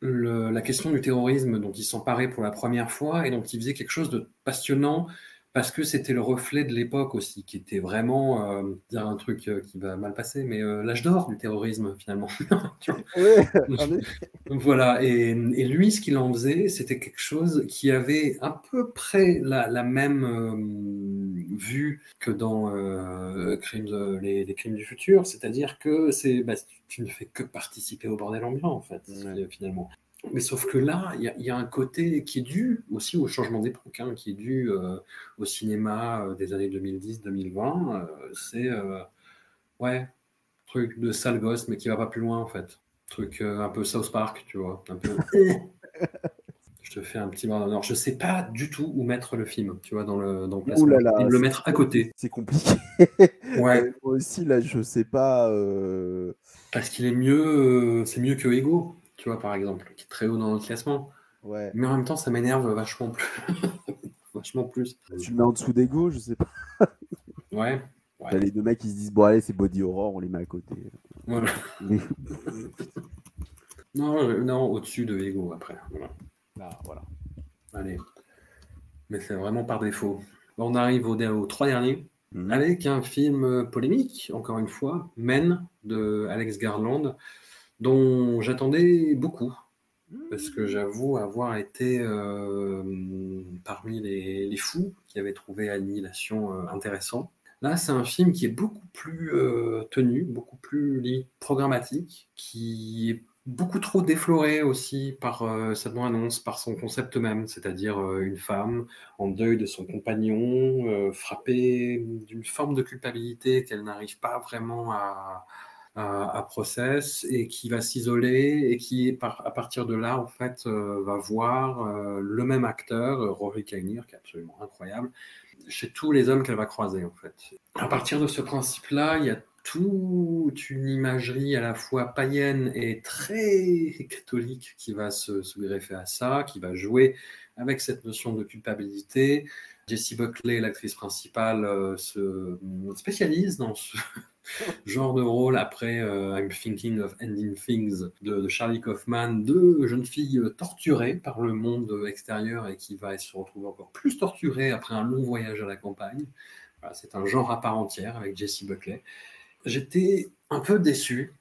le- la question du terrorisme dont il s'emparait pour la première fois et dont il faisait quelque chose de passionnant parce que c'était le reflet de l'époque aussi, qui était vraiment, euh, dire un truc euh, qui va mal passer, mais euh, l'âge d'or du terrorisme finalement. *laughs* *laughs* Effet. voilà, et, et lui, ce qu'il en faisait, c'était quelque chose qui avait à peu près la, la même vue que dans Crimes les, les crimes du futur, c'est-à-dire que c'est, bah, tu ne fais que participer au bordel ambiant, en fait, Ouais. finalement. Mais sauf que là, il y, a- il y a un côté qui est dû aussi au changement d'époque, hein, qui est dû euh, au cinéma euh, des années 2010-2020. euh, c'est, ouais, truc de sale gosse, mais qui va pas plus loin, en fait. Truc un peu South Park, tu vois. Un peu... *laughs* je te fais un petit d'honneur. Je sais pas du tout où mettre le film, tu vois, dans le, dans le là placement. là, le mettre à côté. C'est compliqué. *laughs* Ouais. Moi aussi, là, je sais pas. Parce qu'il est mieux, c'est mieux que Ego, tu vois, par exemple, qui est très haut dans le classement. Ouais. Mais en même temps, ça m'énerve vachement plus. *laughs* vachement plus. Tu le mets en dessous d'Ego, je sais pas. Ouais. Ouais. T'as les deux mecs qui se disent bon, allez, c'est Body Horror, on les met à côté. Voilà. Mais- Non, euh, non, au-dessus de Ego après. Voilà. Ah, voilà. Allez. Mais c'est vraiment par défaut. On arrive au- aux trois derniers. Mhm. avec un film polémique, encore une fois, Men de Alex Garland, dont j'attendais beaucoup, parce que j'avoue avoir été euh, parmi les, les fous qui avaient trouvé Annihilation euh, intéressant. Là, c'est un film qui est beaucoup plus euh, tenu, beaucoup plus programmatique, qui est beaucoup trop défloré aussi par cette bande-annonce, par son concept même, c'est-à-dire une femme en deuil de son compagnon, frappée d'une forme de culpabilité qu'elle n'arrive pas vraiment à, à, process et qui va s'isoler et qui, à partir de là, en fait, euh, va voir euh, le même acteur, Rory Kinnear, qui est absolument incroyable, chez tous les hommes qu'elle va croiser, en fait. À partir de ce principe-là, il y a toute une imagerie à la fois païenne et très catholique qui va se, se greffer à ça, qui va jouer avec cette notion de culpabilité. Jessie Buckley, l'actrice principale, euh, se spécialise dans ce *laughs* genre de rôle après euh, I'm Thinking of Ending Things de, Charlie Kaufman, deux jeunes filles torturées par le monde extérieur et qui va se retrouver encore plus torturées après un long voyage à la campagne. C'est un genre à part entière avec Jessie Buckley. J'étais un peu déçu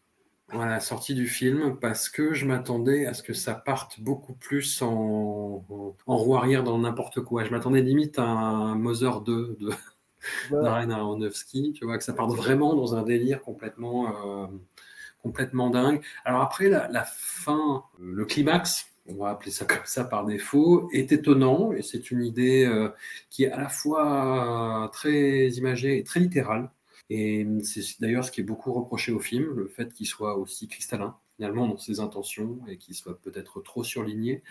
à la sortie du film parce que je m'attendais à ce que ça parte beaucoup plus en, en, roue arrière dans n'importe quoi. Je m'attendais limite à un Mother 2 de Darren Aronofsky, tu vois, que ça parte vraiment dans un délire complètement, euh, complètement dingue. Alors après, la, la fin, le climax, on va appeler ça comme ça par défaut, est étonnant et c'est une idée euh, qui est à la fois euh, très imagée et très littérale. Et c'est d'ailleurs ce qui est beaucoup reproché au film, le fait qu'il soit aussi cristallin, finalement, dans ses intentions, et qu'il soit peut-être trop surligné.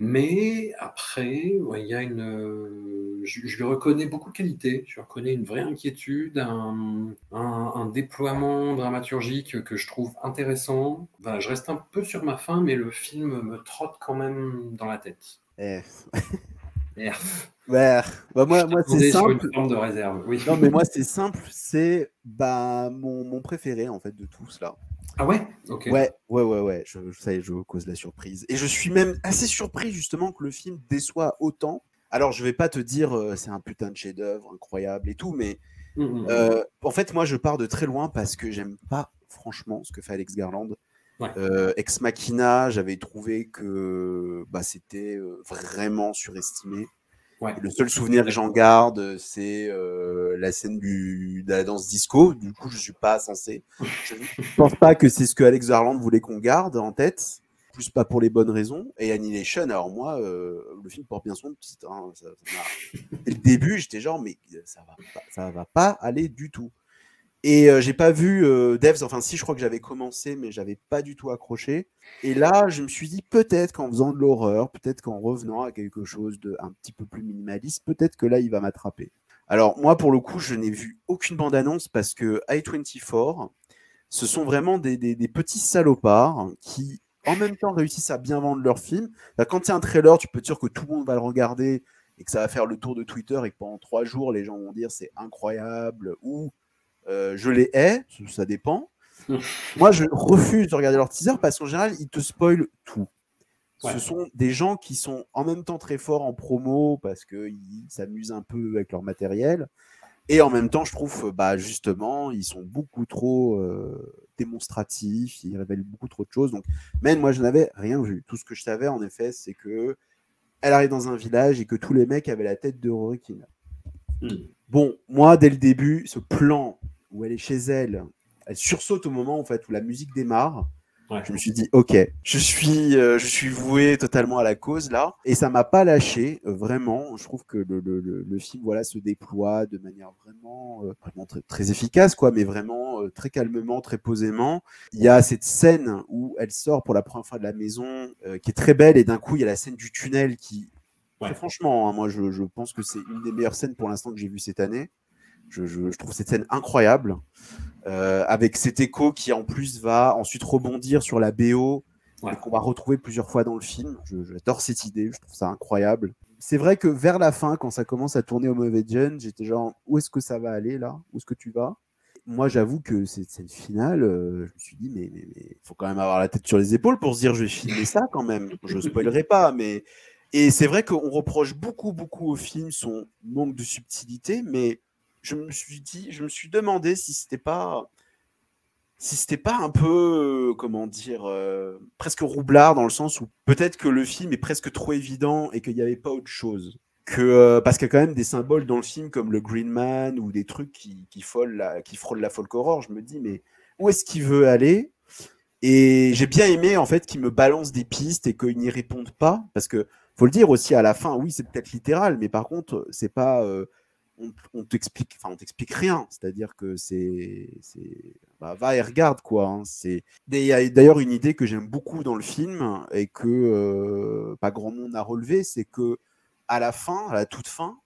Mais après, il y a une, euh, je, lui reconnais beaucoup de qualités, je lui reconnais une vraie inquiétude, un, déploiement dramaturgique que je trouve intéressant. Je reste un peu sur ma faim, mais le film me trotte quand même dans la tête. *laughs* Merde. Ouais. Bah, moi, moi c'est simple. une forme de réserve. Oui. Non, mais moi, c'est simple. C'est bah, mon, mon préféré, en fait, de tous, là. Ah ouais? Ok. Ouais, ouais, ouais, ouais. Je, je, ça y est, je cause la surprise. Et je suis même assez surpris, justement, que le film déçoit autant. Alors, je vais pas te dire euh, c'est un putain de chef-d'œuvre incroyable et tout, mais Mm, mm, mm. euh, en fait, moi, je pars de très loin parce que j'aime pas, franchement, ce que fait Alex Garland. Ouais. Euh, Ex Machina, j'avais trouvé que bah, c'était euh, vraiment surestimé. Ouais. Le seul souvenir que j'en garde, c'est euh, la scène du, de la danse disco. Du coup, je suis pas censé. Je ne pense pas que c'est ce que Alex Garland voulait qu'on garde en tête. Plus pas pour les bonnes raisons. Et Annihilation, alors moi, euh, le film porte bien son titre. hein. Ça- ça m'a- Dès le début, j'étais genre, mais ça va pas, ça va pas aller du tout. Et euh, j'ai pas vu euh, Devs, enfin si, je crois que j'avais commencé, mais j'avais pas du tout accroché. Et là, je me suis dit peut-être qu'en faisant de l'horreur, peut-être qu'en revenant à quelque chose de un petit peu plus minimaliste, peut-être que là, il va m'attraper. Alors moi, pour le coup, je n'ai vu aucune bande-annonce parce que i24, ce sont vraiment des, des- petits salopards qui, en même temps, réussissent à bien vendre leur film. Quand il y un trailer, tu peux sûr que tout le monde va le regarder et que ça va faire le tour de Twitter et que pendant trois jours, les gens vont dire c'est incroyable ou je les hais, ça- dépend. *laughs* Moi, je refuse de regarder leur teaser parce qu'en général, ils te spoilent tout. Ouais. Ce sont des gens qui sont en même temps très forts en promo parce qu'ils s'amusent un peu avec leur matériel. Et en même temps, je trouve, bah, justement, ils sont beaucoup trop euh, démonstratifs, ils révèlent beaucoup trop de choses. Donc, même moi, je n'avais rien vu. Tout ce que je savais, en effet, c'est que elle arrive dans un village et que tous les mecs avaient la tête de Rory. Hmm. Bon, moi, dès le début, ce plan où elle est chez elle, elle sursaute au moment en fait, où la musique démarre. Ouais. Je me suis dit, ok, je suis, euh, je suis voué totalement à la cause là, et ça m'a pas lâché, euh, vraiment. Je trouve que le, le, le, le film voilà se déploie de manière vraiment, euh, vraiment très, très efficace, quoi, mais vraiment euh, très calmement, très posément. Il y a cette scène où elle sort pour la première fois de la maison, qui est très belle, et d'un coup il y a la scène du tunnel qui, Ouais. très franchement, hein, moi je, je pense que c'est une des meilleures scènes pour l'instant que j'ai vues cette année. Je, je- je trouve cette scène incroyable. Euh, avec cet écho qui en plus va ensuite rebondir sur la BO Ouais. qu'on va retrouver plusieurs fois dans le film. J'adore cette idée, je trouve ça incroyable. C'est vrai que vers la fin, quand ça commence à tourner au mauvais Gen, j'étais genre où est-ce que ça va aller là? Où est-ce que tu vas? Moi, j'avoue que cette scène finale, euh, je me suis dit, mais il faut quand même avoir la tête sur les épaules pour se dire, je vais filmer ça quand même. Je spoilerai pas, mais. Et c'est vrai qu'on reproche beaucoup, beaucoup au film son manque de subtilité, mais je me suis dit, je me suis demandé si c'était pas si c'était pas un peu, euh, comment dire, euh, presque roublard dans le sens où peut-être que le film est presque trop évident et qu'il n'y avait pas autre chose. Que, euh, parce qu'il y a quand même des symboles dans le film comme le Green Man ou des trucs qui, qui, la, frôlent la folk horror. Je me dis, mais où est-ce qu'il veut aller? Et j'ai bien aimé en fait qu'il me balance des pistes et qu'il n'y réponde pas. Parce que faut le dire aussi à la fin, oui, c'est peut-être littéral, mais par contre, c'est pas. On, on t'explique, enfin, on t'explique rien. C'est-à-dire que c'est, bah, va et regarde quoi. hein. C'est a d'ailleurs une idée que j'aime beaucoup dans le film et que euh, pas grand monde n'a relevé, c'est que à la fin, à la toute fin,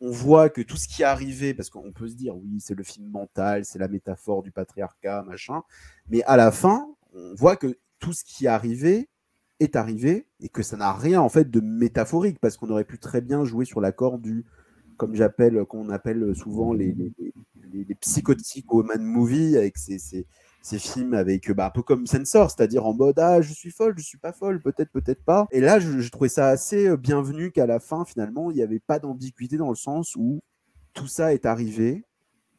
on voit que tout ce qui est arrivé, parce qu'on peut se dire oui, c'est le film mental, c'est la métaphore du patriarcat, machin, mais à la fin, on voit que tout ce qui est arrivé est arrivé et que ça n'a rien en fait de métaphorique parce qu'on aurait pu très bien jouer sur l'accord du comme j'appelle qu'on appelle souvent les, les, les, les psychotiques woman movie avec ces, ces, ces films avec bah, un peu comme Sensor c'est-à-dire en mode ah je suis folle je suis pas folle peut-être peut-être pas et là je, je trouvais ça assez euh, bienvenu qu'à la fin finalement il n'y avait pas d'ambiguïté dans le sens où tout ça est arrivé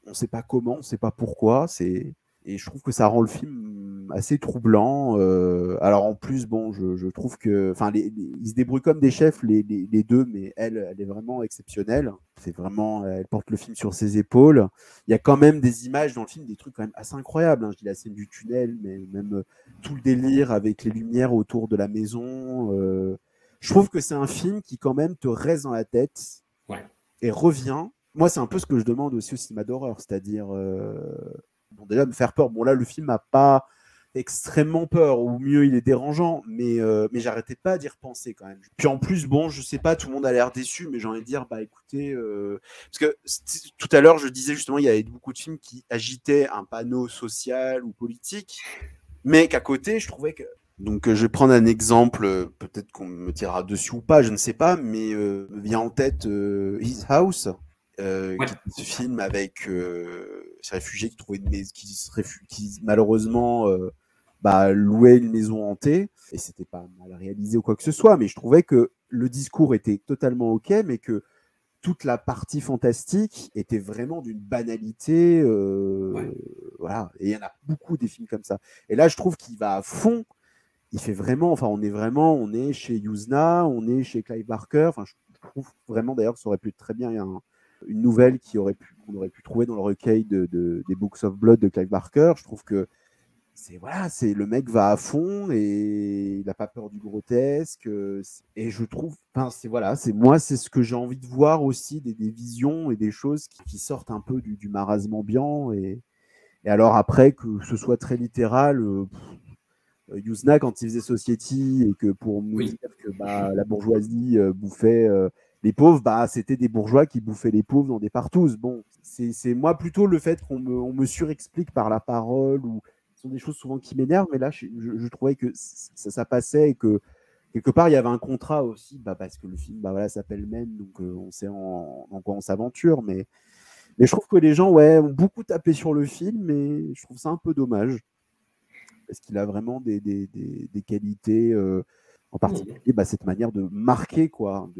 on sait pas comment on sait pas pourquoi c'est et je trouve que ça rend le film assez troublant. Euh, alors en plus, bon, je, je trouve que, enfin, ils se débrouillent comme des chefs les, les, les deux, mais elle, elle est vraiment exceptionnelle. C'est vraiment, elle porte le film sur ses épaules. Il y a quand même des images dans le film, des trucs quand même assez incroyables. hein. Je dis la scène du tunnel, mais même euh, tout le délire avec les lumières autour de la maison. euh, je trouve que c'est un film qui quand même te reste dans la tête Ouais. et revient. Moi, c'est un peu ce que je demande aussi au cinéma d'horreur, c'est-à-dire euh, bon, déjà me faire peur. Bon, là, le film n'a pas extrêmement peur, ou mieux, il est dérangeant, mais, euh, mais j'arrêtais pas d'y repenser quand même. Puis en plus, bon, je sais pas, tout le monde a l'air déçu, mais j'ai envie de dire, bah écoutez, euh, parce que tout à l'heure, je disais justement, il y avait beaucoup de films qui agitaient un panneau social ou politique, mais qu'à côté, je trouvais que. Donc, euh, je vais prendre un exemple, euh, peut-être qu'on me tirera dessus ou pas, je ne sais pas, mais euh, me vient en tête euh, His House, euh, Ouais. qui est ce film avec euh, ces réfugiés qui trouvaient une maison, qui, se qui malheureusement euh, bah, louaient une maison hantée, et c'était pas mal réalisé ou quoi que ce soit, mais je trouvais que le discours était totalement ok, mais que toute la partie fantastique était vraiment d'une banalité, euh, Ouais. voilà. Et il y en a beaucoup des films comme ça. Et là, je trouve qu'il va à fond. Il fait vraiment, enfin, on est vraiment, on est chez Yuzna, on est chez Clive Barker. Enfin, je trouve vraiment d'ailleurs que ça aurait pu être très bien un- une nouvelle qui aurait pu, qu'on aurait pu trouver dans le recueil de, de- des Books of Blood de Clive Barker. Je trouve que c'est voilà, c'est le mec va à fond et il n'a pas peur du grotesque. euh, Et je trouve, enfin, c'est voilà, c'est moi, c'est ce que j'ai envie de voir aussi, des, des visions et des choses qui, qui sortent un peu du, du marasme ambiant. Et, et alors après, que ce soit très littéral, euh, pff, Yuzna, quand il faisait Society et que pour nous Oui. dire que bah, la bourgeoisie euh, bouffait les pauvres, bah, c'était des bourgeois qui bouffaient les pauvres dans des partous. Bon, c'est c'est moi plutôt le fait qu'on me, on me surexplique par la parole ou ce sont des choses souvent qui m'énervent, mais là, je, trouvais que ça, passait et que quelque part, il y avait un contrat aussi, bah, parce que le film bah, voilà, s'appelle Men, donc euh, on sait en, en quoi on s'aventure, mais, je trouve que les gens ouais, ont beaucoup tapé sur le film, mais je trouve ça un peu dommage parce qu'il a vraiment des, qualités, euh, en particulier bah, cette manière de marquer, quoi.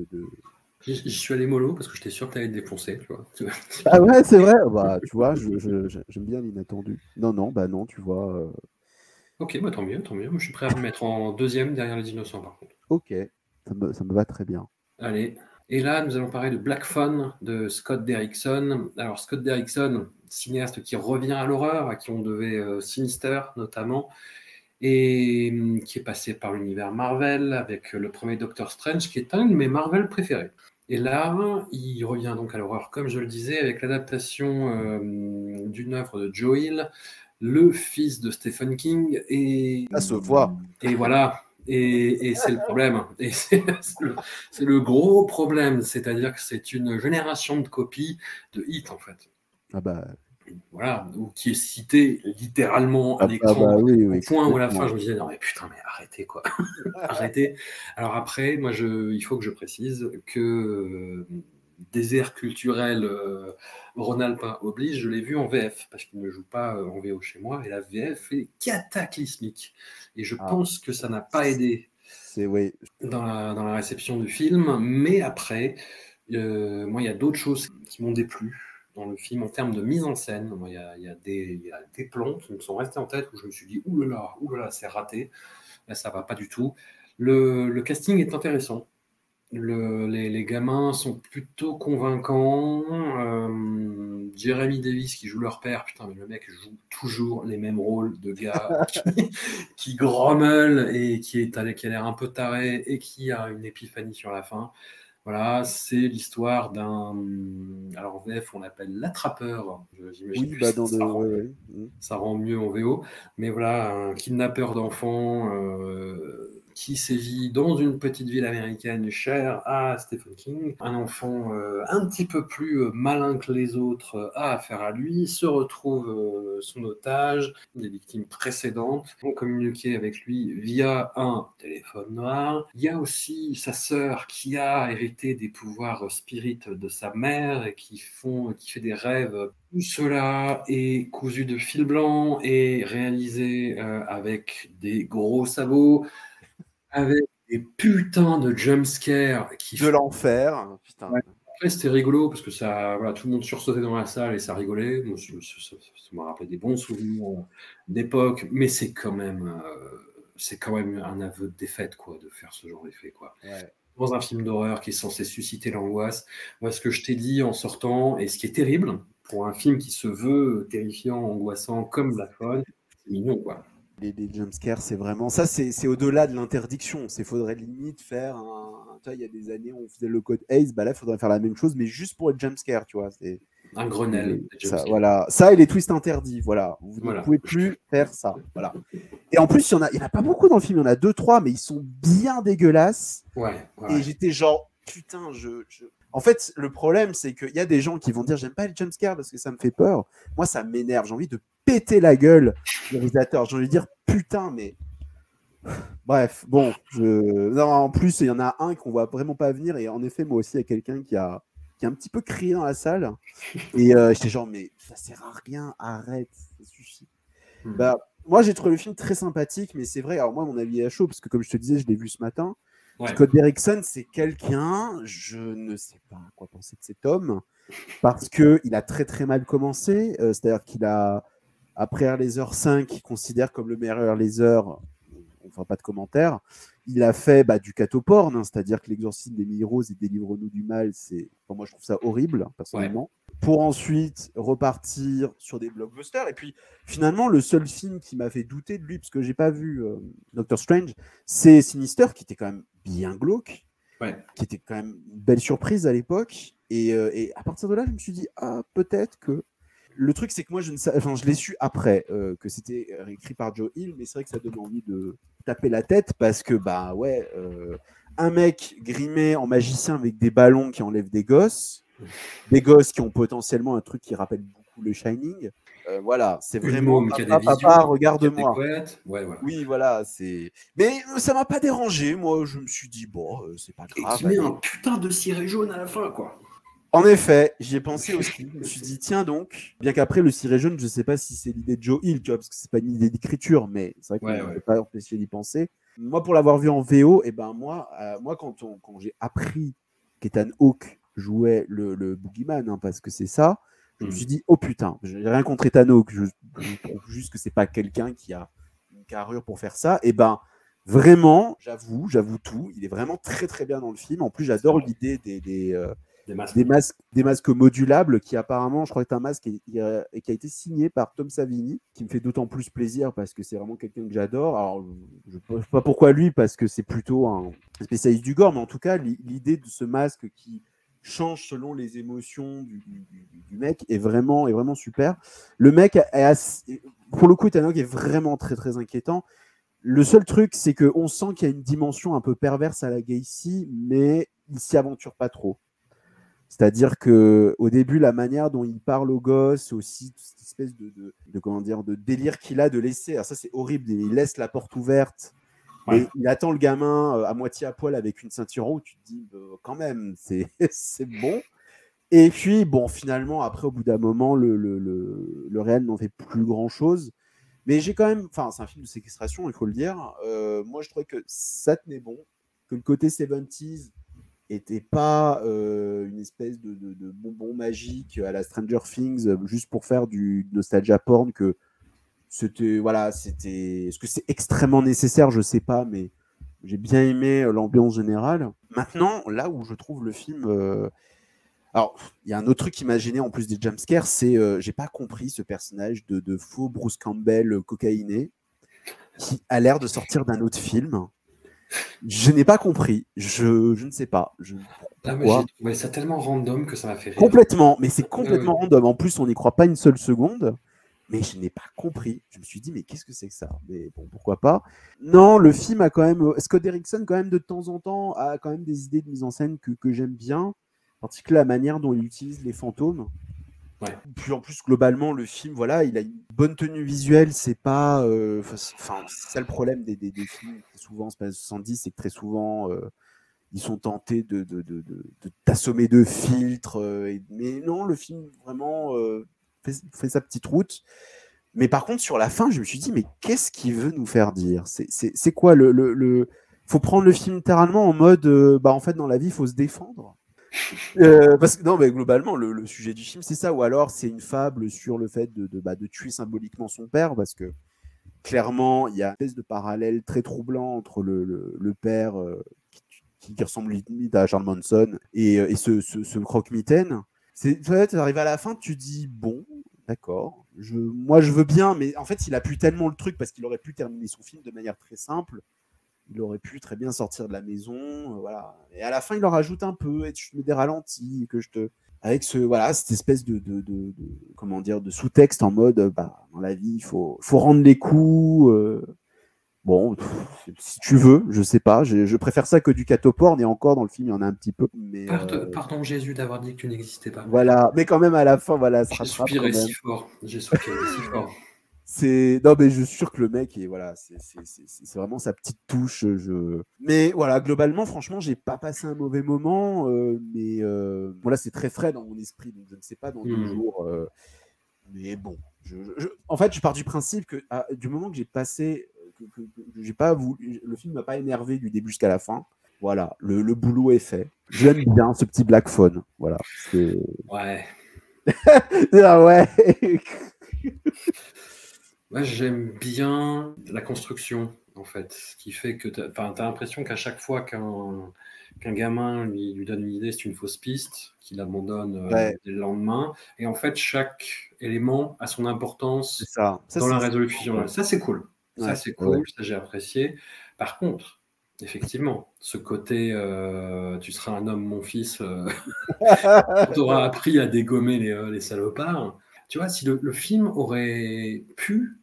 J'y suis allé mollo parce que j'étais sûr que tu allais te défoncer. Tu vois. *laughs* Ah ouais, c'est vrai, bah, tu vois, je- je- je- j'aime bien l'inattendu. Non, non, bah non, tu vois. euh, Ok, bah, tant mieux, tant mieux. Moi, je suis prêt à me mettre en deuxième derrière les innocents, par contre. ok, ça me, ça me va très bien. Allez. Et là, nous allons parler de Black Phone de Scott Derrickson. Alors, Scott Derrickson, cinéaste qui revient à l'horreur, à qui on devait euh, Sinister notamment, et hum, qui est passé par l'univers Marvel avec le premier Doctor Strange, qui est un de mes Marvel préférés. Et là, il revient donc à l'horreur, comme je le disais, avec l'adaptation euh, d'une œuvre de Joe Hill, le fils de Stephen King. Et, Ça se voit. Et voilà. Et, et c'est le problème. Et *laughs* c'est le, gros problème. C'est-à-dire que c'est une génération de copies de hit, en fait. Ah bah, voilà, ou qui est cité littéralement à Ah, l'écran, ah bah oui, oui, au point où à la fin je me disais non mais putain mais arrêtez quoi, *laughs* arrêtez. Alors après, moi je, il faut que je précise que euh, désert culturel euh, Rhône-Alpin oblige, je l'ai vu en VF parce qu'il ne joue pas euh, en VO chez moi et la VF est cataclysmique et je Ah. pense que ça n'a pas aidé c'est oui. dans la, dans la réception du film, mais après, euh, moi, il y a d'autres choses qui m'ont déplu dans le film en termes de mise en scène. Il y a, il y a des, il y a des plans qui me sont restés en tête où je me suis dit, oulala, oulala, c'est raté. Là, ça va pas du tout. Le, le casting est intéressant. Le- les, les gamins sont plutôt convaincants. Euh, Jeremy Davis qui joue leur père, putain, mais le mec joue toujours les mêmes rôles de gars *laughs* qui, qui grommelle et qui, est, qui a l'air un peu taré et qui a une épiphanie sur la fin. Voilà, c'est l'histoire d'un. Alors en VF, on l'appelle l'attrapeur. Oui, bah ça- dans ça de. rend- ouais, ouais. Mm. ça rend mieux en VO. Mais voilà, un kidnappeur d'enfants euh, qui sévit dans une petite ville américaine chère à Stephen King. Un enfant euh, un petit peu plus euh, malin que les autres euh, a affaire à lui, se retrouve son otage, des victimes précédentes vont communiquer avec lui via un téléphone noir. Il y a aussi sa sœur qui a hérité des pouvoirs spirites de sa mère et qui, font, qui fait des rêves tout cela est cousu de fil blanc et réalisé avec des gros sabots, avec des putains de jumpscares qui De l'enfer. Putain. Ouais. Après, c'était rigolo parce que ça, voilà, tout le monde sursautait dans la salle et ça rigolait. Ça, ça- ça- ça m'a rappelé des bons souvenirs d'époque, mais c'est quand même, euh, c'est quand même un aveu de défaite, quoi, de faire ce genre d'effet, quoi. Ouais. Dans un film d'horreur qui est censé susciter l'angoisse, moi, ce que je t'ai dit en sortant, et ce qui est terrible pour un film qui se veut terrifiant, angoissant, comme Black Phone, c'est mignon, quoi. Les, les jumpscares, c'est vraiment. Ça, c'est c'est au-delà de l'interdiction. Il faudrait limite faire un. Tu vois, il y a des années, on faisait le code ACE. Bah là, il faudrait faire la même chose, mais juste pour être jumpscare, tu vois. C'est. Un Grenelle. Ça, voilà. ça et les twists interdits, voilà. Vous Voilà. ne pouvez plus faire ça. Voilà. Et en plus, il y en a, y en a pas beaucoup dans le film, il y en a deux, trois, mais ils sont bien dégueulasses. Ouais, ouais, Et j'étais genre, putain, je, je- En fait, le problème, c'est qu'il y a des gens qui vont dire, j'aime pas les jumpscares parce que ça me fait peur. Moi, ça m'énerve. J'ai envie de péter la gueule du réalisateur. J'ai envie de dire, putain, mais. Bref, bon, je... non, en plus, il y en a un qu'on voit vraiment pas venir. Et en effet, moi aussi, il y a quelqu'un qui a, qui a un petit peu crié dans la salle. Et euh, j'étais genre, mais ça sert à rien, arrête, ça suffit. Hmm. Bah, moi, j'ai trouvé le film très sympathique, mais c'est vrai, alors moi, mon avis est à chaud, parce que comme je te disais, je l'ai vu ce matin. Ouais. Scott Derrickson, c'est quelqu'un, je ne sais pas quoi penser de cet homme, parce que il a très très mal commencé. euh, C'est-à-dire qu'il a, après Air Laser 5, il considère comme le meilleur Air Laser, on ne fera pas de commentaires. Il a fait bah, du catoporn, hein, c'est-à-dire que l'exorcisme d'Emily Rose et Délivre-nous du mal, c'est, enfin, moi je trouve ça horrible, personnellement. Pour ensuite repartir sur des blockbusters. Et puis finalement, le seul film qui m'a fait douter de lui, parce que j'ai pas vu euh, Doctor Strange, c'est Sinister, qui était quand même bien glauque, Ouais. qui était quand même une belle surprise à l'époque. Et, euh, et à partir de là, je me suis dit, ah, peut-être que. Le truc, c'est que moi, je ne enfin, je l'ai su après euh, que c'était écrit par Joe Hill, mais c'est vrai que ça donne envie de taper la tête parce que, bah ouais, euh, un mec grimé en magicien avec des ballons qui enlèvent des gosses, des gosses qui ont potentiellement un truc qui rappelle beaucoup le Shining. euh, voilà, c'est vraiment a papa, regarde-moi. couettes. Ouais, voilà. Oui, voilà, c'est. Mais euh, ça m'a pas dérangé. Moi, je me suis dit bon, euh, c'est pas Et grave. qui met un putain de ciré jaune à la fin, quoi. En effet, j'y ai pensé aussi. Je me suis dit tiens donc, bien qu'après le ciré jaune, je sais pas si c'est l'idée de Joe Hill, tu vois, parce que c'est pas une idée d'écriture, mais c'est vrai qu'on ne ouais. peut pas empêcher d'y penser. Moi, pour l'avoir vu en VO, et ben moi, euh, moi quand, on- quand j'ai appris qu'Ethan Hawke jouait le, le Boogeyman, hein, parce que c'est ça, je me Mm. suis dit oh putain, j'ai rien contre Ethan Hawke, je, je trouve juste que c'est pas quelqu'un qui a une carrure pour faire ça. Et ben vraiment, j'avoue, j'avoue tout, il est vraiment très très bien dans le film. En plus, j'adore l'idée des, des, euh, Des masques. des masques, modulables qui apparemment, je crois que c'est un masque et qui a été signé par Tom Savini, qui me fait d'autant plus plaisir parce que c'est vraiment quelqu'un que j'adore. Alors, je ne sais pas pourquoi lui, parce que c'est plutôt un spécialiste du gore, mais en tout cas, l'i- l'idée de ce masque qui change selon les émotions du, mec est vraiment, est vraiment super. Le mec est assez- pour le coup, Hawke est vraiment très très inquiétant. Le seul truc, c'est qu'on sent qu'il y a une dimension un peu perverse à la Gacy, mais il s'y aventure pas trop. C'est-à-dire que au début, la manière dont il parle au gosse, aussi cette espèce de, de, de, comment dire, de délire qu'il a de laisser. Alors ça, c'est horrible. Il laisse la porte ouverte. Et il attend le gamin euh, à moitié à poil avec une ceinture haut. Tu te dis, bah, quand même, c'est *laughs* c'est bon. Et puis, bon, finalement, après, au bout d'un moment, le, le, le, le réel n'en fait plus grand-chose. Mais j'ai quand même, enfin, c'est un film de séquestration, il faut le dire. Euh, moi, je trouvais que ça tenait bon, que le côté 70s était pas euh, une espèce de, bonbon magique à la Stranger Things, euh, juste pour faire du nostalgia porn, que c'était, voilà, c'était. Est-ce que c'est extrêmement nécessaire? Je sais pas, mais j'ai bien aimé euh, l'ambiance générale. Maintenant, là où je trouve le film. Alors, il y a un autre truc qui m'a gêné en plus des jumpscares, c'est euh, j'ai pas compris ce personnage de, faux Bruce Campbell cocaïné qui a l'air de sortir d'un autre film. Je n'ai pas compris. Je, je ne sais pas. Je, Ah, mais ça tellement random que ça m'a fait rire. Complètement, mais c'est complètement oui. random. En plus, on n'y croit pas une seule seconde. Mais je n'ai pas compris. Je me suis dit, mais qu'est-ce que c'est que ça? Mais bon, pourquoi pas? Non, le film a quand même. Scott Derrickson, quand même, de temps en temps, a quand même des idées de mise en scène que, que j'aime bien. En particulier la manière dont il utilise les fantômes. Ouais. Puis en plus, globalement, le film, voilà, il a une bonne tenue visuelle. C'est pas. euh, Enfin, c'est ça le problème des, des, films. Souvent, pas 70, c'est que très souvent. euh, ils sont tentés de, de, de, t'assommer de filtres. euh, mais non, le film vraiment fait, sa petite route. Mais par contre, sur la fin, je me suis dit, mais qu'est-ce qu'il veut nous faire dire? C'est quoi le, le, faut prendre le film littéralement en mode, bah en fait, dans la vie, il faut se défendre? *laughs* Euh, parce que non, mais globalement, le, sujet du film, c'est ça. Ou alors, c'est une fable sur le fait de, bah, de tuer symboliquement son père, parce que clairement, il y a une espèce de parallèle très troublant entre le, le, père euh, qui, qui ressemble limite à Charles Manson et, euh, et ce, ce, ce croque-mitaine. C'est, tu arrives à la fin, tu dis bon, d'accord, je, moi je veux bien, mais en fait, il a pu tellement le truc parce qu'il aurait pu terminer son film de manière très simple. Il aurait pu très bien sortir de la maison, euh, voilà. Et à la fin, il en rajoute un peu et tu mets des ralentis, que je te, avec ce, voilà, cette espèce de, de, de, de- comment dire, de sous-texte en mode, bah, dans la vie, il faut, faut rendre les coups. euh, Bon, pff, si tu veux, je sais pas. Je, je préfère ça que du catoporn et encore dans le film, il y en a un petit peu. Mais Pardon, euh, pardon, Jésus d'avoir dit que tu n'existais pas. voilà, mais quand même à la fin, voilà, ça J'ai soupiré si fort. J'ai soupiré si fort. C'est non, mais je suis sûr que le mec est voilà, c'est vraiment sa petite touche. Je... Mais voilà, globalement, franchement, j'ai pas passé un mauvais moment, euh, mais euh, bon, là, c'est très frais dans mon esprit, donc je ne sais pas dans deux Hmm. jours. euh, mais bon, je, je- en fait, je pars du principe que ah, du moment que j'ai passé, que, que- que j'ai pas voulu, le film m'a pas énervé du début jusqu'à la fin. Voilà, le, le boulot est fait. J'aime bien ce petit black phone. Voilà. Ouais. *laughs* ah ouais. *laughs* Moi, j'aime bien la construction, en fait. Ce qui fait que tu as, l'impression qu'à chaque fois qu'un qu'un gamin lui, lui donne une idée, c'est une fausse piste, qu'il abandonne euh, Ouais. le lendemain. Et en fait, chaque élément a son importance C'est ça. Ça, dans la résolution. Ça, c'est cool. Ça, c'est cool. ouais. Ça, j'ai apprécié. Par contre, effectivement, ce côté euh, tu seras un homme, mon fils, euh, *laughs* on t'aura appris à dégommer les, euh, les salopards. Tu vois, si le, le film aurait pu,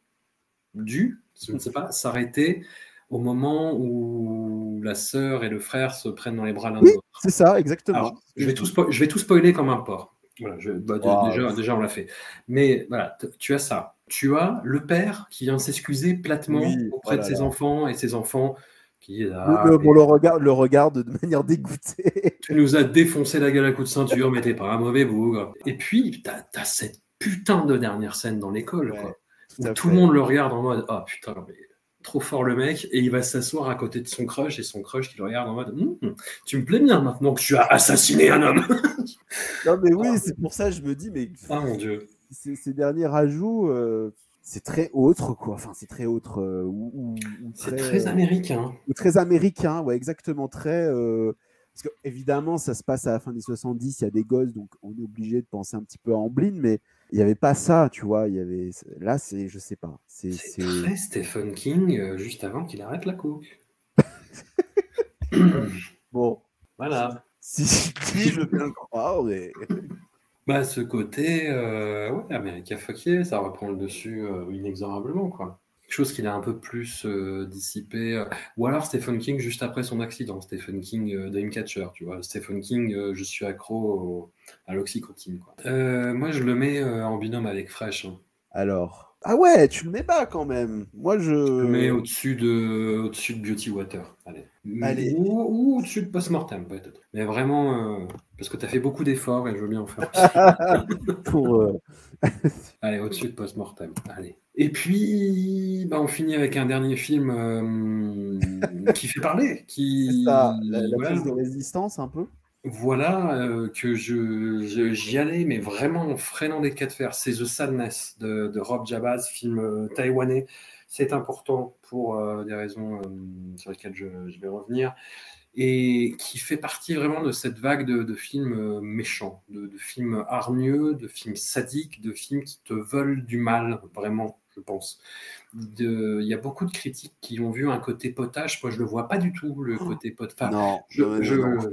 dû, je ne sais pas, s'arrêter au moment où la sœur et le frère se prennent dans les bras l'un Oui, de l'autre. c'est ça, exactement. Alors, je vais, tout je vais tout spoiler comme un porc. Voilà, je- bah, Wow. déjà, déjà, on l'a fait. Mais voilà, tu as ça. Tu as le père qui vient s'excuser platement Oui, auprès oh de ses là. enfants et ses enfants qui ah, le, le- mais bon, le regard, le regarde de manière dégoûtée. *laughs* tu nous as défoncé la gueule à coups de ceinture, mais t'es pas un mauvais bougre. Et puis, t'as as cette putain de dernière scène dans l'école, Ouais, tout le monde le regarde en mode Ah putain, mais trop fort le mec, et il va s'asseoir à côté de son crush, et son crush qui le regarde en mode Hum, Tu me plais bien maintenant que tu as assassiné un homme. *laughs* Non, mais oui, c'est pour ça que je me dis, mais ah mon dieu. ces, ces derniers rajouts, euh, c'est très autre, quoi. Enfin, c'est très autre. euh, ou, ou- très euh, américain. ou très américain, ouais, exactement. Très. euh, parce que, évidemment, ça se passe à la fin des 70, il y a des gosses, donc on est obligé de penser un petit peu à Amblin, mais il n'y avait pas ça, tu vois. Il y avait... Là, c'est. Je sais pas. C'est. Très Stephen King euh, juste avant qu'il arrête la coke. *laughs* Bon. voilà. Si, si je bien le croire, mais. *laughs* Bah, ce côté, euh, ouais, America Fuck yeah, ça reprend le dessus euh, inexorablement, quoi. Chose qu'il a un peu plus euh, dissipé. euh, Ou alors Stephen King juste après son accident. Stephen King euh, Dreamcatcher, tu vois. Stephen King, euh, je suis accro au- à l'oxycotine. quoi. Moi, je le mets en binôme avec Fresh. hein. Alors. Ah ouais, tu le mets bas quand même. Moi, je. Je le mets au-dessus de, au-dessus de Beauty Water. Allez. Allez. Ou, ou au-dessus de Postmortem, peut-être. Mais vraiment, euh, parce que tu as fait beaucoup d'efforts et je veux bien en faire. *laughs* Pour, euh, *laughs* Allez, au-dessus de Postmortem. Allez. Et puis, bah, on finit avec un dernier film euh, qui fait parler. Qui, *laughs* ça, la, la voilà. de résistance un peu. Voilà euh, que je, j'y allais, mais vraiment en freinant des cas de fer. C'est The Sadness de, de Rob Jabaz, film euh, taïwanais. C'est important pour des raisons sur lesquelles je, je vais revenir. Et qui fait partie vraiment de cette vague de, de films méchants, de, de films hargneux, de films sadiques, de films qui te veulent du mal, vraiment, je pense. De- Il y a beaucoup de critiques qui ont vu un côté potage. Moi, je le vois pas du tout, le côté potage. Enfin, Non, je, non, je- non, non.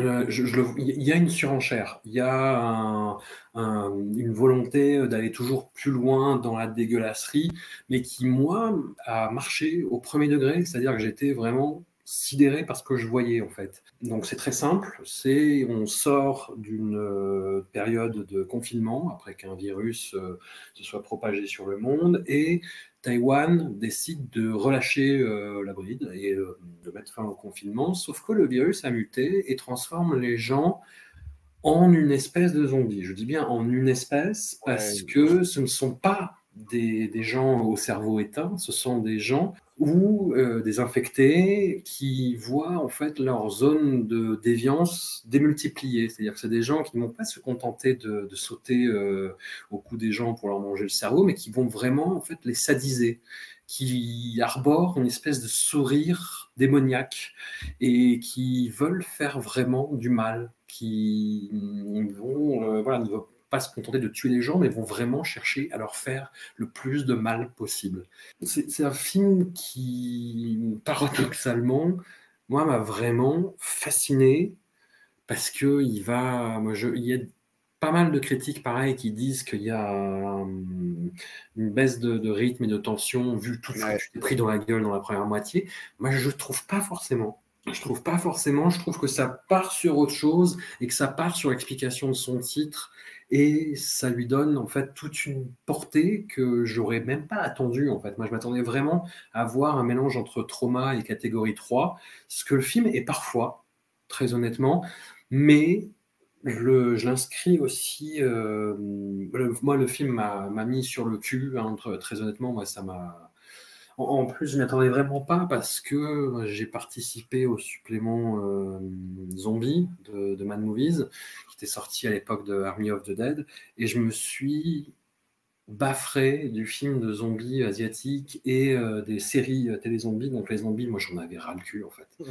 euh, je- je le- il y a une surenchère, il y a un- un- une volonté d'aller toujours plus loin dans la dégueulasserie, mais qui, moi, a marché au premier degré, c'est-à-dire que j'étais vraiment sidéré par ce que je voyais en fait. Donc c'est très simple, c'est on sort d'une euh, période de confinement après qu'un virus euh, se soit propagé sur le monde et Taïwan décide de relâcher euh, la bride et euh, de mettre fin au confinement, sauf que le virus a muté et transforme les gens en une espèce de zombie. Je dis bien en une espèce parce Ouais. que ce ne sont pas des, des gens au cerveau éteint, ce sont des gens ou euh, des infectés qui voient en fait leur zone de déviance démultipliée. C'est-à-dire que c'est des gens qui ne vont pas se contenter de, sauter euh, au cou des gens pour leur manger le cerveau, mais qui vont vraiment en fait les sadiser, qui arborent une espèce de sourire démoniaque et qui veulent faire vraiment du mal, qui vont, euh, voilà, ne pas se contenter de tuer les gens, mais vont vraiment chercher à leur faire le plus de mal possible. C'est un film qui, paradoxalement, moi, m'a vraiment fasciné parce que il va, moi, je, il y a pas mal de critiques pareil qui disent qu'il y a euh, une baisse de, de rythme et de tension vu tout ce Ouais. que tu t'es pris dans la gueule dans la première moitié. Moi, je trouve pas forcément. Je trouve pas forcément. Je trouve que ça part sur autre chose et que ça part sur l'explication de son titre et ça lui donne en fait toute une portée que j'aurais même pas attendu en fait. Moi, je m'attendais vraiment à voir un mélange entre trauma et catégorie 3, ce que le film est parfois, très honnêtement, mais je l'inscris aussi. euh, moi, le film m'a m'a mis sur le cul. hein, très, très honnêtement, moi, ça m'a. En, plus, je m'y attendais vraiment pas parce que j'ai participé au supplément euh, Zombie de, de Mad Movies, qui était sorti à l'époque de Army of the Dead, et je me suis baffré du film de zombies asiatiques et euh, des séries euh, télé-zombies. Donc les zombies, moi j'en avais ras le cul en fait. *laughs*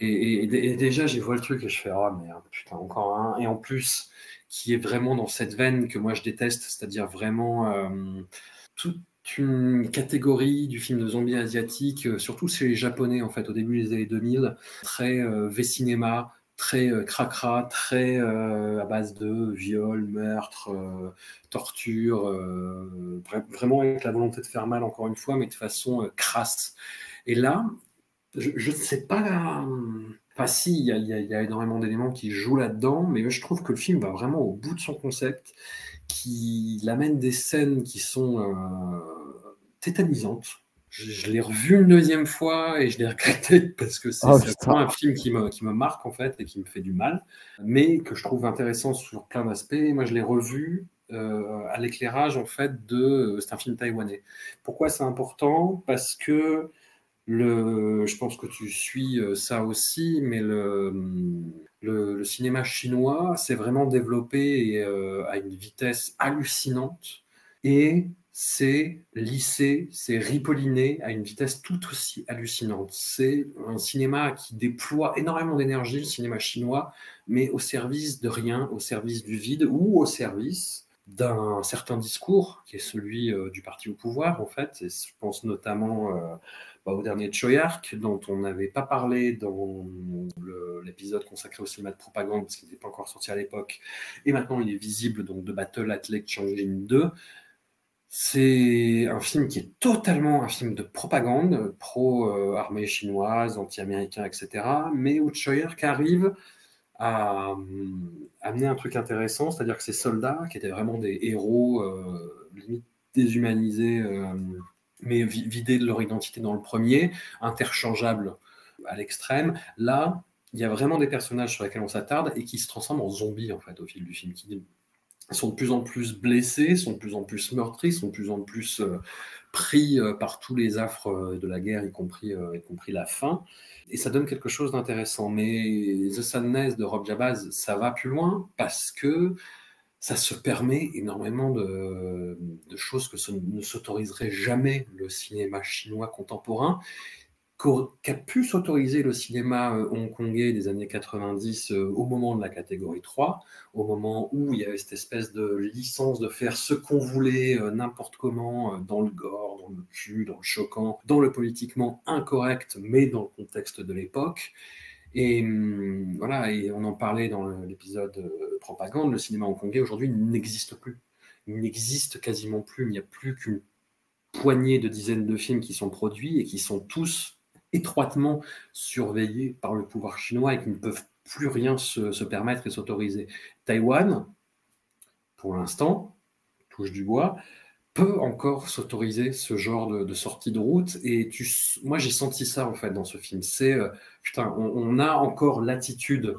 Et, et- et- et déjà, j'ai vois le truc et je fais oh merde, putain, encore un. Et en plus, qui est vraiment dans cette veine que moi je déteste, c'est-à-dire vraiment euh, toute une catégorie du film de zombies asiatique, euh, surtout chez les japonais en fait, au début des années 2000, très euh, V-cinéma, très euh, cracra, très euh, à base de viol, meurtre, torture, vra- vraiment avec la volonté de faire mal encore une fois, mais de façon crasse. Et là, je ne sais pas. Si, il y a énormément d'éléments qui jouent là-dedans, mais je trouve que le film va vraiment au bout de son concept, qu'il amène des scènes qui sont euh, tétanisantes. Je, je l'ai revu une deuxième fois et je l'ai regretté *laughs* parce que c'est Oh, un film qui me, qui me marque en fait et qui me fait du mal, mais que je trouve intéressant sur plein d'aspects. Moi, je l'ai revu euh, à l'éclairage en fait de. C'est un film taïwanais. Pourquoi c'est important? Parce que je pense que tu suis euh, ça aussi, mais le, cinéma chinois s'est vraiment développé euh, à une vitesse hallucinante et c'est lissé, c'est ripolliné à une vitesse tout aussi hallucinante. C'est un cinéma qui déploie énormément d'énergie, le cinéma chinois, mais au service de rien, au service du vide ou au service d'un certain discours qui est celui euh, du parti au pouvoir en fait. Et je pense notamment au dernier Choyark, dont on n'avait pas parlé dans l'épisode consacré au cinéma de propagande, parce qu'il n'était pas encore sorti à l'époque, et maintenant il est visible donc de Battle at Lake Changjin 2. C'est un film qui est totalement un film de propagande, pro-armée chinoise, anti-américain, etc. Mais Choyer qui arrive à hum, amener un truc intéressant, c'est-à-dire que ces soldats, qui étaient vraiment des héros euh, limite déshumanisés, euh, mais vidés de leur identité dans le premier, interchangeables à l'extrême, là, il y a vraiment des personnages sur lesquels on s'attarde et qui se transforment en zombies en fait au fil du film, qui sont de plus en plus blessés, sont de plus en plus meurtris, sont de plus en plus euh, pris euh, par tous les affres euh, de la guerre, y compris, y compris la faim. Et ça donne quelque chose d'intéressant. Mais The Sadness de Rob Jabaz, ça va plus loin parce que ça se permet énormément de, choses que ne s'autoriserait jamais le cinéma chinois contemporain qu'a pu s'autoriser le cinéma euh, hongkongais des années 90 euh, au moment de la catégorie 3, au moment où il y avait cette espèce de licence de faire ce qu'on voulait euh, n'importe comment, dans le gore, dans le cul, dans le choquant, dans le politiquement incorrect, mais dans le contexte de l'époque. Et hum, voilà, et on en parlait dans l'épisode propagande, le cinéma hongkongais aujourd'hui n'existe plus. Il n'existe quasiment plus, il n'y a plus qu'une poignée de dizaines de films qui sont produits et qui sont tous étroitement surveillés par le pouvoir chinois et qui ne peuvent plus rien se, permettre et s'autoriser. Taïwan, pour l'instant, touche du bois, peut encore s'autoriser ce genre de, sortie de route. Et tu, moi, j'ai senti ça en fait dans ce film. C'est euh, putain, on, a encore l'attitude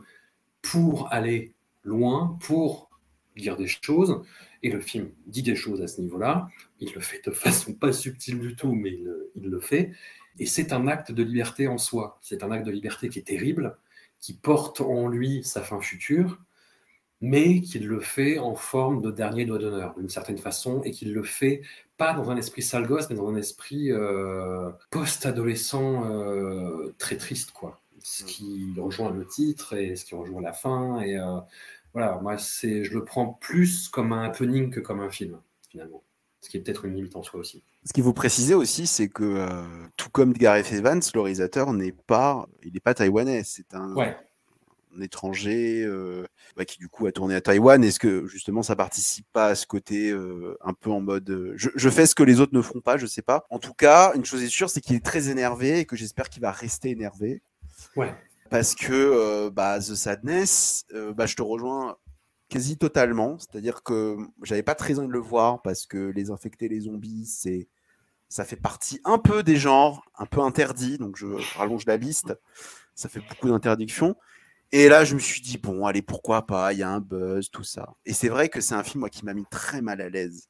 pour aller loin, pour dire des choses. Et le film dit des choses à ce niveau-là. Il le fait de façon pas subtile du tout, mais il le fait. Et c'est un acte de liberté en soi. C'est un acte de liberté qui est terrible, qui porte en lui sa fin future, mais qu'il le fait en forme de dernier doigt d'honneur, d'une certaine façon, et qu'il le fait pas dans un esprit sale gosse, mais dans un esprit euh, post-adolescent euh, très triste, quoi. Ce mm. qui rejoint le titre et ce qui rejoint la fin. Et euh, voilà, moi, c'est, je le prends plus comme un happening que comme un film, finalement ce qui est peut-être une limite en soi aussi. Ce qu'il faut préciser aussi, c'est que tout comme Gareth Evans, le réalisateur n'est pas, il n'est pas taïwanais, c'est un, étranger euh, bah, qui du coup a tourné à Taïwan. Est-ce que justement ça participe pas à ce côté euh, un peu en mode, je, fais ce que les autres ne font pas, je sais pas. En tout cas, une chose est sûre, c'est qu'il est très énervé et que j'espère qu'il va rester énervé. Ouais. Parce que bah, The Sadness, bah, je te rejoins quasi totalement. C'est-à-dire que j'avais pas très envie de le voir parce que les infectés, les zombies, c'est ça fait partie un peu des genres, un peu interdits. Donc je rallonge la liste. Ça fait beaucoup d'interdictions. Et là, je me suis dit, bon, allez, pourquoi pas, il y a un buzz, tout ça. Et c'est vrai que c'est un film moi, qui m'a mis très mal à l'aise.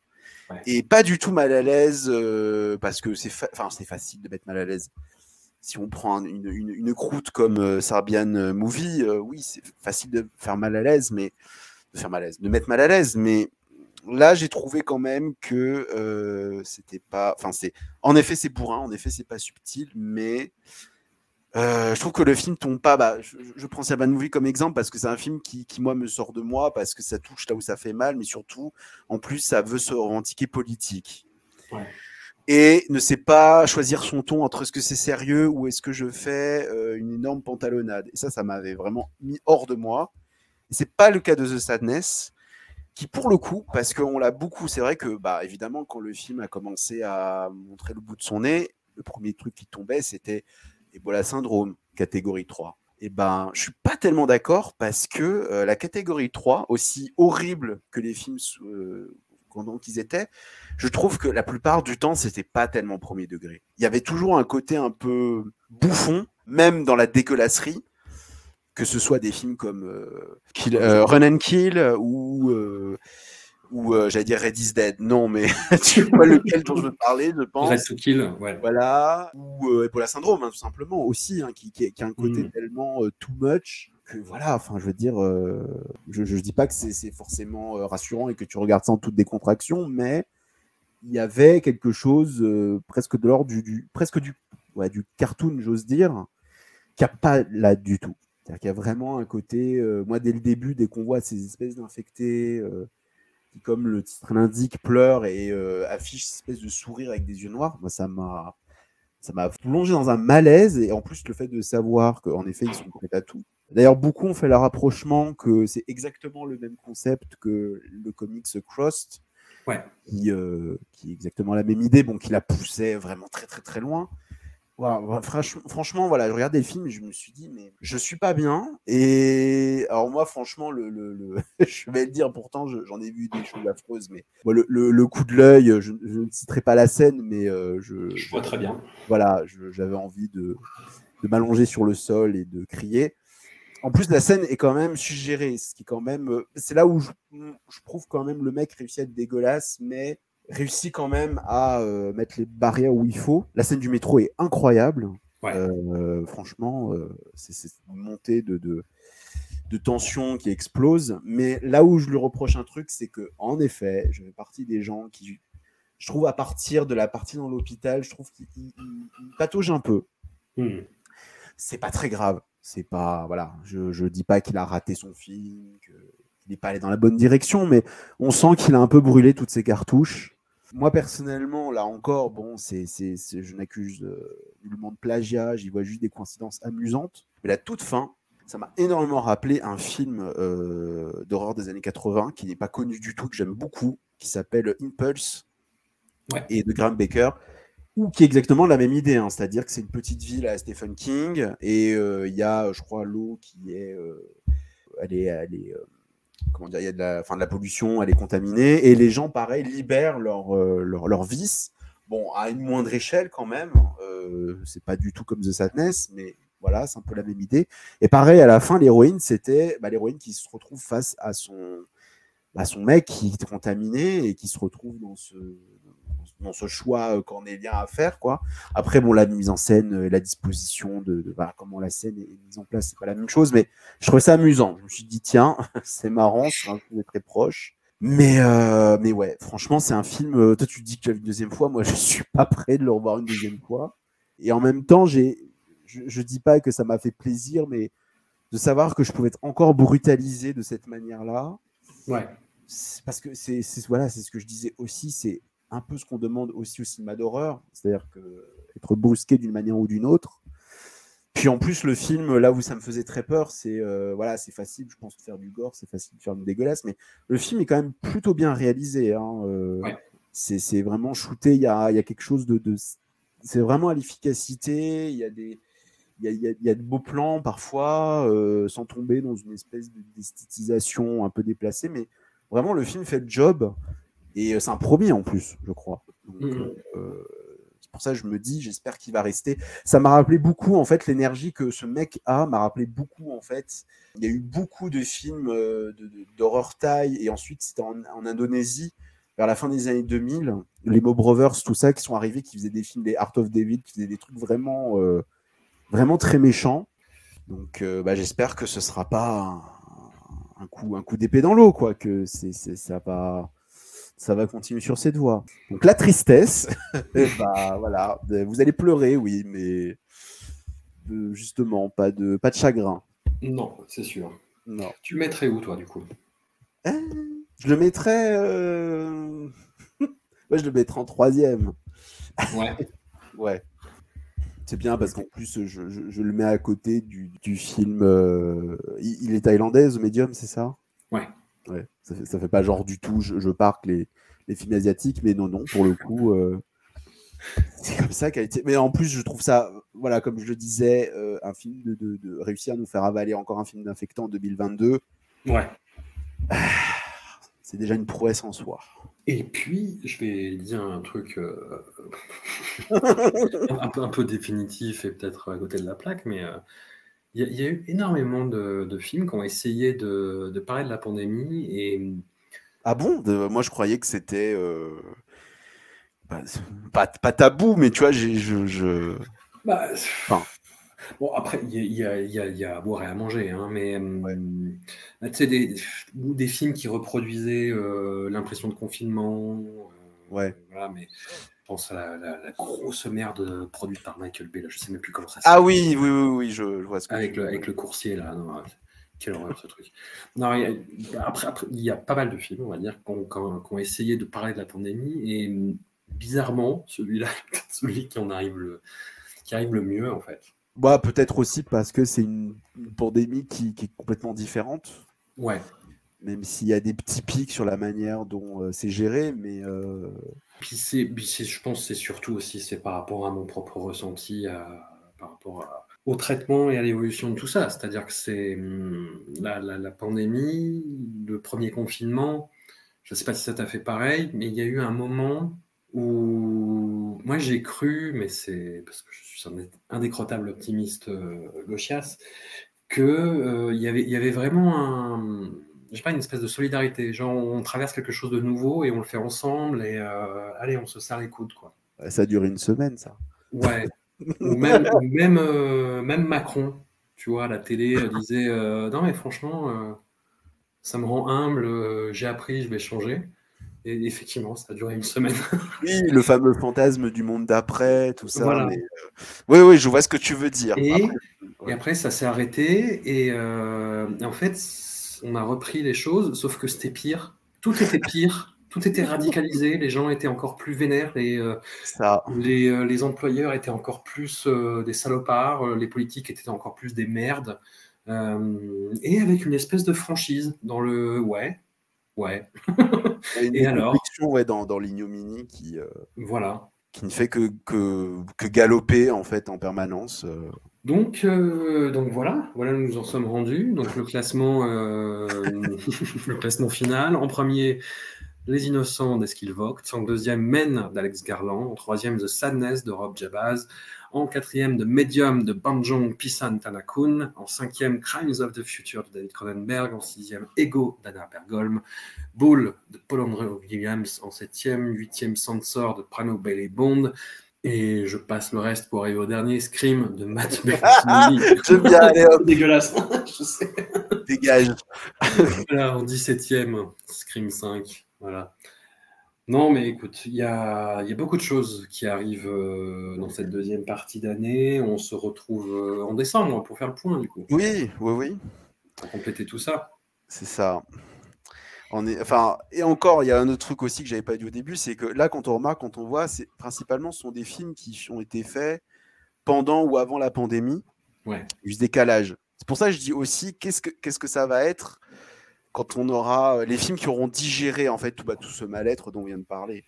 Et pas du tout mal à l'aise euh, parce que c'est c'est facile de mettre mal à l'aise. Si on prend une, une, croûte comme euh, Serbian Movie, euh, oui, c'est facile de faire mal à l'aise, mais de faire mal à l'aise, de mettre mal à l'aise, mais là j'ai trouvé quand même que euh, c'était pas, enfin c'est, en effet c'est bourrin, en effet c'est pas subtil, mais euh, je trouve que le film tombe pas. Bah, je, je prends Serban Movie comme exemple parce que c'est un film qui, qui, moi, me sort de moi parce que ça touche là où ça fait mal, mais surtout, en plus, ça veut se revendiquer politique. Et ne sait pas choisir son ton entre est-ce que c'est sérieux ou est-ce que je fais euh, une énorme pantalonnade. Et ça, ça m'avait vraiment mis hors de moi. C'est pas le cas de The Sadness, qui pour le coup, parce qu'on l'a beaucoup, c'est vrai que, bah, évidemment, quand le film a commencé à montrer le bout de son nez, le premier truc qui tombait, c'était Ebola syndrome, catégorie 3. Et ben, je suis pas tellement d'accord parce que euh, la catégorie 3, aussi horrible que les films euh, qu'ils étaient, je trouve que la plupart du temps, c'était pas tellement premier degré. Il y avait toujours un côté un peu bouffon, même dans la dégueulasserie que ce soit des films comme euh, euh, Run and Kill ou euh, ou j'allais dire Red is Dead. Non, mais *laughs* tu vois lequel dont je veux parler, je pense. Red to Kill, ouais. Voilà. Ou Ebola Syndrome, hein, tout simplement, aussi, hein, qui, qui, a un côté mm. tellement too much que voilà, enfin, je veux dire, je, je dis pas que c'est forcément rassurant et que tu regardes ça en toute décontraction, mais il y avait quelque chose presque de l'ordre du, du, presque du, ouais, du cartoon, j'ose dire, qui a pas là du tout. C'est-à-dire qu'il y a vraiment un côté, euh, moi dès le début, dès qu'on voit ces espèces d'infectés euh, qui, comme le titre l'indique, pleurent et euh, affichent cette espèce de sourire avec des yeux noirs, moi ça m'a ça m'a plongé dans un malaise et en plus le fait de savoir qu'en effet ils sont prêts à tout. D'ailleurs beaucoup ont fait le rapprochement que c'est exactement le même concept que le comics Crossed Ouais. qui, euh, qui est exactement la même idée, bon, qui la poussait vraiment très très très loin. Voilà, franch- franchement, voilà, je regardais le film et je me suis dit, mais je suis pas bien. Et alors moi, franchement, le, le- le- *laughs* je vais le dire, pourtant, je- j'en ai vu des choses affreuses, mais le, coup de l'œil, je, je ne citerai pas la scène, mais euh, je, Je vois très bien. voilà, j'avais envie de, de m'allonger sur le sol et de crier. En plus, la scène est quand même suggérée, ce qui est quand même, euh, c'est là où je, je trouve quand même le mec réussit à être dégueulasse, mais réussit quand même à euh, mettre les barrières où il faut. La scène du métro est incroyable. Ouais. Euh, franchement, euh, c'est une montée de, de, de tension qui explose. Mais là où je lui reproche un truc, c'est que en effet, je fais partie des gens qui, je trouve, à partir de la partie dans l'hôpital, je trouve qu'il il- il- il patauge un peu. Hmm. C'est pas très grave. C'est pas, voilà, je, je dis pas qu'il a raté son film, qu'il n'est pas allé dans la bonne direction, mais on sent qu'il a un peu brûlé toutes ses cartouches. Moi, personnellement, là encore, bon, c'est, je n'accuse euh, nullement de plagiat, j'y vois juste des coïncidences amusantes. Mais la toute fin, ça m'a énormément rappelé un film euh, d'horreur des années 80 qui n'est pas connu du tout, que j'aime beaucoup, qui s'appelle Impulse Ouais. et de Graham Baker, ou qui est exactement la même idée, hein, c'est-à-dire que c'est une petite ville à Stephen King et euh, il y a, je crois, l'eau qui est, euh, elle est, elle est comment dire, il y a de la, enfin, de la pollution, elle est contaminée et les gens, pareil, libèrent leur, euh, leur vice. Bon, à une moindre échelle quand même, euh, c'est pas du tout comme The Sadness, mais voilà, c'est un peu la même idée. Et pareil, à la fin, l'héroïne, c'était bah, l'héroïne qui se retrouve face à son, à son mec qui est contaminé et qui se retrouve dans ce, dans ce choix euh, cornélien à faire. quoi. Après, bon, la mise en scène, euh, la disposition de, de comment la scène est mise en place, c'est pas la même chose, mais je trouvais ça amusant. Je me suis dit, tiens, *laughs* c'est marrant, c'est un film très proche. Mais, euh, mais ouais, franchement, c'est un film. toi, tu te dis que tu as vu une deuxième fois. Moi, *laughs* je suis pas prêt de le revoir une deuxième fois. Et en même temps, j'ai, je, je dis pas que ça m'a fait plaisir, mais de savoir que je pouvais être encore brutalisé de cette manière-là, Ouais. parce que c'est c'est- voilà, c'est ce que je disais aussi, c'est un peu ce qu'on demande aussi au cinéma d'horreur, c'est-à-dire que être brusqué d'une manière ou d'une autre. Puis en plus, le film, là où ça me faisait très peur, c'est euh, voilà, c'est facile, je pense, de faire du gore, c'est facile de faire du dégueulasse, mais le film est quand même plutôt bien réalisé. hein, euh, Ouais. c'est vraiment shooté, il y a, il y a quelque chose de, de c'est vraiment à l'efficacité, il y a des il y a, il y a- il y a de beaux plans parfois, euh, sans tomber dans une espèce de- d'esthétisation un peu déplacée, mais vraiment le film fait le job et euh, c'est un premier en plus, je crois. Donc, Mhm. euh, c'est pour ça que je me dis, j'espère qu'il va rester. Ça m'a rappelé beaucoup en fait l'énergie que ce mec a, m'a rappelé beaucoup en fait. Il y a eu beaucoup de films euh, d'horreur taille et ensuite c'était en, en Indonésie vers la fin des années 2000, les Mo Brothers, tout ça, qui sont arrivés, qui faisaient des films, des Art of David, qui faisaient des trucs vraiment, euh, vraiment très méchants. Donc, euh, bah, j'espère que ce sera pas un, un coup, un coup d'épée dans l'eau, quoi, que c'est- ça va, ça va continuer sur cette voie. Donc, la tristesse, bah, *laughs* voilà, vous allez pleurer, oui, mais euh, justement, pas de, pas de chagrin. Non, c'est sûr. Non. Tu le mettrais où, toi, du coup? Euh, je le mettrais, euh... *laughs* ouais, je le mettrais en troisième. Ouais. *laughs* Ouais. C'est bien parce qu'en plus, je, je- je le mets à côté du, du film. euh, Il, il est thaïlandais, The Medium, c'est ça? Ouais. Ouais. Ça fait, ça fait pas genre du tout, je, je parque les, les films asiatiques, mais non, non, pour le coup, euh, *laughs* c'est comme ça qu'a été. Mais en plus, je trouve ça, voilà, comme je le disais, euh, un film de, de- de réussir à nous faire avaler encore un film d'infectant en 2022, Ouais. c'est déjà une prouesse en soi. Et puis, je vais dire un truc euh, *laughs* un, peu, un peu définitif et peut-être à côté de la plaque, mais il y, a- il y a eu énormément de, de films qui ont essayé de, de parler de la pandémie et Ah bon? De- Moi, je croyais que c'était euh, pas, pas, pas tabou, mais tu vois, je, je- Bah, Enfin. Bon, après, il y a, y y à boire et à manger, hein, mais hum, tu sais, des, ou des films qui reproduisaient euh, l'impression de confinement. euh, Ouais. Voilà, mais pense à la, la- la grosse merde produite par Michael Bay, là, je sais même plus comment ça Ah s'appelle. oui, oui, oui, oui, je, je vois ce que Avec tu le, veux avec le coursier, là. Non, quelle horreur, ce truc. Non, il y a- après, après, il y a pas mal de films, on va dire, qui ont, qui essayé de parler de la pandémie, et bizarrement, celui-là *laughs* est celui qui en arrive le, qui arrive le mieux, en fait. Bah, peut-être aussi parce que c'est une, une pandémie qui, qui est complètement différente. Ouais. même s'il y a des petits pics sur la manière dont euh, c'est géré, mais euh, Puis c'est, je pense que c'est surtout aussi c'est par rapport à mon propre ressenti, à- par rapport au traitement et à l'évolution de tout ça. C'est-à-dire que c'est hum, la, pandémie, le premier confinement. Je ne sais pas si ça t'a fait pareil, mais il y a eu un moment où moi j'ai cru, mais c'est parce que je suis un indécrottable optimiste euh, gauchias, que euh, y avait, y avait vraiment un, je sais pas, une espèce de solidarité. Genre, on traverse quelque chose de nouveau et on le fait ensemble et euh, allez, on se serre les coudes, quoi. ça a duré une semaine, ça. Ouais. ou même, même, euh, même Macron, tu vois, à la télé euh, disait euh, non mais franchement, ça me rend humble. j'ai appris, je vais changer. Et effectivement, ça a duré une semaine. *laughs* Oui, le fameux fantasme du monde d'après, tout ça. Voilà. mais, Oui, oui, je vois ce que tu veux dire. Et, Après, et après, ça s'est arrêté. Et en fait, on a repris les choses, sauf que c'était pire. Tout était pire. Tout était radicalisé. Les gens étaient encore plus vénères. Les, euh, ça, les, euh, les employeurs étaient encore plus euh, des salopards. Les politiques étaient encore plus des merdes. Et avec une espèce de franchise dans le ouais, ouais, une *laughs* Et alors ouais, dans, dans l'ignominie qui, voilà. qui ne fait que, que, que galoper en fait en permanence. Donc, euh, donc voilà, voilà, nous en sommes rendus. Donc le classement, euh, *laughs* le classement final. En premier, Les Innocents d'Eskil. En deuxième, Men d'Alex Garland. En troisième, The Sadness de Rob Jabaz. En quatrième, The Medium de Banjong Pisan Tanakun. En cinquième, Crimes of the Future de David Cronenberg. En sixième, Ego d'Anna Pergolm. Bull de Paul André Williams. En septième, huitième, Sansor de Prano Bailey Bond. Et je passe le reste pour arriver au dernier, Scream de Matt *laughs* Bertini. J'aime bien, allez hop, dégueulasse, *laughs* je sais. dégage. Voilà, en 17ème, Scream 5. Voilà. Non, mais écoute, il y a, il y a beaucoup de choses qui arrivent euh, dans cette deuxième partie d'année. On se retrouve euh, en décembre pour faire le point, du coup, Oui, oui, oui, pour compléter tout ça. c'est ça. On est, enfin, et encore, il y a un autre truc aussi que j'avais pas dit au début, c'est que là, quand on remarque, quand on voit, c'est principalement ce sont des films qui ont été faits pendant ou avant la pandémie. Ouais. Il y a eu ce décalage. C'est pour ça que je dis aussi, qu'est-ce que, qu'est-ce que ça va être quand on aura euh, les films qui auront digéré en fait tout, bah, tout ce mal-être dont on vient de parler.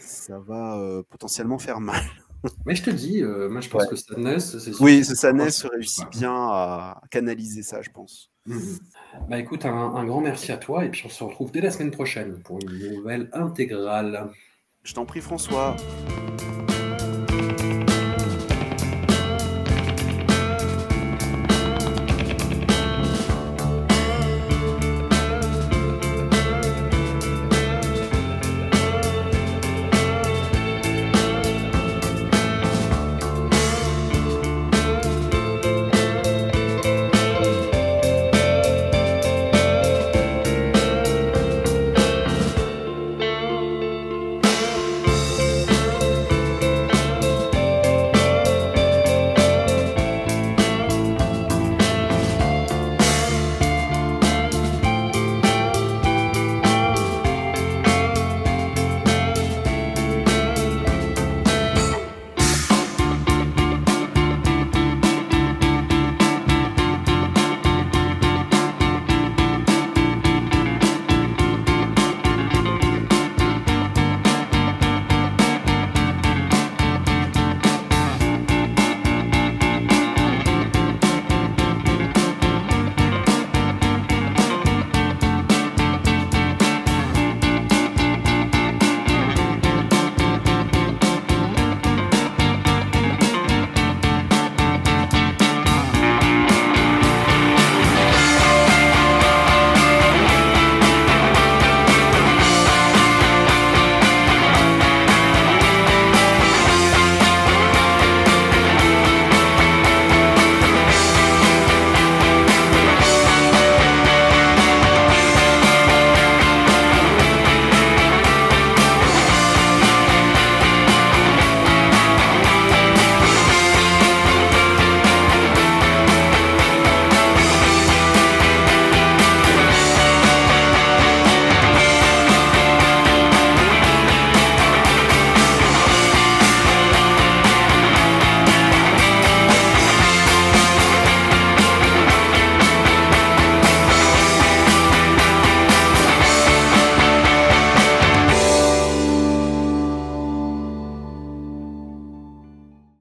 Ça va euh, potentiellement faire mal. *laughs* Mais je te dis, euh, moi je pense Ouais. que Sadness. Oui, ce Sadness réussit bien à canaliser ça, je pense. Bah écoute, un, grand merci à toi et puis on se retrouve dès la semaine prochaine pour une nouvelle intégrale. Je t'en prie, François.